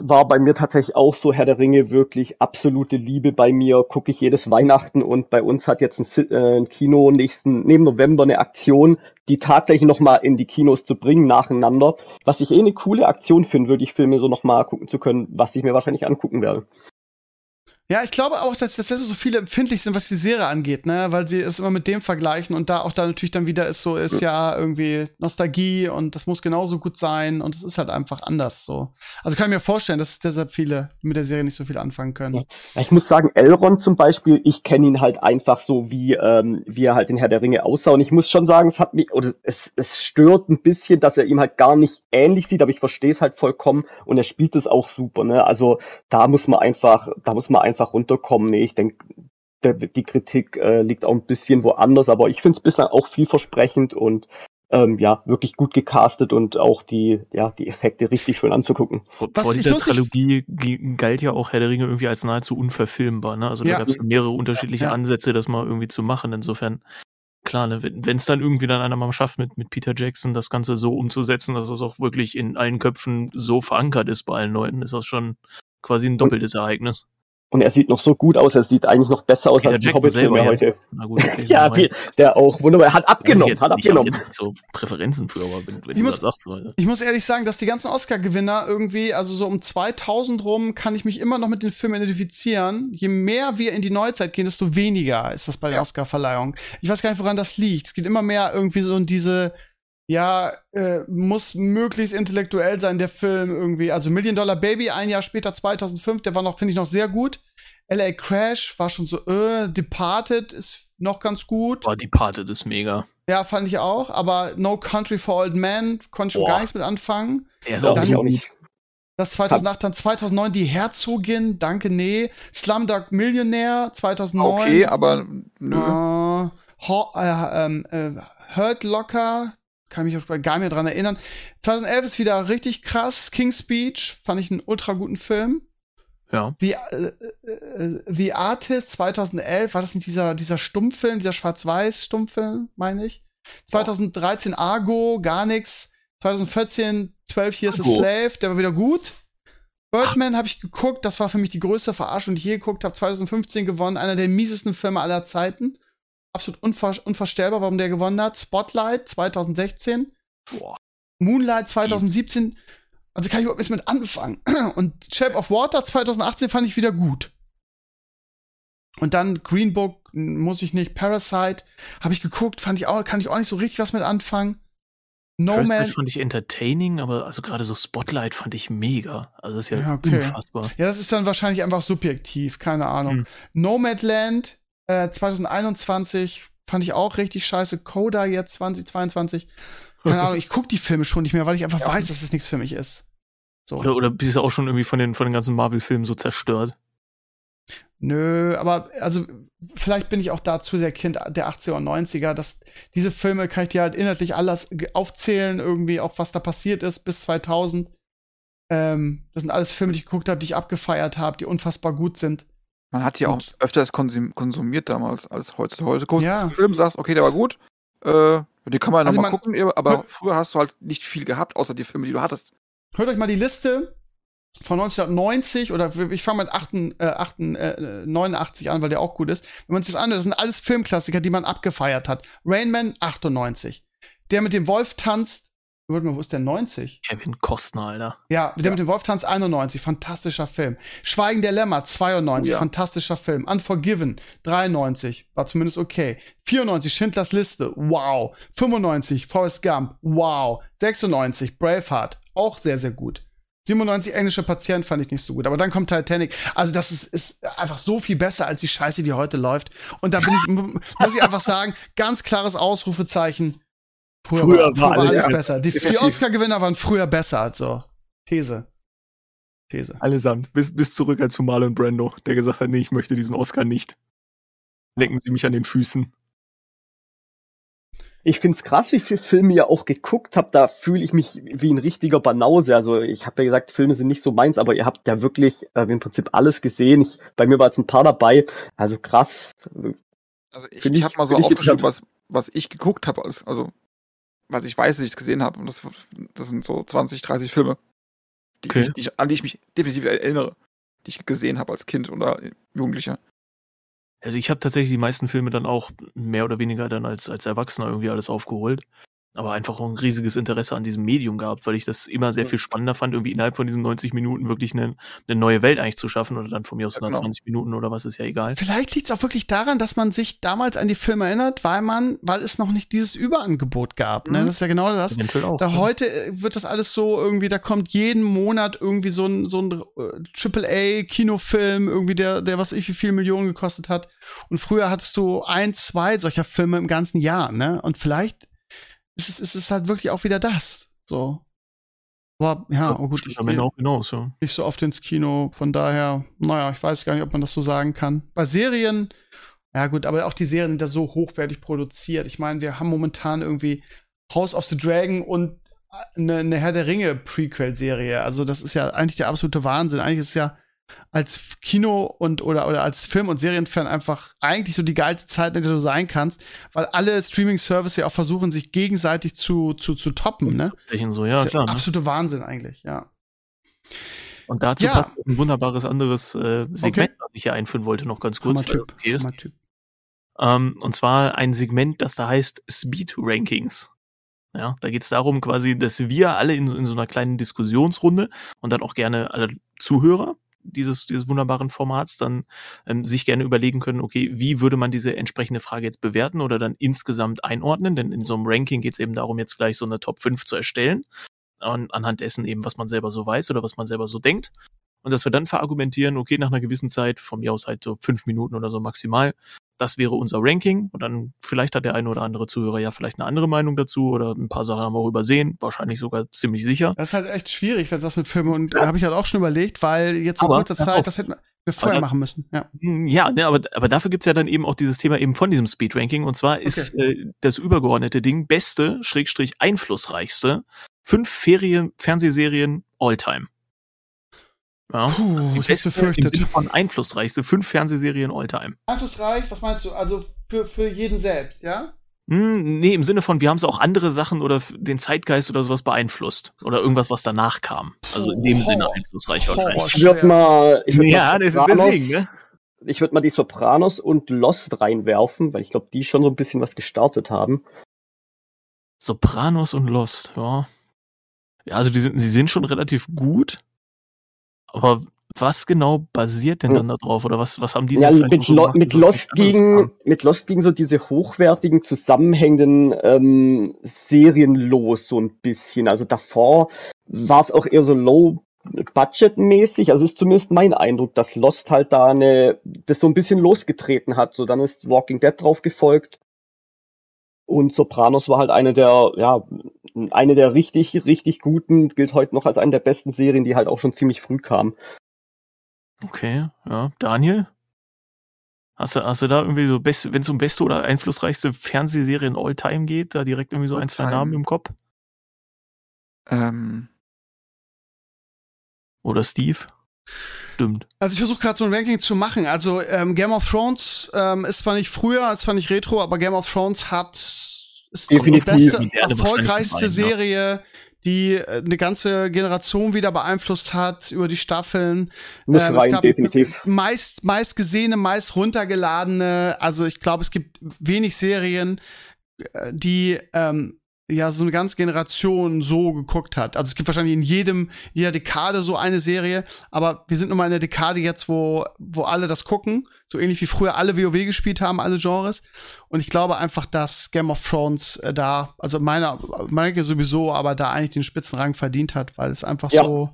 War bei mir tatsächlich auch so Herr der Ringe wirklich absolute Liebe bei mir. Gucke ich jedes Weihnachten und bei uns hat jetzt ein, äh, ein Kino nächsten, neben November eine Aktion, die tatsächlich nochmal in die Kinos zu bringen, nacheinander. Was ich eh eine coole Aktion finde, würde ich Filme so nochmal gucken zu können, was ich mir wahrscheinlich angucken werde. Ja, ich glaube auch, dass, dass so viele empfindlich sind, was die Serie angeht, ne? Weil sie es immer mit dem vergleichen und da auch da natürlich dann wieder ist so, ist ja irgendwie Nostalgie und das muss genauso gut sein und es ist halt einfach anders so. Also kann ich mir vorstellen, dass deshalb viele mit der Serie nicht so viel anfangen können. Ja. Ja, Ich muss sagen, Elrond zum Beispiel, ich kenne ihn halt einfach so, wie, ähm, wie er halt in Herr der Ringe aussah. Und ich muss schon sagen, es hat mich, oder es, es stört ein bisschen, dass er ihm halt gar nicht ähnlich sieht, aber ich verstehe es halt vollkommen und er spielt es auch super. Ne? Also da muss man einfach, da muss man einfach runterkommen. Nee, ich denke, die Kritik äh, liegt auch ein bisschen woanders, aber ich finde es bislang auch vielversprechend und ähm, ja, wirklich gut gecastet und auch die, ja, die Effekte richtig schön anzugucken. Vor, Was vor dieser Trilogie galt ja auch Herr der Ringe irgendwie als nahezu unverfilmbar. Ne? Also da Ja. gab es mehrere unterschiedliche Ja. Ansätze, das mal irgendwie zu machen. Insofern, klar, ne, wenn es dann irgendwie dann einer mal schafft, mit, mit Peter Jackson das Ganze so umzusetzen, dass es auch wirklich in allen Köpfen so verankert ist bei allen Leuten, ist das schon quasi ein doppeltes Ereignis. Und er sieht noch so gut aus, er sieht eigentlich noch besser aus Peter als die Jackson Hobbit-Filme heute. Na gut, okay, (laughs) Ja, die, der auch wunderbar. Er hat ich abgenommen, jetzt hat ich abgenommen. jetzt so Präferenzen für, aber wenn, wenn Ich muss- das sagst, weil- Ich muss ehrlich sagen, dass die ganzen Oscar-Gewinner irgendwie, also so um 2000 rum, kann ich mich immer noch mit den Filmen identifizieren. Je mehr wir in die Neuzeit gehen, desto weniger ist das bei der Ja. Oscar-Verleihung. Ich weiß gar nicht, woran das liegt. Es geht immer mehr irgendwie so in diese, ja, äh, muss möglichst intellektuell sein, der Film irgendwie. Also Million Dollar Baby, ein Jahr später, 2005, der war noch, finde ich, noch sehr gut. LA Crash war schon so, äh, Departed ist noch ganz gut. Boah, Departed ist mega. Ja, fand ich auch. Aber No Country for Old Men konnte ich schon Boah. gar nichts mit anfangen. Der ist auch auch nicht. Das 2008, dann 2009 die Herzogin, danke, nee. Slumdog Millionär, 2009. Okay, aber nö. Äh, Ho äh, ähm, äh, Hurt Locker, kann mich auch gar nicht mehr dran erinnern. 2011 ist wieder richtig krass. King's Speech, fand ich einen ultra guten Film. Ja. The, äh, äh, The Artist 2011, war das nicht dieser, dieser Stummfilm, dieser Schwarz-Weiß-Stummfilm, meine ich? 2013 Argo, gar nix. 2014 12 Years a Argo. Slave, der war wieder gut. Birdman habe ich geguckt, das war für mich die größte Verarschung, die ich je geguckt habe. 2015 gewonnen, einer der miesesten Filme aller Zeiten. Absolut unver unvorstellbar, warum der gewonnen hat. Spotlight 2016. Boah. Moonlight 2017. Also kann ich überhaupt nichts mit anfangen. (clears throat) Und Shape of Water 2018 fand ich wieder gut. Und dann Green Book muss ich nicht. Parasite habe ich geguckt, fand ich auch, kann ich auch nicht so richtig was mit anfangen. No Parasite Man. fand ich entertaining, aber also gerade so Spotlight fand ich mega. Also das ist ja, Ja, okay. unfassbar. Ja, das ist dann wahrscheinlich einfach subjektiv, keine Ahnung. Hm. Nomadland äh, 2021 fand ich auch richtig scheiße. Coda jetzt 2022. Keine Ahnung, (laughs) ich guck die Filme schon nicht mehr, weil ich einfach weiß, dass es nichts für mich ist. So. Oder, oder bist du auch schon irgendwie von den, von den ganzen Marvel-Filmen so zerstört? Nö, aber also vielleicht bin ich auch da zu sehr Kind der 80er und 90er. Dass diese Filme kann ich dir halt inhaltlich alles aufzählen, irgendwie auch was da passiert ist bis 2000. Ähm, das sind alles Filme, die ich geguckt habe, die ich abgefeiert habe, die unfassbar gut sind. Man hat die auch öfters konsum konsumiert damals als heute. Heute guckst du Ja. einen Film, sagst, okay, der war gut. Äh, den kann man ja Also nochmal gucken, aber Ja. früher hast du halt nicht viel gehabt, außer die Filme, die du hattest. Hört euch mal die Liste von 1990 oder ich fange mit 8, äh, 8, äh, 89 an, weil der auch gut ist. Wenn man sich das anhört, das sind alles Filmklassiker, die man abgefeiert hat. Rain Man 98. Der mit dem Wolf tanzt. Warte mal, wo ist der 90? Kevin Costner, Alter. Ja, der mit dem Wolf tanzt 91, fantastischer Film. Schweigen der Lämmer 92, Ja. fantastischer Film. Unforgiven 93, war zumindest okay. 94 Schindlers Liste, wow. 95 Forrest Gump, wow. 96 Braveheart, auch sehr sehr gut. 97 englische Patient fand ich nicht so gut, aber dann kommt Titanic. Also das ist, ist einfach so viel besser als die Scheiße, die heute läuft. Und da bin ich, mu- (laughs) muss ich einfach sagen, ganz klares Ausrufezeichen. Früher, Früher war, war alles alles besser. Die, die. Oscar-Gewinner waren früher besser. Also These. These. Allesamt. Bis, bis zurück zu Marlon Brando, der gesagt hat, nee, ich möchte diesen Oscar nicht. Lecken Sie mich an den Füßen. Ich find's krass, wie viele Filme ihr auch geguckt habt. Da fühle ich mich wie ein richtiger Banause. Also ich habe ja gesagt, Filme sind nicht so meins, aber ihr habt ja wirklich äh, im Prinzip alles gesehen. Ich, bei mir war jetzt ein paar dabei. Also krass. Also ich, ich ich- habe mal so aufgeschrieben, was, interessant. was ich geguckt habe, als, also was ich weiß, dass ich es gesehen habe. Und das, das sind so 20, 30 Filme, die Okay. ich, die ich, an die ich mich definitiv erinnere, die ich gesehen habe als Kind oder Jugendlicher. Also ich habe tatsächlich die meisten Filme dann auch mehr oder weniger dann als, als Erwachsener irgendwie alles aufgeholt. Aber einfach auch ein riesiges Interesse an diesem Medium gehabt, weil ich das immer sehr viel spannender fand, irgendwie innerhalb von diesen 90 Minuten wirklich eine, eine neue Welt eigentlich zu schaffen oder dann von mir aus Ja, genau. 120 Minuten oder was ist ja egal. Vielleicht liegt es auch wirklich daran, dass man sich damals an die Filme erinnert, weil man, weil es noch nicht dieses Überangebot gab. Ne? Mhm. Das ist ja genau das. Eventuell auch. Da ne? heute äh, wird das alles so irgendwie, da kommt jeden Monat irgendwie so ein, so ein äh, AAA-Kinofilm, irgendwie der, der was ich wie viel Millionen gekostet hat. Und früher hattest du ein, zwei solcher Filme im ganzen Jahr, ne? Und vielleicht ist es, ist es halt wirklich auch wieder das. So. Aber ja, oh gut, ich am Ende gehe auch hinaus, ja. nicht so oft ins Kino. Von daher, naja, ich weiß gar nicht, ob man das so sagen kann. Bei Serien, ja gut, aber auch die Serien sind da so hochwertig produziert. Ich meine, wir haben momentan irgendwie House of the Dragon und eine, eine Herr der Ringe Prequel-Serie. Also das ist ja eigentlich der absolute Wahnsinn. Eigentlich ist es ja als Kino und oder oder als Film- und Serienfan einfach eigentlich so die geilste Zeit, in der du sein kannst, weil alle Streaming-Services ja auch versuchen, sich gegenseitig zu, zu, zu toppen, ne? So, Das ja, ist klar. Ne? Absolute Wahnsinn eigentlich, ja. Und dazu Ja. passt ein wunderbares anderes äh, Segment, was ich hier einführen wollte, noch ganz kurz. Hammer-Typ, okay ist. Ähm, und zwar ein Segment, das da heißt Speed Rankings. Ja, da geht es darum quasi, dass wir alle in, in so einer kleinen Diskussionsrunde und dann auch gerne alle Zuhörer dieses, dieses wunderbaren Formats dann ähm, sich gerne überlegen können, okay, wie würde man diese entsprechende Frage jetzt bewerten oder dann insgesamt einordnen? Denn in so einem Ranking geht es eben darum, jetzt gleich so eine Top 5 zu erstellen. An, anhand dessen eben, was man selber so weiß oder was man selber so denkt. Und dass wir dann verargumentieren, okay, nach einer gewissen Zeit, von mir aus halt so fünf Minuten oder so maximal, das wäre unser Ranking. Und dann vielleicht hat der eine oder andere Zuhörer ja vielleicht eine andere Meinung dazu oder ein paar Sachen haben wir auch übersehen, wahrscheinlich sogar ziemlich sicher. Das ist halt echt schwierig, wenn es was mit Filmen und da habe ich halt auch schon überlegt, weil jetzt in kurzer Zeit, das hätten wir vorher da- machen müssen. Ja. Hm, Ja, ne, aber, aber dafür gibt's ja dann eben auch dieses Thema eben von diesem Speed-Ranking. Und zwar ist äh, das übergeordnete Ding beste, Schrägstrich einflussreichste, fünf Ferien, Fernsehserien all-time. Ja. Puh, Die ich beste, Im befürchtet. Sinne von einflussreichste, fünf Fernsehserien all-time. Einflussreich, was meinst du? Also für, für jeden selbst, ja? Hm, nee, im Sinne von, wir haben so auch andere Sachen oder den Zeitgeist oder sowas beeinflusst. Oder irgendwas, was danach kam. Also in dem Horror. Sinne einflussreich Horror. wahrscheinlich. Ich würde mal, ich würd Ja, mal Sopranos, deswegen, ne? ich würde mal die Sopranos und Lost reinwerfen, weil ich glaube, die schon so ein bisschen was gestartet haben. Sopranos und Lost, ja. Ja, also die sind, sie sind schon relativ gut. Aber was genau basiert denn dann da drauf? Oder was, was haben die Ja, mit, so gemacht, mit Lost kam? mit Lost ging so diese hochwertigen, zusammenhängenden ähm, Serien los, so ein bisschen. Also davor war es auch eher so low budgetmäßig. Also ist zumindest mein Eindruck, dass Lost halt da eine, das so ein bisschen losgetreten hat. So dann ist Walking Dead drauf gefolgt. Und Sopranos war halt eine der, ja, eine der richtig, richtig guten, gilt heute noch als eine der besten Serien, die halt auch schon ziemlich früh kam. Okay, ja. Daniel? Hast du, hast du da irgendwie so, wenn es um beste oder einflussreichste Fernsehserien all time geht, da direkt irgendwie so ein, zwei All-time. Namen im Kopf? Ähm, Oder Steve? Stimmt. Also ich versuche gerade so ein Ranking zu machen. Also ähm, Game of Thrones ähm, ist zwar nicht früher, ist zwar nicht retro, aber Game of Thrones hat ist Definitiv. die beste, erfolgreichste gemeint, Serie, die äh, eine ganze Generation wieder beeinflusst hat über die Staffeln. Muss Ähm, es rein, gab definitiv. Meist, meist gesehene, meist runtergeladene. Also ich glaube, es gibt wenig Serien, äh, die ähm, ja so eine ganze Generation so geguckt hat. Also es gibt wahrscheinlich in jedem, jeder Dekade so eine Serie, aber wir sind nun mal in der Dekade jetzt, wo, wo alle das gucken. So ähnlich wie früher alle WoW gespielt haben, alle Genres. Und ich glaube einfach, dass Game of Thrones äh, da, also meiner, meine sowieso, aber da eigentlich den Spitzenrang verdient hat, weil es einfach Ja. so.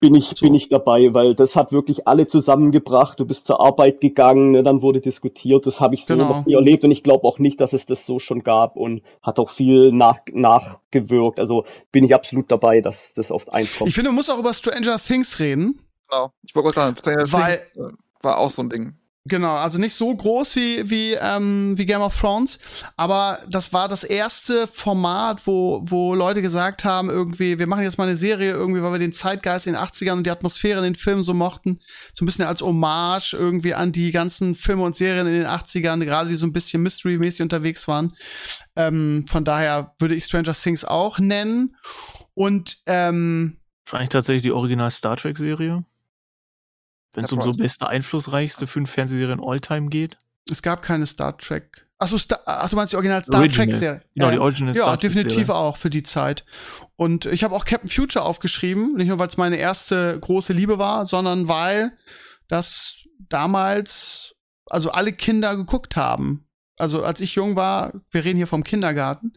Bin ich, So. bin ich dabei, weil das hat wirklich alle zusammengebracht. Du bist zur Arbeit gegangen, ne, dann wurde diskutiert. Das habe ich so Genau. noch nie erlebt und ich glaube auch nicht, dass es das so schon gab und hat auch viel nach, nachgewirkt. Also bin ich absolut dabei, dass das oft eins kommt. Ich finde, man muss auch über Stranger Things reden. genau. Ich wollte gerade sagen, Stranger Weil- Things, äh, war auch so ein Ding. Genau, also nicht so groß wie, wie, ähm, wie Game of Thrones, aber das war das erste Format, wo, wo Leute gesagt haben, irgendwie, wir machen jetzt mal eine Serie, irgendwie, weil wir den Zeitgeist in den 80ern und die Atmosphäre in den Filmen so mochten, so ein bisschen als Hommage irgendwie an die ganzen Filme und Serien in den 80ern, gerade die so ein bisschen Mystery-mäßig unterwegs waren. Ähm, von daher würde ich Stranger Things auch nennen. Und ähm, Wahrscheinlich tatsächlich die Original Star Trek Serie. Wenn es um so beste, einflussreichste fünf Fernsehserien all time geht. es gab keine Star Trek. Achso, Star, ach, du meinst die Original Star Original. Trek-Serie. Genau, die Ähm, Original Ja, Star Trek definitiv Serie. auch für die Zeit. Und ich habe auch Captain Future aufgeschrieben, nicht nur weil es meine erste große Liebe war, sondern weil das damals also alle Kinder geguckt haben. Also als ich jung war, wir reden hier vom Kindergarten,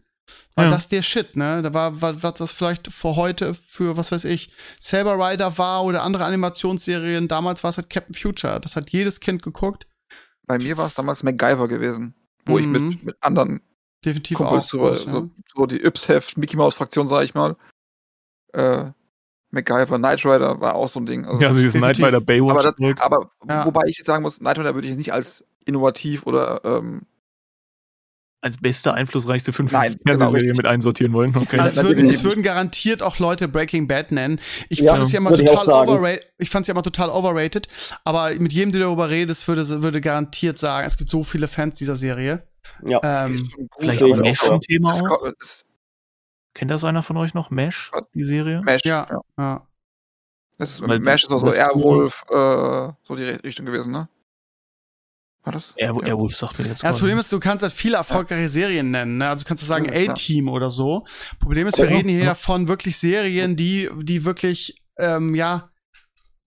war Ja. das der Shit, ne? Da war, war was das vielleicht vor heute für was weiß ich Saber Rider war oder andere Animationsserien. Damals war es halt Captain Future. Das hat jedes Kind geguckt. Bei mir war es damals MacGyver gewesen, wo ich Mhm. mit, mit anderen Definitiv Kumpels auch. so, groß, so, so die Yps-Heft, Mickey Mouse-Fraktion, sag ich mal. Äh, MacGyver, Knight Rider war auch so ein Ding. Also, Ja, also dieses Knight. Rider Baywatch aber das, aber Ja. wobei ich jetzt sagen muss, Knight Rider würde ich jetzt nicht als innovativ oder ähm, als beste, einflussreichste fünf Nein, (laughs) genau, mit einsortieren wollen. Okay. Also es würden, es würden garantiert auch Leute Breaking Bad nennen. Ich Ja, fand es ja immer total overrated. Ich fand es ja immer total overrated. Aber mit jedem, der darüber redet, würde, würde garantiert sagen, es gibt so viele Fans dieser Serie. Ja. Ähm, Vielleicht auch ich Mesh auch, ein Thema es, auch. es, Kennt das einer von euch noch? Mesh, die Serie? Mesh, Ja. ja. ja. Das ist, Mesh ist auch so Airwolf, äh, so die Richtung gewesen, ne? War das? Air, ja. Airwolf sagt mir jetzt Ja, das Problem ist, du kannst halt viele erfolgreiche Serien nennen. Ne? Also kannst du sagen Ja. A-Team oder so. Problem ist, wir Ja, reden hier ja. ja von wirklich Serien, die, die wirklich, ähm, ja,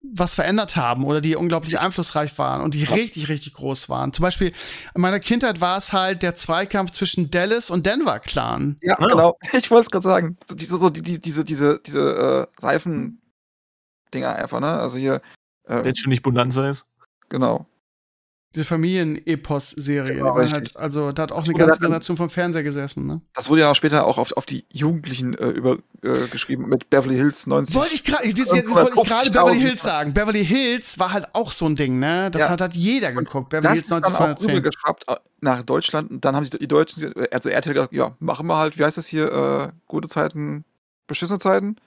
was verändert haben oder die unglaublich einflussreich waren und die richtig, richtig groß waren. Zum Beispiel in meiner Kindheit war es halt der Zweikampf zwischen Dallas und Denver Clan. Ja, Ah. genau. (laughs) Ich wollte es gerade sagen. So, diese, so, die, die, diese, diese, diese äh, Seifen-Dinger einfach, ne? Also hier, äh, Wenn es schon nicht Bonanza ist. genau. Diese Familien-Epos-Serie. Genau, die halt, also da hat auch Das eine ganze Generation vom Fernseher gesessen. Ne? Das wurde ja auch später auch auf, auf die Jugendlichen äh, über, äh, geschrieben mit Beverly Hills 90. Wollte ich gerade, jetzt, jetzt wollte ich gerade 150.000. Beverly Hills sagen. Beverly Hills war halt auch so ein Ding, ne? Das Ja. hat halt jeder geguckt. Beverly das Hills ist dann auch 1910. äh, nach Deutschland und dann haben die, die Deutschen, also RTL gesagt, ja, machen wir halt, wie heißt das hier, äh, gute Zeiten, beschissene Zeiten?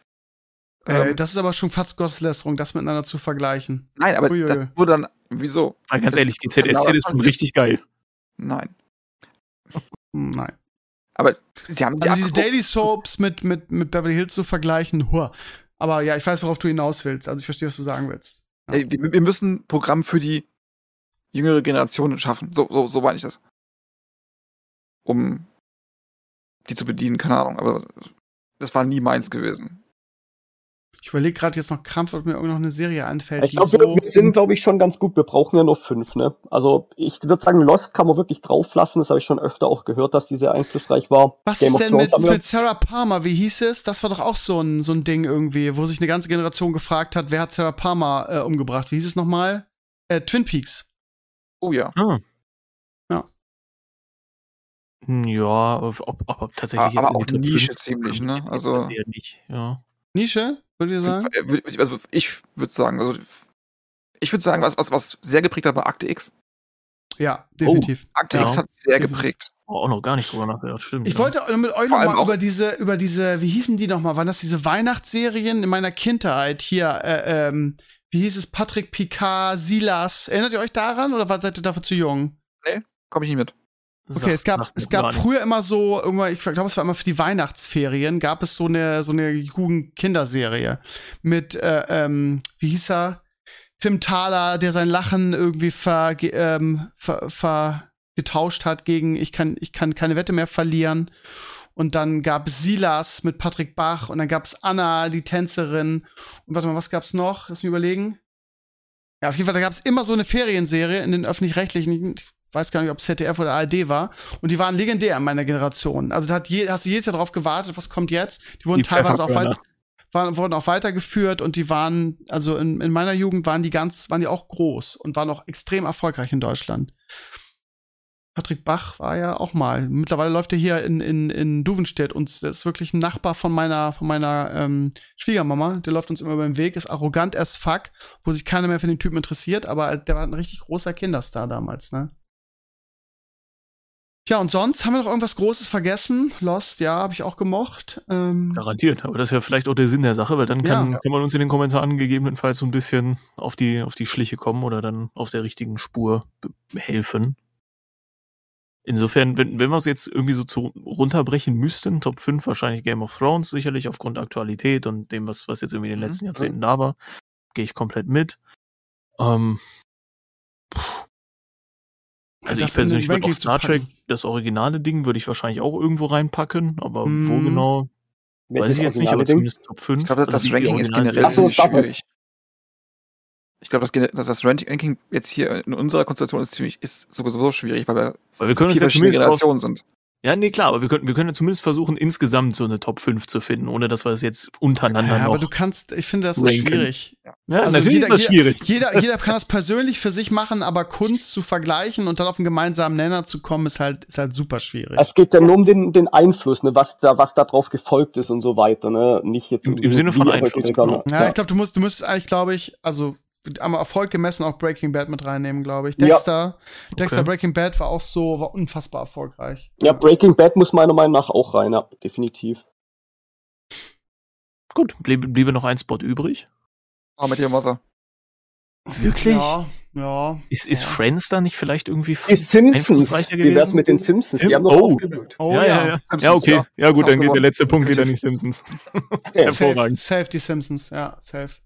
Äh, Ähm, das ist aber schon fast Gotteslästerung, das miteinander zu vergleichen. nein, aber uiui. das wurde dann, wieso? Weil ganz Das ehrlich, ist genau GZSZ ist schon richtig geil. Nein. Nein. Aber sie haben sie Also diese. Daily Soaps mit, mit, mit Beverly Hills zu vergleichen, hua. Aber ja, ich weiß, worauf du hinaus willst. Also ich verstehe, was du sagen willst. Ey, wir, wir müssen ein Programm für die jüngere Generation schaffen. So, so, so meine ich das. Um die zu bedienen, keine Ahnung. Aber das war nie meins gewesen. Ich überlege gerade jetzt noch krampf, ob mir irgend noch eine Serie einfällt. Ich die glaube, so wir, wir sind, glaube ich, schon ganz gut. Wir brauchen ja nur fünf, ne? Also ich würde sagen, Lost kann man wirklich drauf lassen. Das habe ich schon öfter auch gehört, dass die sehr einflussreich war. Was Game ist denn mit, mit Sarah Palmer? Wie hieß es? Das war doch auch so ein, so ein Ding irgendwie, wo sich eine ganze Generation gefragt hat, wer hat Sarah Palmer äh, umgebracht? Wie hieß es nochmal? Äh, Twin Peaks. Oh ja. Ah. Ja. Hm, Ja, ob, ob, ob tatsächlich Ah, jetzt aber in die auch Nische 5 ziemlich, ne? jetzt Also- eher nicht, ja. Nische, würdet ihr sagen? Äh, würd- Also ich würde sagen, also ich würde sagen, was, was, was sehr geprägt hat, war Akte X. Ja, definitiv. Akte Ja. X hat sehr geprägt. Oh, auch noch gar nicht drüber nachgedacht, stimmt. Ich ja. wollte mit euch nochmal über diese, über diese, wie hießen die nochmal? Waren das diese Weihnachtsserien in meiner Kindheit hier? Äh, ähm, wie hieß es? Patrick Picard, Silas. Erinnert ihr euch daran oder war, seid ihr dafür zu jung? Komme ich nicht mit. Okay, es gab, es gab früher immer so, irgendwann, ich glaube, es war immer für die Weihnachtsferien, gab es so eine, so eine Jugend-Kinderserie mit, äh, ähm, wie hieß er? Tim Thaler, der sein Lachen irgendwie ver, ähm, ver, ver, getauscht hat gegen, ich kann, ich kann keine Wette mehr verlieren. Und dann gab es Silas mit Patrick Bach und dann gab es Anna, die Tänzerin. Und warte mal, was gab's noch? Lass mich überlegen. Ja, auf jeden Fall, da gab es immer so eine Ferienserie in den öffentlich-rechtlichen, ich weiß gar nicht, ob es ZDF oder ARD war. Und die waren legendär in meiner Generation. Also da hat je, hast du jedes Jahr drauf gewartet, was kommt jetzt? Die wurden Die teilweise auch weit, waren, wurden auch weitergeführt und die waren, also in, in meiner Jugend waren die ganz, waren die auch groß und waren auch extrem erfolgreich in Deutschland. Patrick Bach war ja auch mal. Mittlerweile läuft er hier in, in, in Duvenstedt und das ist wirklich ein Nachbar von meiner, von meiner ähm, Schwiegermama. Der läuft uns immer über den Weg, ist arrogant as fuck, wo sich keiner mehr für den Typen interessiert, aber der war ein richtig großer Kinderstar damals, ne? Tja, und sonst haben wir noch irgendwas Großes vergessen? Lost, ja, habe ich auch gemocht. Ähm, Garantiert, aber das ist ja vielleicht auch der Sinn der Sache, weil dann kann, Ja. kann man uns in den Kommentaren gegebenenfalls so ein bisschen auf die, auf die Schliche kommen oder dann auf der richtigen Spur helfen. Insofern, wenn, wenn wir es jetzt irgendwie so zu, runterbrechen müssten, Top 5 wahrscheinlich Game of Thrones, sicherlich aufgrund der Aktualität und dem, was, was jetzt irgendwie in den Mhm. letzten Jahrzehnten da war, gehe ich komplett mit. Ähm, also das ich persönlich würde auch Star Trek, das originale Ding, würde ich wahrscheinlich auch irgendwo reinpacken, aber wo Mhm. genau, weiß Welches ich jetzt nicht, aber Ding? zumindest Top 5. Ich glaube, das, das Also Ranking ist generell Ach so, ziemlich Star Trek. schwierig. Ich glaube, das, das Ranking jetzt hier in unserer Konstellation ist ziemlich, ist sowieso schwierig, weil wir Weil wir können viele verschiedene Generationen sind. Ja, nee, klar, aber wir können, wir können ja zumindest versuchen, insgesamt so eine Top 5 zu finden, ohne dass wir es jetzt untereinander ja, noch. aber du kannst, ich finde, das ist ranken. schwierig. ja, also natürlich jeder- ist das schwierig. Jeder, jeder kann das (laughs) persönlich für sich machen, aber Kunst zu vergleichen und dann auf einen gemeinsamen Nenner zu kommen, ist halt, ist halt super schwierig. Es geht ja nur um den, den Einfluss, ne, was da, was da drauf gefolgt ist und so weiter, ne, nicht jetzt Im- im Sinne von Einfluss, genau. Ja, ich glaube, du musst, du musst eigentlich, glaube ich, also am Erfolg gemessen auch Breaking Bad mit reinnehmen, glaube ich. Ja. Dexter, Dexter Okay. Breaking Bad war auch so, war unfassbar erfolgreich. Ja, Breaking Bad muss meiner Meinung nach auch rein, ja, definitiv. Gut, bliebe, bliebe noch ein Spot übrig. Oh, mit Your Mother. Wirklich? Ja, ja. Ist, ist Ja. Friends da nicht vielleicht irgendwie Die Simpsons, wie wär's mit den Simpsons? Sim- Die haben doch Oh. Oh ja, ja, ja. Simpsons, Ja, okay. ja. Ja, gut, dann geht der letzte Punkt geht an die. (laughs) Simpsons. Ja, Safe, Hervorragend. safe die Simpsons, ja, safe.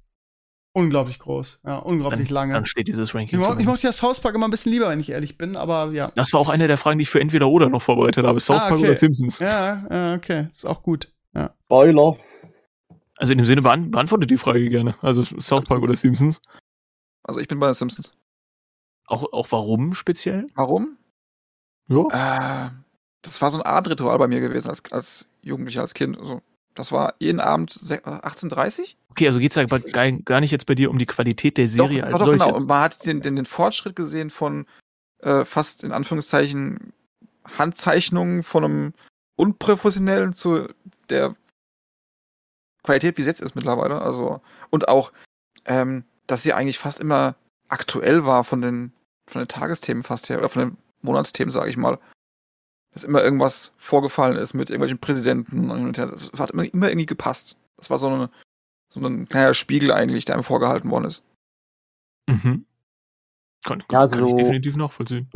Unglaublich groß, ja, unglaublich Dann, lange. dann steht dieses ich, Ranking mo zu. ich mochte ja South Park immer ein bisschen lieber, wenn ich ehrlich bin, aber ja. Das war auch eine der Fragen, die ich für entweder oder noch vorbereitet habe. South Ah, Park okay. oder Simpsons. Ja, ja, okay, ist auch gut. Ja. Spoiler. Also in dem Sinne beant beantwortet die Frage gerne. Also South Park oder Simpsons. Also ich bin bei den Simpsons. Auch, auch warum speziell? Warum? Ja. Äh, das war so ein Abendritual bei mir gewesen als, als Jugendlicher, als Kind. Also, das war jeden Abend se- äh, 18.30 Okay, also geht's ja gar, nicht jetzt bei dir um die Qualität der Serie doch, als doch, doch, solches. genau. Und man hat den, den, den Fortschritt gesehen von äh, fast in Anführungszeichen Handzeichnungen von einem unprofessionellen zu der Qualität, wie es jetzt ist mittlerweile. Also, und auch, ähm, dass sie eigentlich fast immer aktuell war von den, von den Tagesthemen fast her, oder von den Monatsthemen, sage ich mal. Dass immer irgendwas vorgefallen ist mit irgendwelchen Präsidenten und hin und her. Das hat immer, immer irgendwie gepasst. Das war so, eine, so ein kleiner Spiegel eigentlich, der einem vorgehalten worden ist. Mhm. Kann, Ja, kann ich definitiv nachvollziehen.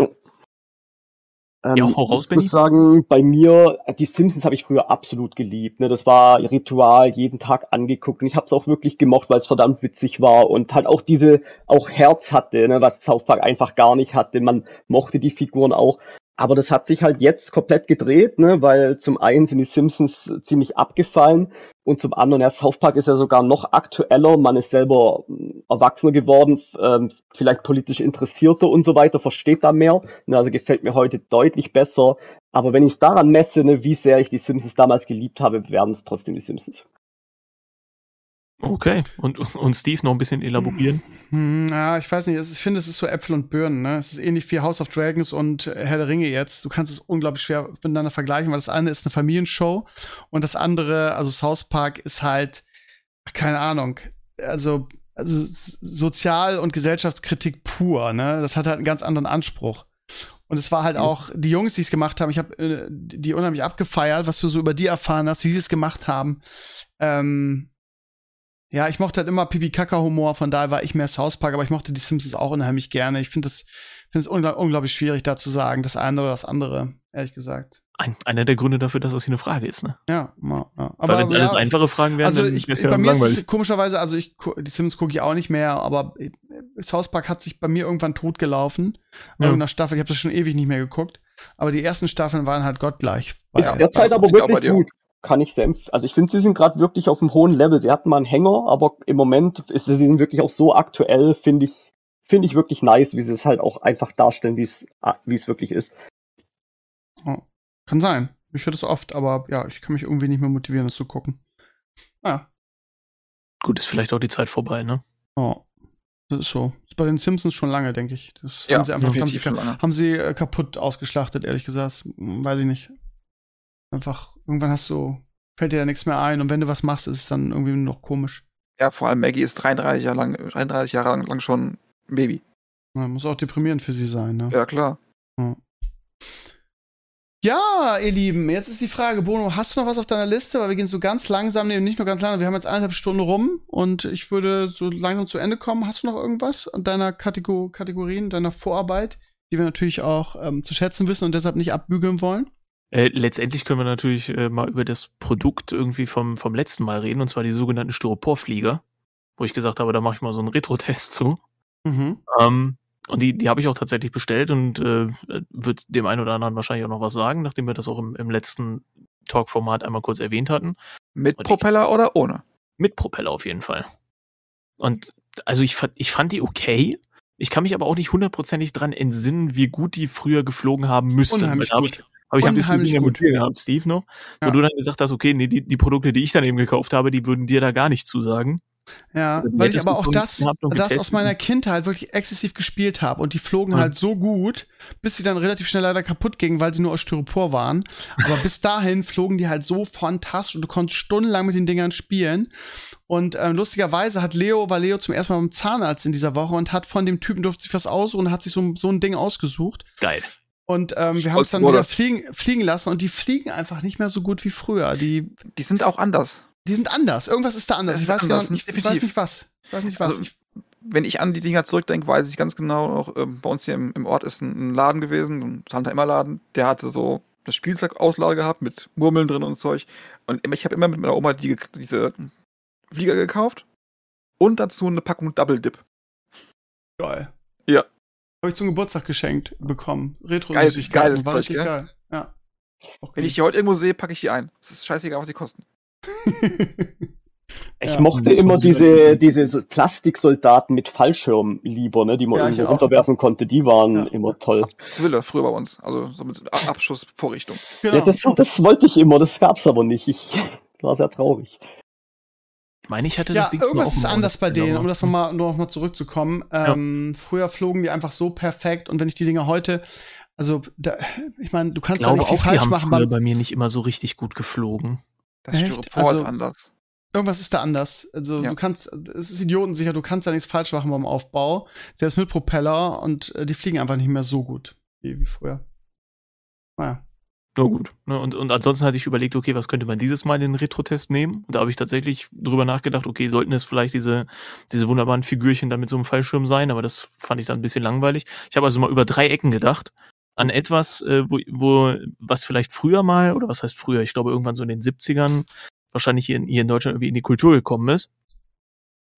Ähm, Ja, hau raus, ich muss sagen, bei mir, äh, die Simpsons habe ich früher absolut geliebt. Ne? Das war Ritual, jeden Tag angeguckt. Und ich habe es auch wirklich gemocht, weil es verdammt witzig war und halt auch diese, auch Herz hatte, ne? was South Park einfach gar nicht hatte. Man mochte die Figuren auch. Aber das hat sich halt jetzt komplett gedreht, ne? weil zum einen sind die Simpsons ziemlich abgefallen und zum anderen, ja, South Park ist ja sogar noch aktueller. Man ist selber mm, erwachsener geworden, ähm, vielleicht politisch interessierter und so weiter, versteht da mehr. Ne, also gefällt mir heute deutlich besser. Aber wenn ich es daran messe, ne, wie sehr ich die Simpsons damals geliebt habe, werden es trotzdem die Simpsons. Okay. Und, und Steve noch ein bisschen elaborieren. Hm, ja, ich weiß nicht. Ich finde, es ist so Äpfel und Birnen. Ne? Es ist ähnlich wie House of Dragons und Herr der Ringe jetzt. Du kannst es unglaublich schwer miteinander vergleichen, weil das eine ist eine Familienshow und das andere, also South Park, ist halt, keine Ahnung, also, also Sozial- und Gesellschaftskritik pur. Ne? Das hat halt einen ganz anderen Anspruch. Und es war halt auch die Jungs, die es gemacht haben. Ich habe äh, die unheimlich abgefeiert, was du so über die erfahren hast, wie sie es gemacht haben. Ähm, ja, ich mochte halt immer Pipi-Kaka-Humor, von daher war ich mehr South Park, aber ich mochte die Simpsons auch unheimlich gerne. Ich finde es finde es ungl unglaublich schwierig, da zu sagen, das eine oder das andere, ehrlich gesagt. Ein, einer der Gründe dafür, dass das hier eine Frage ist. Ne? Ja, ja, ja. Weil wenn es alles ja, einfache Fragen wären, also dann ich, es ja bei mir ist langweilig. es komischerweise, also ich die Sims gucke ich auch nicht mehr, aber äh, South Park hat sich bei mir irgendwann totgelaufen. Ja. irgendeiner Staffel, ich habe das schon ewig nicht mehr geguckt, aber die ersten Staffeln waren halt gottgleich. Ist derzeit das aber liegt auch bei wirklich dir. gut. Kann ich sehr Also ich finde, sie sind gerade wirklich auf einem hohen Level. Sie hatten mal einen Hänger, aber im Moment ist sie sind wirklich auch so aktuell, finde ich, finde ich wirklich nice, wie sie es halt auch einfach darstellen, wie es, ah, wie es wirklich ist. Oh, kann sein. Ich höre das oft, aber ja, ich kann mich irgendwie nicht mehr motivieren, das zu gucken. Ja, Gut, ist vielleicht auch die Zeit vorbei, ne? oh. Das ist so. Ist bei den Simpsons schon lange, denke ich. Das Ja, haben sie einfach haben sie, haben sie äh, kaputt ausgeschlachtet, ehrlich gesagt. Hm, Weiß ich nicht. Einfach, irgendwann hast du, fällt dir ja nichts mehr ein und wenn du was machst, ist es dann irgendwie noch komisch. Ja, vor allem Maggie ist 33 Jahre lang, 33 Jahre lang, lang schon ein Baby. Ja, muss auch deprimierend für sie sein, ne? Ja, klar. Ja, ihr Lieben, jetzt ist die Frage, Bono, hast du noch was auf deiner Liste? Weil wir gehen so ganz langsam, nee, nicht nur ganz langsam, wir haben jetzt eineinhalb Stunden rum und ich würde so langsam zu Ende kommen. Hast du noch irgendwas an deiner Kategor Kategorien, deiner Vorarbeit, die wir natürlich auch ähm, zu schätzen wissen und deshalb nicht abbügeln wollen? Äh, letztendlich können wir natürlich äh, mal über das Produkt irgendwie vom, vom letzten Mal reden, und zwar die sogenannten Styroporflieger, wo ich gesagt habe, da mache ich mal so einen Retro-Test zu. Mhm. Ähm, und die, die habe ich auch tatsächlich bestellt und äh, wird dem einen oder anderen wahrscheinlich auch noch was sagen, nachdem wir das auch im, im letzten Talk-Format einmal kurz erwähnt hatten. Mit Und ich- Propeller oder ohne? Mit Propeller auf jeden Fall. Und also ich fand, ich fand die okay. Ich kann mich aber auch nicht hundertprozentig dran entsinnen, wie gut die früher geflogen haben müssten. Unheimlich Weil gut. Ich, habe Diskussion mit gut. dir gehabt, Steve, noch, wo Ja. du dann gesagt hast, okay, nee, die, die Produkte, die ich dann eben gekauft habe, die würden dir da gar nicht zusagen. Ja, Also, weil ich aber auch das, das aus meiner Kindheit wirklich exzessiv gespielt habe und die flogen Ja. halt so gut, bis sie dann relativ schnell leider kaputt gingen, weil sie nur aus Styropor waren. Aber bis dahin flogen die halt so fantastisch und du konntest stundenlang mit den Dingern spielen. Und ähm, lustigerweise hat Leo, war Leo zum ersten Mal beim Zahnarzt in dieser Woche und hat von dem Typen durfte sich was aussuchen und hat sich so, so ein Ding ausgesucht. Geil. Und ähm, wir haben es dann Stolz, wieder fliegen, fliegen lassen und die fliegen einfach nicht mehr so gut wie früher. Die, Die sind auch anders. die sind anders. Irgendwas ist da anders. Es Ich ist weiß, anders, genau, nicht ich weiß nicht was. Ich weiß nicht was. Also, ich, Wenn ich an die Dinger zurückdenke, weiß ich ganz genau noch, ähm, bei uns hier im, im Ort ist ein, ein Laden gewesen, ein Tante-Emma-Laden, der hatte so das Spielzeugauslage gehabt mit Murmeln drin und Zeug. Und ich habe immer mit meiner Oma die, diese Flieger gekauft und dazu eine Packung Double Dip. Geil. Ja. Habe ich zum Geburtstag geschenkt bekommen. retro Geil- geiles War Zeug, richtig gell? geil. Ja. Wenn ich die heute irgendwo sehe, packe ich die ein. Es ist scheißegal, was die kosten. (laughs) Ich Ja. mochte immer diese, diese so Plastiksoldaten mit Fallschirm lieber, ne, die man Ja, irgendwo auch. runterwerfen konnte. Die waren Ja. immer toll. Zwille früher bei uns. Also so mit Abschussvorrichtung. genau. Ja, das, das wollte ich immer, das gab's aber nicht. Ich (laughs) war sehr traurig. Ich meine, ich hatte ja, das Ding irgendwas ist anders bei denen, aber- um das nochmal noch mal zurückzukommen. Ähm, Früher flogen die einfach so perfekt und wenn ich die Dinger heute, also da, ich meine, du Ich kannst da glaube nicht viel auch, die falsch haben machen. früher bei mir nicht immer so richtig gut geflogen. Das Echt? Styropor Also- ist anders. Irgendwas ist da anders. Also Ja. du kannst, es ist idiotensicher, du kannst da nichts falsch machen beim Aufbau. Selbst mit Propeller und äh, die fliegen einfach nicht mehr so gut wie, wie früher. Naja. Na gut. Ne, und, und ansonsten hatte ich überlegt, okay, was könnte man dieses Mal in den Retro-Test nehmen? Und da habe ich tatsächlich drüber nachgedacht, okay, sollten es vielleicht diese, diese wunderbaren Figürchen da mit so einem Fallschirm sein, aber das fand ich dann ein bisschen langweilig. Ich habe also mal über drei Ecken gedacht an etwas, äh, wo, wo, was vielleicht früher mal, oder was heißt früher, ich glaube irgendwann so in den 70ern, wahrscheinlich hier in, hier in Deutschland irgendwie in die Kultur gekommen ist.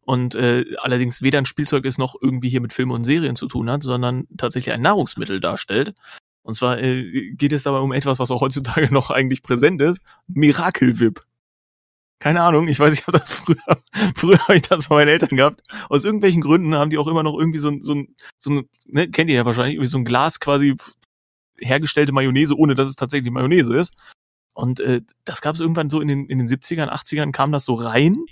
Und äh, allerdings weder ein Spielzeug ist noch irgendwie hier mit Filmen und Serien zu tun hat, sondern tatsächlich ein Nahrungsmittel darstellt. Und zwar äh, geht es dabei um etwas, was auch heutzutage noch eigentlich präsent ist. Miracle Whip. Keine Ahnung, ich weiß, ich habe das (laughs) früher, früher habe ich das bei meinen Eltern gehabt. Aus irgendwelchen Gründen haben die auch immer noch irgendwie so ein, so ein, so ein ne, kennt ihr ja wahrscheinlich, irgendwie so ein Glas quasi hergestellte Mayonnaise, ohne dass es tatsächlich Mayonnaise ist. Und äh, das gab es irgendwann so in den, in den 70ern, 80ern kam das so rein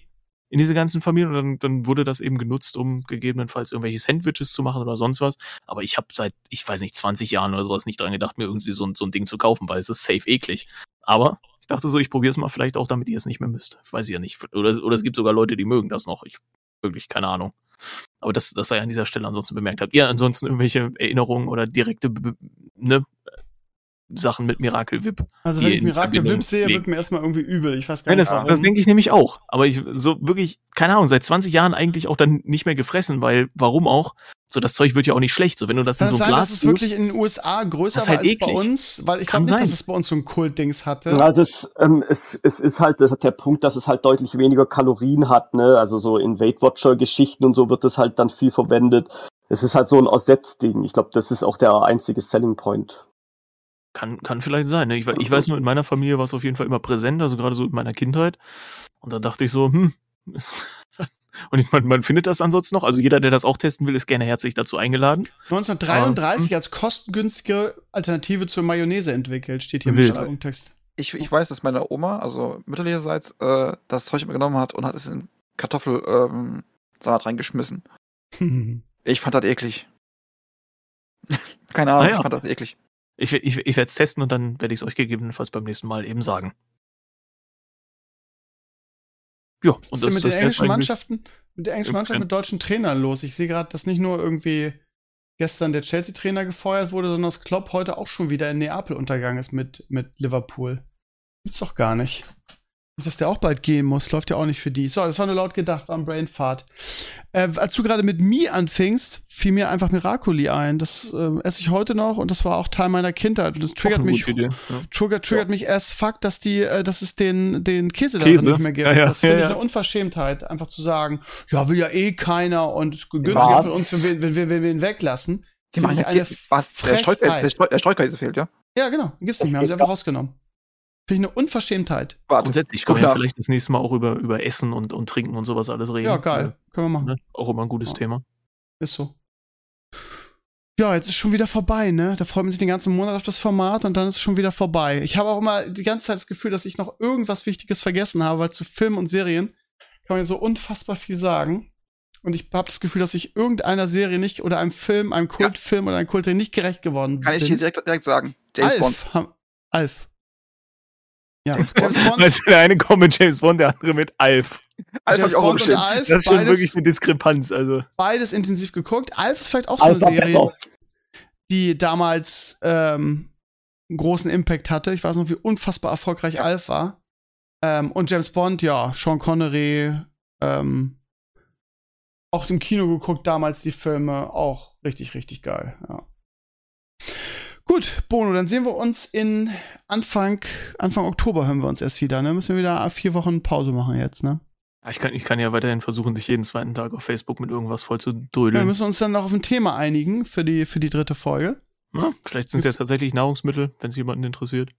in diese ganzen Familien und dann, dann wurde das eben genutzt, um gegebenenfalls irgendwelche Sandwiches zu machen oder sonst was. Aber ich habe seit, ich weiß nicht, 20 Jahren oder sowas nicht dran gedacht, mir irgendwie so, so ein Ding zu kaufen, weil es ist safe eklig. Aber ich dachte so, ich probiere es mal vielleicht auch, damit ihr es nicht mehr müsst. Weiß ich ja nicht. Oder, oder es gibt sogar Leute, die mögen das noch. Ich wirklich, keine Ahnung. Aber das, das sei an dieser Stelle ansonsten bemerkt. Habt ihr ansonsten irgendwelche Erinnerungen oder direkte ne, Sachen mit Miracle Whip. Also wenn ich Miracle Whip sehe, wird mir erstmal irgendwie übel. Ich weiß gar Nein, nicht. Das, das denke ich nämlich auch. Aber ich so wirklich, keine Ahnung, seit 20 Jahren eigentlich auch dann nicht mehr gefressen, weil warum auch? So, das Zeug wird ja auch nicht schlecht. So, wenn du das Kann in so sein, ein Glas dass es wirklich in den USA größer Das ist halt als bei eklig. uns, weil ich Kann glaube nicht, dass es bei uns so ein Kultdings hatte. Ja, das, ähm, es, es ist halt das hat der Punkt, dass es halt deutlich weniger Kalorien hat, ne? Also so in Weight Watcher Geschichten und so wird es halt dann viel verwendet. Es ist halt so ein Ersetzding. Ich glaube, das ist auch der einzige Selling Point. Kann, kann vielleicht sein. Ne? Ich, ich weiß nur, in meiner Familie war es auf jeden Fall immer präsent, also gerade so in meiner Kindheit. Und da dachte ich so, hm. (laughs) (laughs) Und ich, man, man findet das ansonsten noch. Also jeder, der das auch testen will, ist gerne herzlich dazu eingeladen. 1933 als kostengünstige Alternative zur Mayonnaise entwickelt, steht hier im Wild. Beschreibungstext. Ich, ich weiß, dass meine Oma, also mütterlicherseits, äh, das Zeug immer genommen hat und hat es in Kartoffelsalat ähm, Salat reingeschmissen. (laughs) Ich fand das eklig. Keine Ahnung, Ah ja. ich fand das eklig. Ich, ich, ich werde es testen und dann werde ich es euch gegebenenfalls beim nächsten Mal eben sagen. Ja, Was und ist denn mit den englischen. Mannschaften, mit der englischen. Mannschaft mit deutschen Trainern los? Ich sehe gerade, dass nicht nur irgendwie gestern der Chelsea-Trainer gefeuert wurde, sondern dass Klopp heute auch schon wieder in Neapel untergegangen ist mit, mit Liverpool. Gibt's doch gar nicht. Dass der auch bald gehen muss, läuft ja auch nicht für die. So, das war nur laut gedacht, war ein Brainfart. Äh, als du gerade mit Mi anfingst, fiel mir einfach Miracoli ein. Das äh, esse ich heute noch und das war auch Teil meiner Kindheit. Und das triggert mich Idee. Ja. Trigger, triggert mich erst fuck, dass die, äh, dass es den, den Käse, da Käse? nicht mehr gibt. Ja, ja, das finde ja, ich ja. eine Unverschämtheit, einfach zu sagen, ja, will ja eh keiner und es ist günstiger für uns, wenn wir, wenn wir, wenn wir ihn weglassen. Die machen ich ja, eine der, Streukäse, der, Frechheit. Streu, der Streukäse fehlt, ja? Ja, genau, gibt's nicht mehr, haben sie einfach rausgenommen. Finde ich eine Unverschämtheit. Warte, Grundsätzlich können wir nach. vielleicht das nächste Mal auch über, über Essen und, und Trinken und sowas alles reden. Ja, geil. Können wir machen. Ne? Auch immer ein gutes Ja. Thema. Ist so. Ja, jetzt ist schon wieder vorbei, ne? Da freut man sich den ganzen Monat auf das Format und dann ist es schon wieder vorbei. Ich habe auch immer die ganze Zeit das Gefühl, dass ich noch irgendwas Wichtiges vergessen habe, weil zu Filmen und Serien kann man ja so unfassbar viel sagen. Und ich habe das Gefühl, dass ich irgendeiner Serie nicht oder einem Film, einem Kultfilm oder einem Kultserie nicht gerecht geworden Kann ich bin. dir direkt, direkt sagen. James Bond. Alf. Ham- Alf. Ja, James Bond. (laughs) Weißt du, der eine kommt mit James Bond, der andere mit Alf. Alles James hab ich auch Bond und bestimmt. Alf, Das ist schon beides, wirklich eine Diskrepanz. Also. beides intensiv geguckt. Alf ist vielleicht auch so Alpha eine Serie. besser. die damals ähm, einen großen Impact hatte. Ich weiß noch, wie unfassbar erfolgreich Alf war. Ähm, und James Bond, ja, Sean Connery, ähm, auch im Kino geguckt, damals die Filme, auch richtig, richtig geil, ja. Gut, Bono, dann sehen wir uns in Anfang, Anfang Oktober hören wir uns erst wieder, ne? Müssen wir wieder vier Wochen Pause machen jetzt, ne? Ich kann, ich kann ja weiterhin versuchen, dich jeden zweiten Tag auf Facebook mit irgendwas voll zu Ja, wir drödeln. müssen uns dann noch auf ein Thema einigen für die, für die dritte Folge. Ja, vielleicht sind es jetzt tatsächlich Nahrungsmittel, wenn es jemanden interessiert.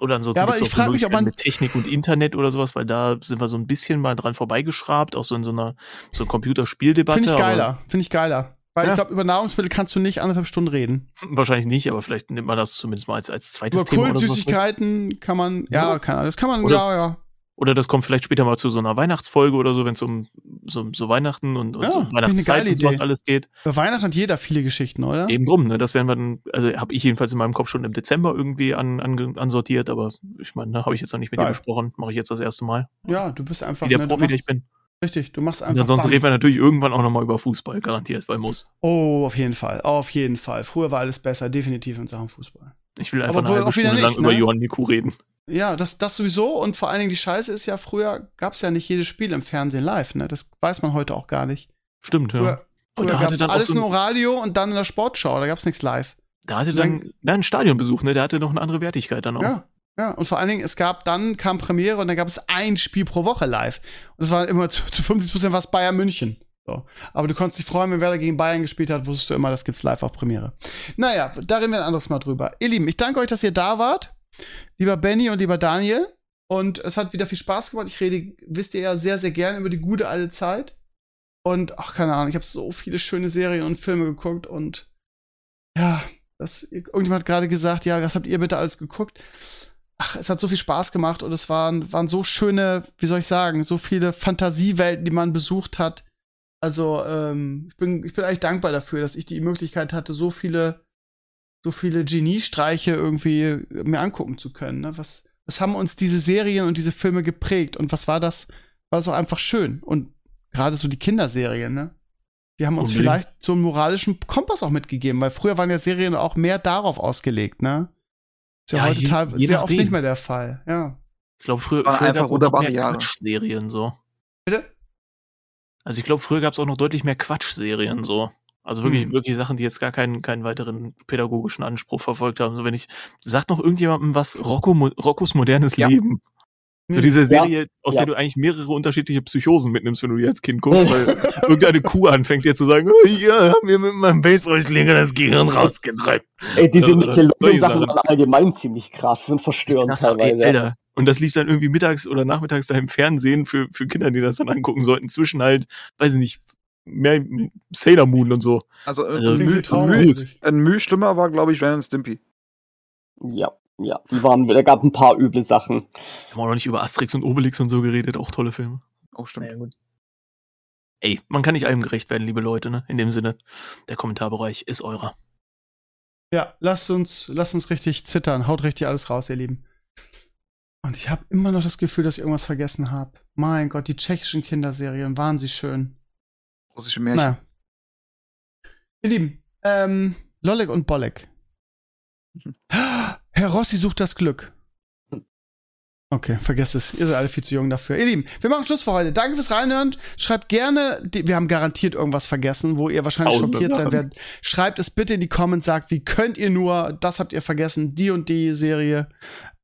Oder ansonsten Ja, aber ich auch so frag mich, ob man- mit Technik und Internet oder sowas, weil da sind wir so ein bisschen mal dran vorbeigeschrabt, auch so in so einer so Computerspieldebatte. Finde ich geiler, finde ich geiler. Weil Ja. ich glaube, über Nahrungsmittel kannst du nicht anderthalb Stunden reden. Wahrscheinlich nicht, aber vielleicht nimmt man das zumindest mal als, als zweites Über Thema mit. Kultsüßigkeiten kann man, ja, Ja. kann, das kann man, Oder- ja, ja. Oder das kommt vielleicht später mal zu so einer Weihnachtsfolge oder so, wenn es um so, so Weihnachten und, und, Ja, eine Weihnachtszeit und sowas alles geht. Bei Weihnachten hat jeder viele Geschichten, oder? Eben drum, ne? Das werden wir dann, also habe ich jedenfalls in meinem Kopf schon im Dezember irgendwie an, an, ansortiert, aber ich meine, ne, habe ich jetzt noch nicht mit dir besprochen, mache ich jetzt das erste Mal. Ja, du bist einfach, Wie der ne, Profi, der ich bin. Richtig, du machst Und einfach. ansonsten bam. reden wir natürlich irgendwann auch nochmal über Fußball, garantiert, weil muss. Oh, auf jeden Fall, auf jeden Fall. Früher war alles besser, definitiv in Sachen Fußball. Ich will einfach Aber eine halbe Stunde lang nicht, über ne? Johann Miku reden. Ja, das, das sowieso und vor allen Dingen die Scheiße ist ja, früher gab es ja nicht jedes Spiel im Fernsehen live, ne? Das weiß man heute auch gar nicht. Stimmt, ja. Früher, Und früher da hatte dann alles so nur im Radio und dann in der Sportschau, da gab es nichts live. Da hatte dann, Dann- dann ein Stadionbesuch, ne? Der hatte noch eine andere Wertigkeit dann auch. Ja. Ja, und vor allen Dingen, es gab dann, kam Premiere und dann gab es ein Spiel pro Woche live. Und es war immer zu, zu 50 Prozent was Bayern München. So. Aber du konntest dich freuen, wenn Werder gegen Bayern gespielt hat, wusstest du immer, das gibt's live auf Premiere. Naja, da reden wir ein anderes Mal drüber. Ihr Lieben, ich danke euch, dass ihr da wart. Lieber Benny und lieber Daniel. Und es hat wieder viel Spaß gemacht. Ich rede, wisst ihr ja, sehr, sehr gerne über die gute alte Zeit. Und, ach, keine Ahnung, ich habe so viele schöne Serien und Filme geguckt und ja, das, irgendjemand hat gerade gesagt, ja, was habt ihr bitte alles geguckt? Ach, es hat so viel Spaß gemacht und es waren, waren so schöne, wie soll ich sagen, so viele Fantasiewelten, die man besucht hat. Also, ähm, ich bin, ich bin eigentlich dankbar dafür, dass ich die Möglichkeit hatte, so viele, so viele Geniestreiche irgendwie mir angucken zu können. Ne? Was, was haben uns diese Serien und diese Filme geprägt? Und was war das? War das auch einfach schön? Und gerade so die Kinderserien, ne? Die haben uns Unbedingt. vielleicht so einen moralischen Kompass auch mitgegeben, weil früher waren ja Serien auch mehr darauf ausgelegt, ne? Ist ja, Ja, heute je- teilweise je sehr oft nicht mehr der Fall, ja. Ich glaube, früher, Waren früher einfach gab's auch noch wunderbare mehr Jahre. Quatschserien so. Bitte? Also ich glaube, früher gab es auch noch deutlich mehr Quatschserien so. Also wirklich, Hm. wirklich Sachen, die jetzt gar keinen, keinen weiteren pädagogischen Anspruch verfolgt haben. So wenn ich, sagt noch irgendjemandem was, Rocco, Mo- Roccos modernes Ja. Leben. So Hm. diese Serie, aus ja. der du eigentlich mehrere unterschiedliche Psychosen mitnimmst, wenn du die als Kind guckst, (laughs) weil irgendeine Kuh anfängt dir zu sagen, oh, ja, hab mir mit meinem Baseballschläger das Gehirn rausgetreibt. Ey, diese solche Nickelodeon-Sachen Sachen. waren allgemein ziemlich krass und verstörend dachte, ey, teilweise. Alter. Und das lief dann irgendwie mittags oder nachmittags da im Fernsehen für, für Kinder, die das dann angucken sollten, zwischen halt, weiß ich nicht, mehr Sailor Moon und so. Also, äh, Also, ein, Klingt Müh, wie ein, traurig. Müh, ein Müh schlimmer war, glaube ich, Ren Stimpy. Ja, ja, die waren, da gab ein paar üble Sachen. Haben wir auch noch nicht über Asterix und Obelix und so geredet, auch tolle Filme. Oh, stimmt. gut. Ey, man kann nicht allem gerecht werden, liebe Leute, ne? In dem Sinne, der Kommentarbereich ist eurer. Ja, lasst uns, lasst uns richtig zittern. Haut richtig alles raus, ihr Lieben. Und ich habe immer noch das Gefühl, dass ich irgendwas vergessen habe. Mein Gott, die tschechischen Kinderserien waren sie schön. Russische Märchen. Naja. Ihr Lieben, ähm, Lolek und Bolek. (laughs) Herr Rossi sucht das Glück. Okay, vergesst es. Ihr seid alle viel zu jung dafür. Ihr Lieben, wir machen Schluss für heute. Danke fürs Reinhören. Schreibt gerne, die, wir haben garantiert irgendwas vergessen, wo ihr wahrscheinlich Tausende schockiert sein werdet. Schreibt es bitte in die Comments, sagt, wie könnt ihr nur, das habt ihr vergessen, die und die Serie,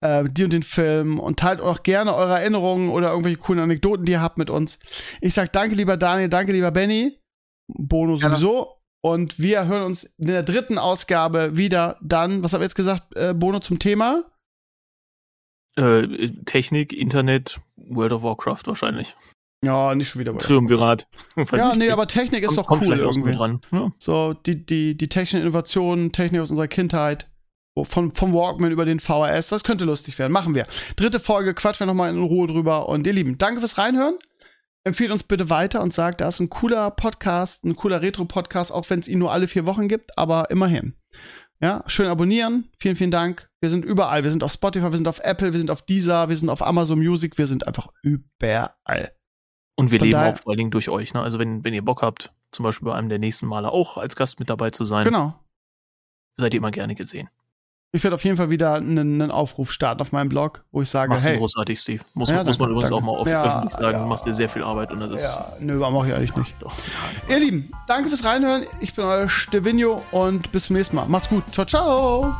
äh, die und den Film und teilt auch gerne eure Erinnerungen oder irgendwelche coolen Anekdoten, die ihr habt mit uns. Ich sag danke, lieber Daniel, danke, lieber Benny. Bono sowieso. Und wir hören uns in der dritten Ausgabe wieder dann, was haben wir jetzt gesagt, äh, Bono zum Thema? Äh, Technik, Internet, World of Warcraft wahrscheinlich. Ja, nicht schon wieder. Triumvirat. Ja, nee, aber Technik ist Kommt- doch cool irgendwie. dran. Ja. So, die, die, die technischen Innovationen, Technik aus unserer Kindheit, von, vom Walkman über den VHS, das könnte lustig werden. Machen wir. Dritte Folge, quatschen wir nochmal in Ruhe drüber. Und ihr Lieben, danke fürs Reinhören. Empfehlt uns bitte weiter und sagt, da ist ein cooler Podcast, ein cooler Retro-Podcast, auch wenn es ihn nur alle vier Wochen gibt, aber immerhin. Ja, schön abonnieren. Vielen, vielen Dank. Wir sind überall. Wir sind auf Spotify, wir sind auf Apple, wir sind auf Deezer, wir sind auf Amazon Music, wir sind einfach überall. Und wir Von leben daher- auch vor allen Dingen durch euch. Ne? Also wenn, wenn ihr Bock habt, zum Beispiel bei einem der nächsten Male auch als Gast mit dabei zu sein, Genau. seid ihr immer gerne gesehen. Ich werde auf jeden Fall wieder einen, einen Aufruf starten auf meinem Blog, wo ich sage, Machst hey, großartig, Steve. Muss, Ja, muss man danke, übrigens danke. auch mal off Ja, öffentlich sagen. ja. Du machst dir sehr viel Arbeit und das ist Ja, nö, mache ich eigentlich nicht. doch. Ihr Lieben, danke fürs Reinhören. Ich bin euer Stevino und bis zum nächsten Mal. Macht's gut. Ciao, ciao.